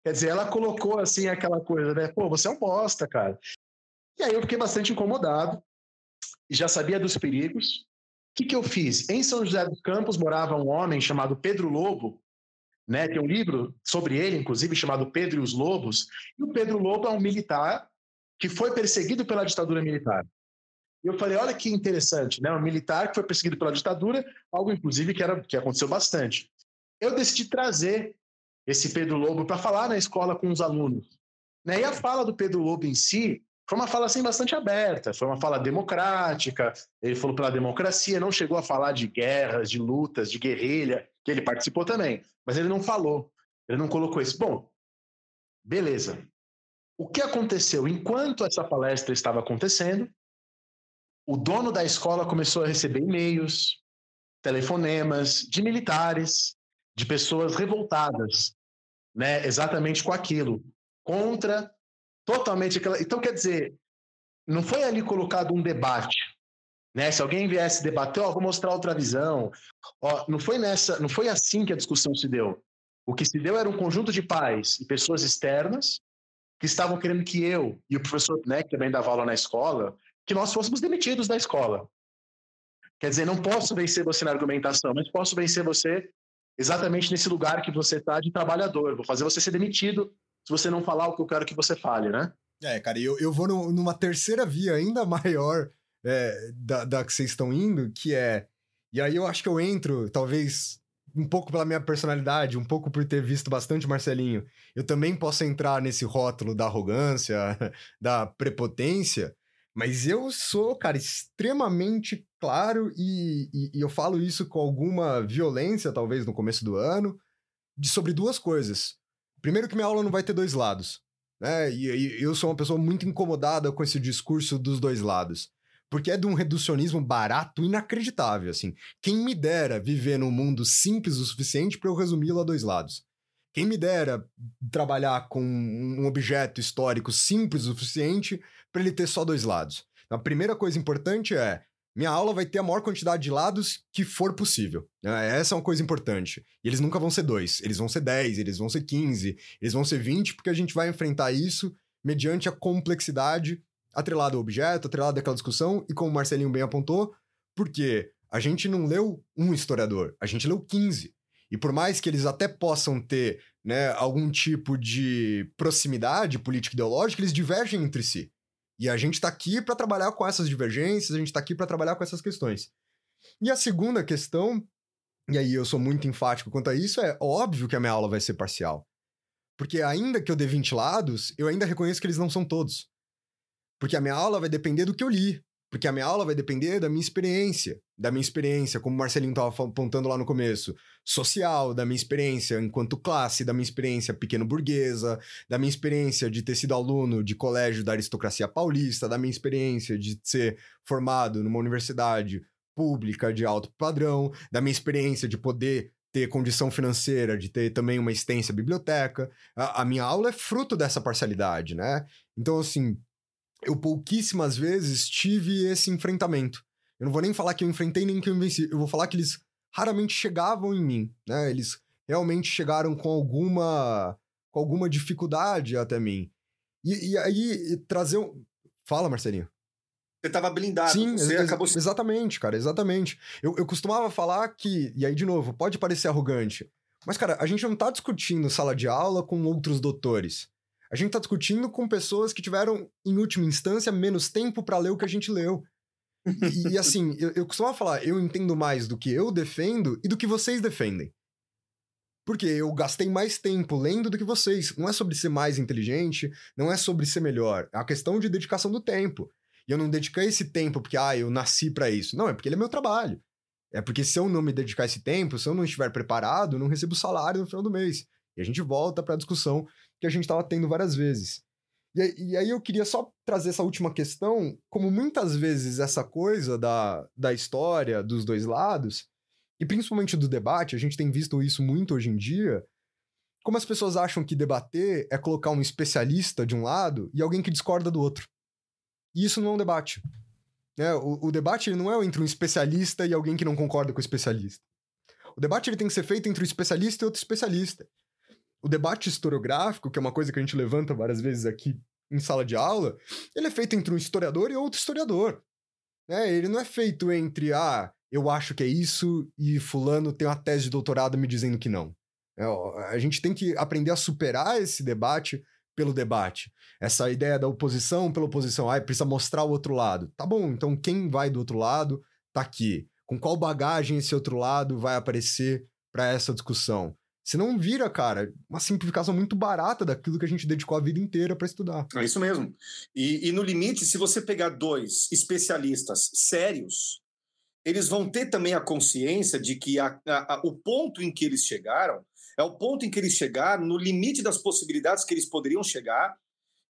Quer dizer, ela colocou assim aquela coisa, né? Pô, você é um bosta, cara. E aí eu fiquei bastante incomodado, já sabia dos perigos. O que, que eu fiz? Em São José dos Campos morava um homem chamado Pedro Lobo, né? Tem um livro sobre ele, inclusive, chamado Pedro e os Lobos. E o Pedro Lobo é um militar que foi perseguido pela ditadura militar. E eu falei, olha que interessante, né? Um militar que foi perseguido pela ditadura, algo inclusive que, era, que aconteceu bastante. Eu decidi trazer esse Pedro Lobo para falar na escola com os alunos. Né? E a fala do Pedro Lobo em si foi uma fala assim bastante aberta, foi uma fala democrática. Ele falou pela democracia, não chegou a falar de guerras, de lutas, de guerrilha, que ele participou também, mas ele não falou, ele não colocou isso. Bom, beleza. O que aconteceu? Enquanto essa palestra estava acontecendo, o dono da escola começou a receber e-mails, telefonemas de militares, de pessoas revoltadas, né, exatamente com aquilo, contra totalmente aquela. Então, quer dizer, não foi ali colocado um debate, né? Se alguém viesse debater, ó, vou mostrar outra visão, ó, não foi nessa, não foi assim que a discussão se deu. O que se deu era um conjunto de pais e pessoas externas que estavam querendo que eu e o professor, né, que também dava aula na escola, que nós fôssemos demitidos da escola. Quer dizer, não posso vencer você na argumentação, mas posso vencer você exatamente nesse lugar que você está de trabalhador. Vou fazer você ser demitido se você não falar o que eu quero que você fale, né? É, cara, eu, eu vou no- numa terceira via ainda maior é, da, da que vocês estão indo, que é. E aí eu acho que eu entro, talvez, um pouco pela minha personalidade, um pouco por ter visto bastante Marcelinho. Eu também posso entrar nesse rótulo da arrogância, da prepotência, mas eu sou, cara, extremamente claro e, e- e eu falo isso com alguma violência, talvez, no começo do ano, de, sobre duas coisas. Primeiro, que minha aula não vai ter dois lados né? E, e eu sou uma pessoa muito incomodada com esse discurso dos dois lados. Porque é de um reducionismo barato inacreditável, assim. Quem me dera viver num mundo simples o suficiente para eu resumi-lo a dois lados. Quem me dera trabalhar com um objeto histórico simples o suficiente para ele ter só dois lados. A primeira coisa importante é minha aula vai ter a maior quantidade de lados que for possível. né? Essa é uma coisa importante. E eles nunca vão ser dois, eles vão ser 10, eles vão ser 15, eles vão ser 20, porque a gente vai enfrentar isso mediante a complexidade atrelada ao objeto, atrelada àquela discussão, e como o Marcelinho bem apontou, porque a gente não leu um historiador, a gente leu 15. E por mais que eles até possam ter né, algum tipo de proximidade político-ideológica, eles divergem entre si. E a gente está aqui para trabalhar com essas divergências, a gente está aqui para trabalhar com essas questões. E a segunda questão, e aí eu sou muito enfático quanto a isso, é óbvio que a minha aula vai ser parcial. Porque ainda que eu dê 20 lados, eu ainda reconheço que eles não são todos. Porque a minha aula vai depender do que eu li. Porque a minha aula vai depender da minha experiência. Da minha experiência, como o Marcelinho estava apontando lá no começo, social, da minha experiência enquanto classe, da minha experiência pequeno-burguesa, da minha experiência de ter sido aluno de colégio da aristocracia paulista, da minha experiência de ser formado numa universidade pública de alto padrão, da minha experiência de poder ter condição financeira, de ter também uma extensa biblioteca. A, a minha aula é fruto dessa parcialidade, né? Então, assim, eu pouquíssimas vezes tive esse enfrentamento. Eu não vou nem falar que eu enfrentei nem que eu venci. Eu vou falar que eles raramente chegavam em mim, né? Eles realmente chegaram com alguma com alguma dificuldade até mim. E, e aí trazer um... Fala, Marcelinho. Você estava blindado. Sim, você ex- acabou se exatamente, cara, exatamente. Eu, eu costumava falar que, e aí de novo, pode parecer arrogante, Mas, cara, a gente não tá discutindo sala de aula com outros doutores. A gente tá discutindo com pessoas que tiveram, em última instância, menos tempo para ler o que a gente leu. E, e assim, eu, eu costumo falar, eu entendo mais do que eu defendo e do que vocês defendem. Porque eu gastei mais tempo lendo do que vocês. Não é sobre ser mais inteligente, não é sobre ser melhor. É a questão de dedicação do tempo. E eu não dediquei esse tempo porque, ah, eu nasci para isso. Não, é porque ele é meu trabalho. É porque se eu não me dedicar esse tempo, se eu não estiver preparado, eu não recebo salário no final do mês. E a gente volta para a discussão que a gente estava tendo várias vezes. E, e, aí eu queria só trazer essa última questão, como muitas vezes essa coisa da, da história dos dois lados, e principalmente do debate, a gente tem visto isso muito hoje em dia, como as pessoas acham que debater é colocar um especialista de um lado e alguém que discorda do outro. E isso não é um debate. Né? O, o debate não é entre um especialista e alguém que não concorda com o especialista. O debate ele tem que ser feito entre um especialista e outro especialista. O debate historiográfico, que é uma coisa que a gente levanta várias vezes aqui em sala de aula, ele é feito entre um historiador e outro historiador. Né? Ele não é feito entre, ah, eu acho que é isso e fulano tem uma tese de doutorado me dizendo que não. É, a gente tem que aprender a superar esse debate pelo debate. Essa ideia da oposição pela oposição, ah, precisa mostrar o outro lado. Tá bom, então quem vai do outro lado tá aqui. Com qual bagagem esse outro lado vai aparecer para essa discussão? Se não vira, cara, uma simplificação muito barata daquilo que a gente dedicou a vida inteira para estudar. É isso mesmo. E, e no limite, se você pegar dois especialistas sérios, eles vão ter também a consciência de que a, a, a, o ponto em que eles chegaram é o ponto em que eles chegaram, no limite das possibilidades que eles poderiam chegar,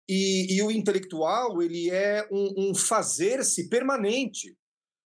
e, e o intelectual ele é um, um fazer-se permanente.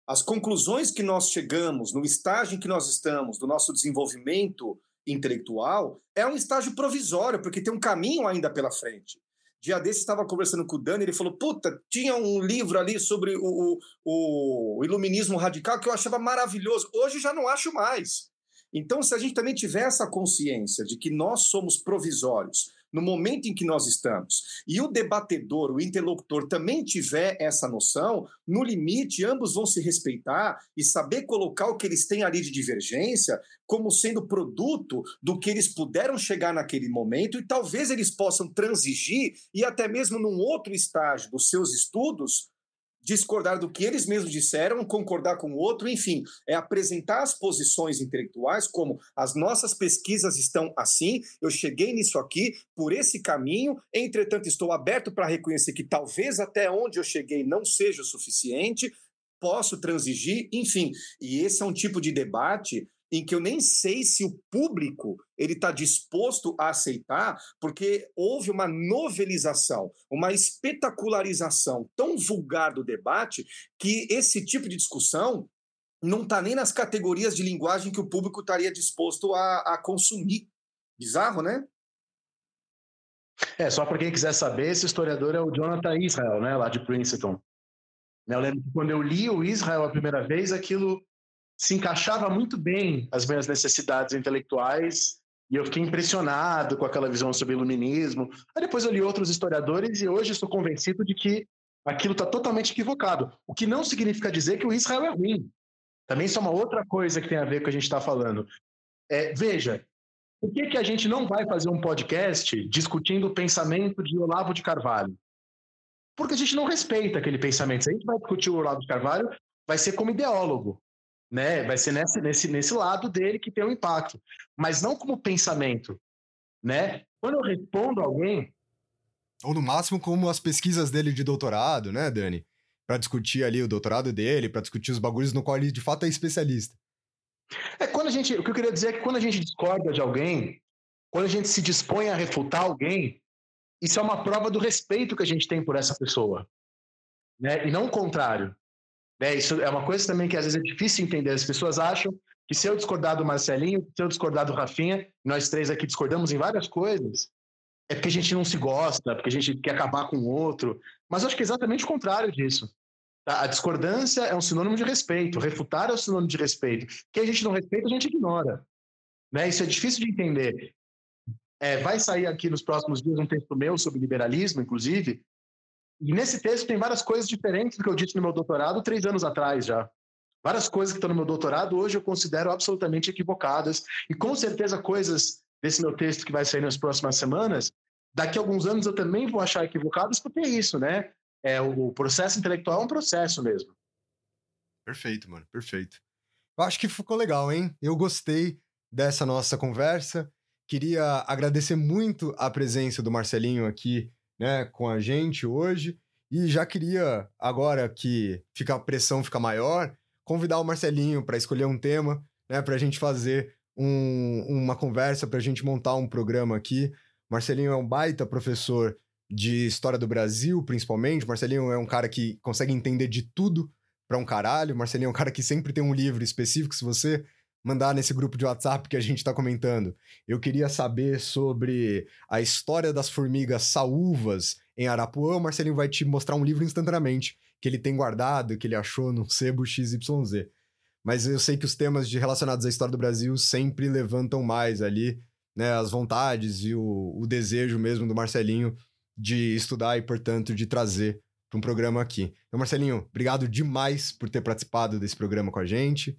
As conclusões que nós chegamos, no estágio em que nós estamos, do nosso desenvolvimento intelectual, é um estágio provisório, porque tem um caminho ainda pela frente. Dia desse estava conversando com o Dani, ele falou: Puta, tinha um livro ali sobre o, o, o, iluminismo radical que eu achava maravilhoso. Hoje já não acho mais. Então, se a gente também tiver essa consciência de que nós somos provisórios no momento em que nós estamos, e o debatedor, o interlocutor também tiver essa noção, no limite, ambos vão se respeitar e saber colocar o que eles têm ali de divergência como sendo produto do que eles puderam chegar naquele momento, e talvez eles possam transigir e até mesmo num outro estágio dos seus estudos discordar do que eles mesmos disseram, concordar com o outro, enfim, é apresentar as posições intelectuais como as nossas pesquisas estão assim, eu cheguei nisso aqui por esse caminho, entretanto estou aberto para reconhecer que talvez até onde eu cheguei não seja o suficiente, posso transigir, enfim. E esse é um tipo de debate em que eu nem sei se o público ele está disposto a aceitar, porque houve uma novelização, uma espetacularização tão vulgar do debate que esse tipo de discussão não está nem nas categorias de linguagem que o público estaria disposto a, a consumir. Bizarro, né? É, só para quem quiser saber, esse historiador é o Jonathan Israel, né, lá de Princeton. Eu lembro que quando eu li o Israel a primeira vez, aquilo se encaixava muito bem as minhas necessidades intelectuais e eu fiquei impressionado com aquela visão sobre iluminismo. Aí depois eu li outros historiadores e hoje estou convencido de que aquilo está totalmente equivocado. O que não significa dizer que o Israel é ruim. Também isso é uma outra coisa que tem a ver com o que a gente está falando. É, veja, por que, que a gente não vai fazer um podcast discutindo o pensamento de Olavo de Carvalho? Porque a gente não respeita aquele pensamento. Se a gente vai discutir o Olavo de Carvalho, vai ser como ideólogo né? Vai ser nesse, nesse, nesse lado dele que tem o um impacto, mas não como pensamento, né? Quando eu respondo a alguém. Ou no máximo como as pesquisas dele de doutorado, né, Dani? Para discutir ali o doutorado dele, para discutir os bagulhos no qual ele de fato é especialista. É quando a gente, o que eu queria dizer é que quando a gente discorda de alguém, quando a gente se dispõe a refutar alguém, isso é uma prova do respeito que a gente tem por essa pessoa, né? E não o contrário. Né? Isso é uma coisa também que às vezes é difícil entender. As pessoas acham que se eu discordar do Marcelinho, se eu discordar do Rafinha, nós três aqui discordamos em várias coisas, é porque a gente não se gosta, porque a gente quer acabar com o outro. Mas eu acho que é exatamente o contrário disso. Tá? A discordância é um sinônimo de respeito, refutar é um sinônimo de respeito. Quem a gente não respeita, a gente ignora. Né? Isso é difícil de entender. É, vai sair aqui nos próximos dias um texto meu sobre liberalismo, inclusive, e nesse texto tem várias coisas diferentes do que eu disse no meu doutorado três anos atrás já. Várias coisas que estão no meu doutorado hoje eu considero absolutamente equivocadas. E com certeza coisas desse meu texto que vai sair nas próximas semanas, daqui a alguns anos eu também vou achar equivocadas, porque é isso, né? É, o processo intelectual é um processo mesmo. Perfeito, mano, perfeito. Eu acho que ficou legal, hein? Eu gostei dessa nossa conversa. Queria agradecer muito a presença do Marcelinho aqui, né, com a gente hoje. E já queria, agora que fica, a pressão fica maior, convidar o Marcelinho para escolher um tema, né, para a gente fazer um, uma conversa, para a gente montar um programa aqui. Marcelinho é um baita professor de história do Brasil, principalmente. Marcelinho é um cara que consegue entender de tudo para um caralho. Marcelinho é um cara que sempre tem um livro específico. Se você mandar nesse grupo de WhatsApp que a gente está comentando, eu queria saber sobre a história das formigas saúvas em Arapuã. O Marcelinho vai te mostrar um livro instantaneamente que ele tem guardado, que ele achou no sebo XYZ. Mas eu sei que os temas de relacionados à história do Brasil sempre levantam mais ali, né, as vontades e o, o desejo mesmo do Marcelinho de estudar e, portanto, de trazer para um programa aqui. Então, Marcelinho, obrigado demais por ter participado desse programa com a gente.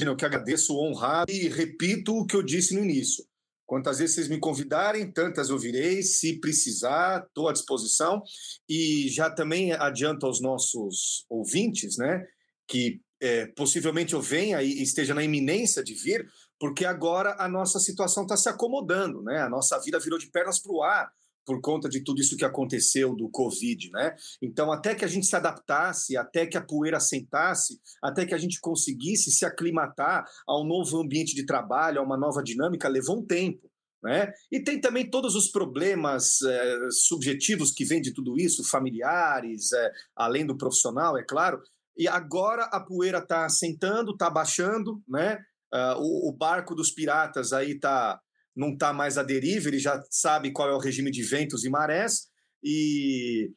Eu que agradeço, honrado e repito o que eu disse no início. Quantas vezes vocês me convidarem, tantas eu virei. Se precisar, estou à disposição. E já também adianto aos nossos ouvintes, né, que é, possivelmente eu venha e esteja na iminência de vir, porque agora a nossa situação está se acomodando, né? A nossa vida virou de pernas para o ar por conta de tudo isso que aconteceu do Covid, né? Então, até que a gente se adaptasse, até que a poeira assentasse, até que a gente conseguisse se aclimatar a um novo ambiente de trabalho, a uma nova dinâmica, levou um tempo. Né? E tem também todos os problemas é, subjetivos que vêm de tudo isso, familiares, é, além do profissional, é claro. E agora a poeira está assentando, está baixando, né? Uh, o, o, barco dos piratas aí está não está mais à deriva, ele já sabe qual é o regime de ventos e marés, e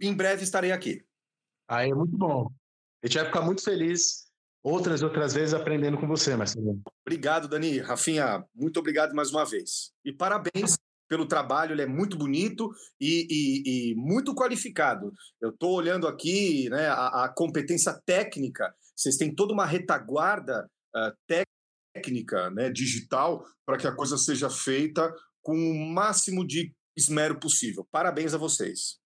em breve estarei aqui. Aí é muito bom. A gente vai ficar muito feliz outras outras vezes aprendendo com você, Marcelo. Obrigado, Dani. Rafinha, muito obrigado mais uma vez. E parabéns pelo trabalho, ele é muito bonito e, e, e muito qualificado. Eu estou olhando aqui né, a, a, competência técnica, vocês têm toda uma retaguarda uh, técnica técnica né, digital para que a coisa seja feita com o máximo de esmero possível. Parabéns a vocês.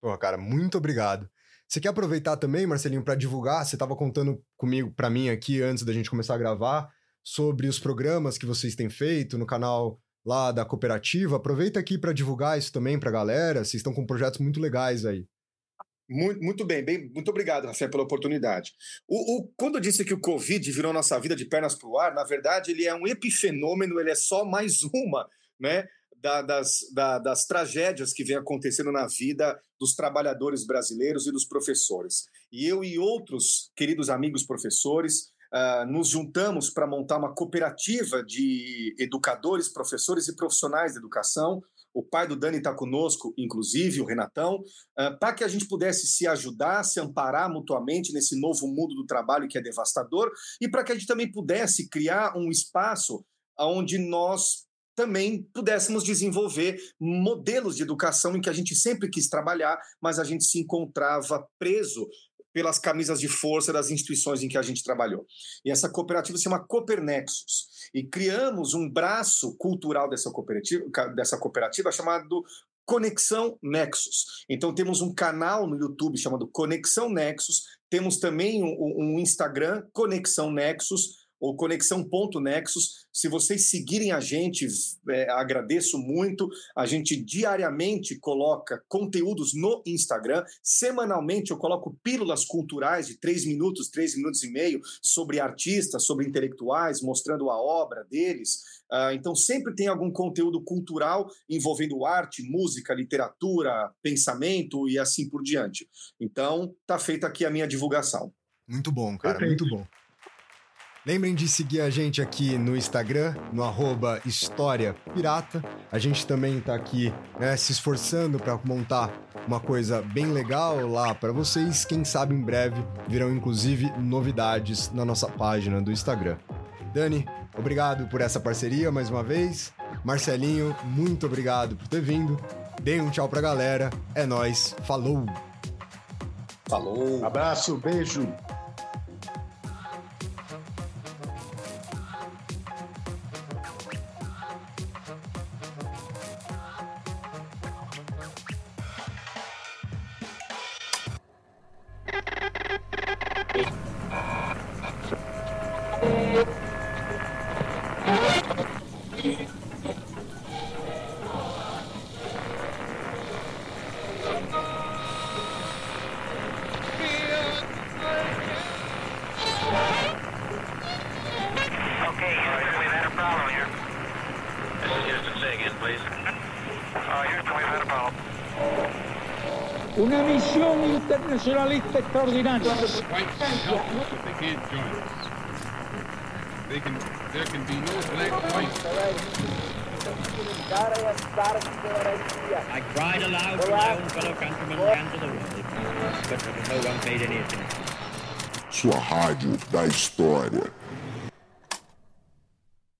Pô, cara, muito obrigado. Você quer aproveitar também, Marcelinho, para divulgar? Você estava contando comigo, para mim aqui, antes da gente começar a gravar, sobre os programas que vocês têm feito no canal lá da cooperativa. Aproveita aqui para divulgar isso também para a galera. Vocês estão com projetos muito legais aí. Muito, muito bem, bem, muito obrigado, Rafael, pela oportunidade. O, o, quando eu disse que o Covid virou nossa vida de pernas para o ar, na verdade, ele é um epifenômeno, ele é só mais uma né, da, das, da, das tragédias que vem acontecendo na vida dos trabalhadores brasileiros e dos professores. E eu e outros queridos amigos professores uh, nos juntamos para montar uma cooperativa de educadores, professores e profissionais de educação o pai do Dani está conosco, inclusive, o Renatão, uh, para que a gente pudesse se ajudar, se amparar mutuamente nesse novo mundo do trabalho que é devastador e para que a gente também pudesse criar um espaço onde nós também pudéssemos desenvolver modelos de educação em que a gente sempre quis trabalhar, mas a gente se encontrava preso pelas camisas de força das instituições em que a gente trabalhou. E essa cooperativa se chama Copernexus. E criamos um braço cultural dessa cooperativa, dessa cooperativa chamado Conexão Nexus. Então temos um canal no YouTube chamado Conexão Nexus, temos também um, um Instagram Conexão Nexus, ou conexão.nexus. Se vocês seguirem a gente, é, agradeço muito. A gente diariamente coloca conteúdos no Instagram. Semanalmente eu coloco pílulas culturais de três minutos, três minutos e meio, sobre artistas, sobre intelectuais, mostrando a obra deles. Uh, então sempre tem algum conteúdo cultural envolvendo arte, música, literatura, pensamento e assim por diante. Então tá feita aqui a minha divulgação. Muito bom, cara, Perfeito. muito bom. Lembrem de seguir a gente aqui no Instagram, no arroba História Pirata. A gente também está aqui né, se esforçando para montar uma coisa bem legal lá para vocês. Quem sabe em breve virão inclusive novidades na nossa página do Instagram. Dani, obrigado por essa parceria mais uma vez. Marcelinho, muito obrigado por ter vindo. Dê um tchau pra galera. É nós. Falou! Falou. Abraço, beijo. Internacionalista extraordinaria. Whites can help us, but they can't join us. They can. There can be no black whites. I cried aloud to my own fellow countrymen and to the world, but no one paid any attention. Sua rádio da história.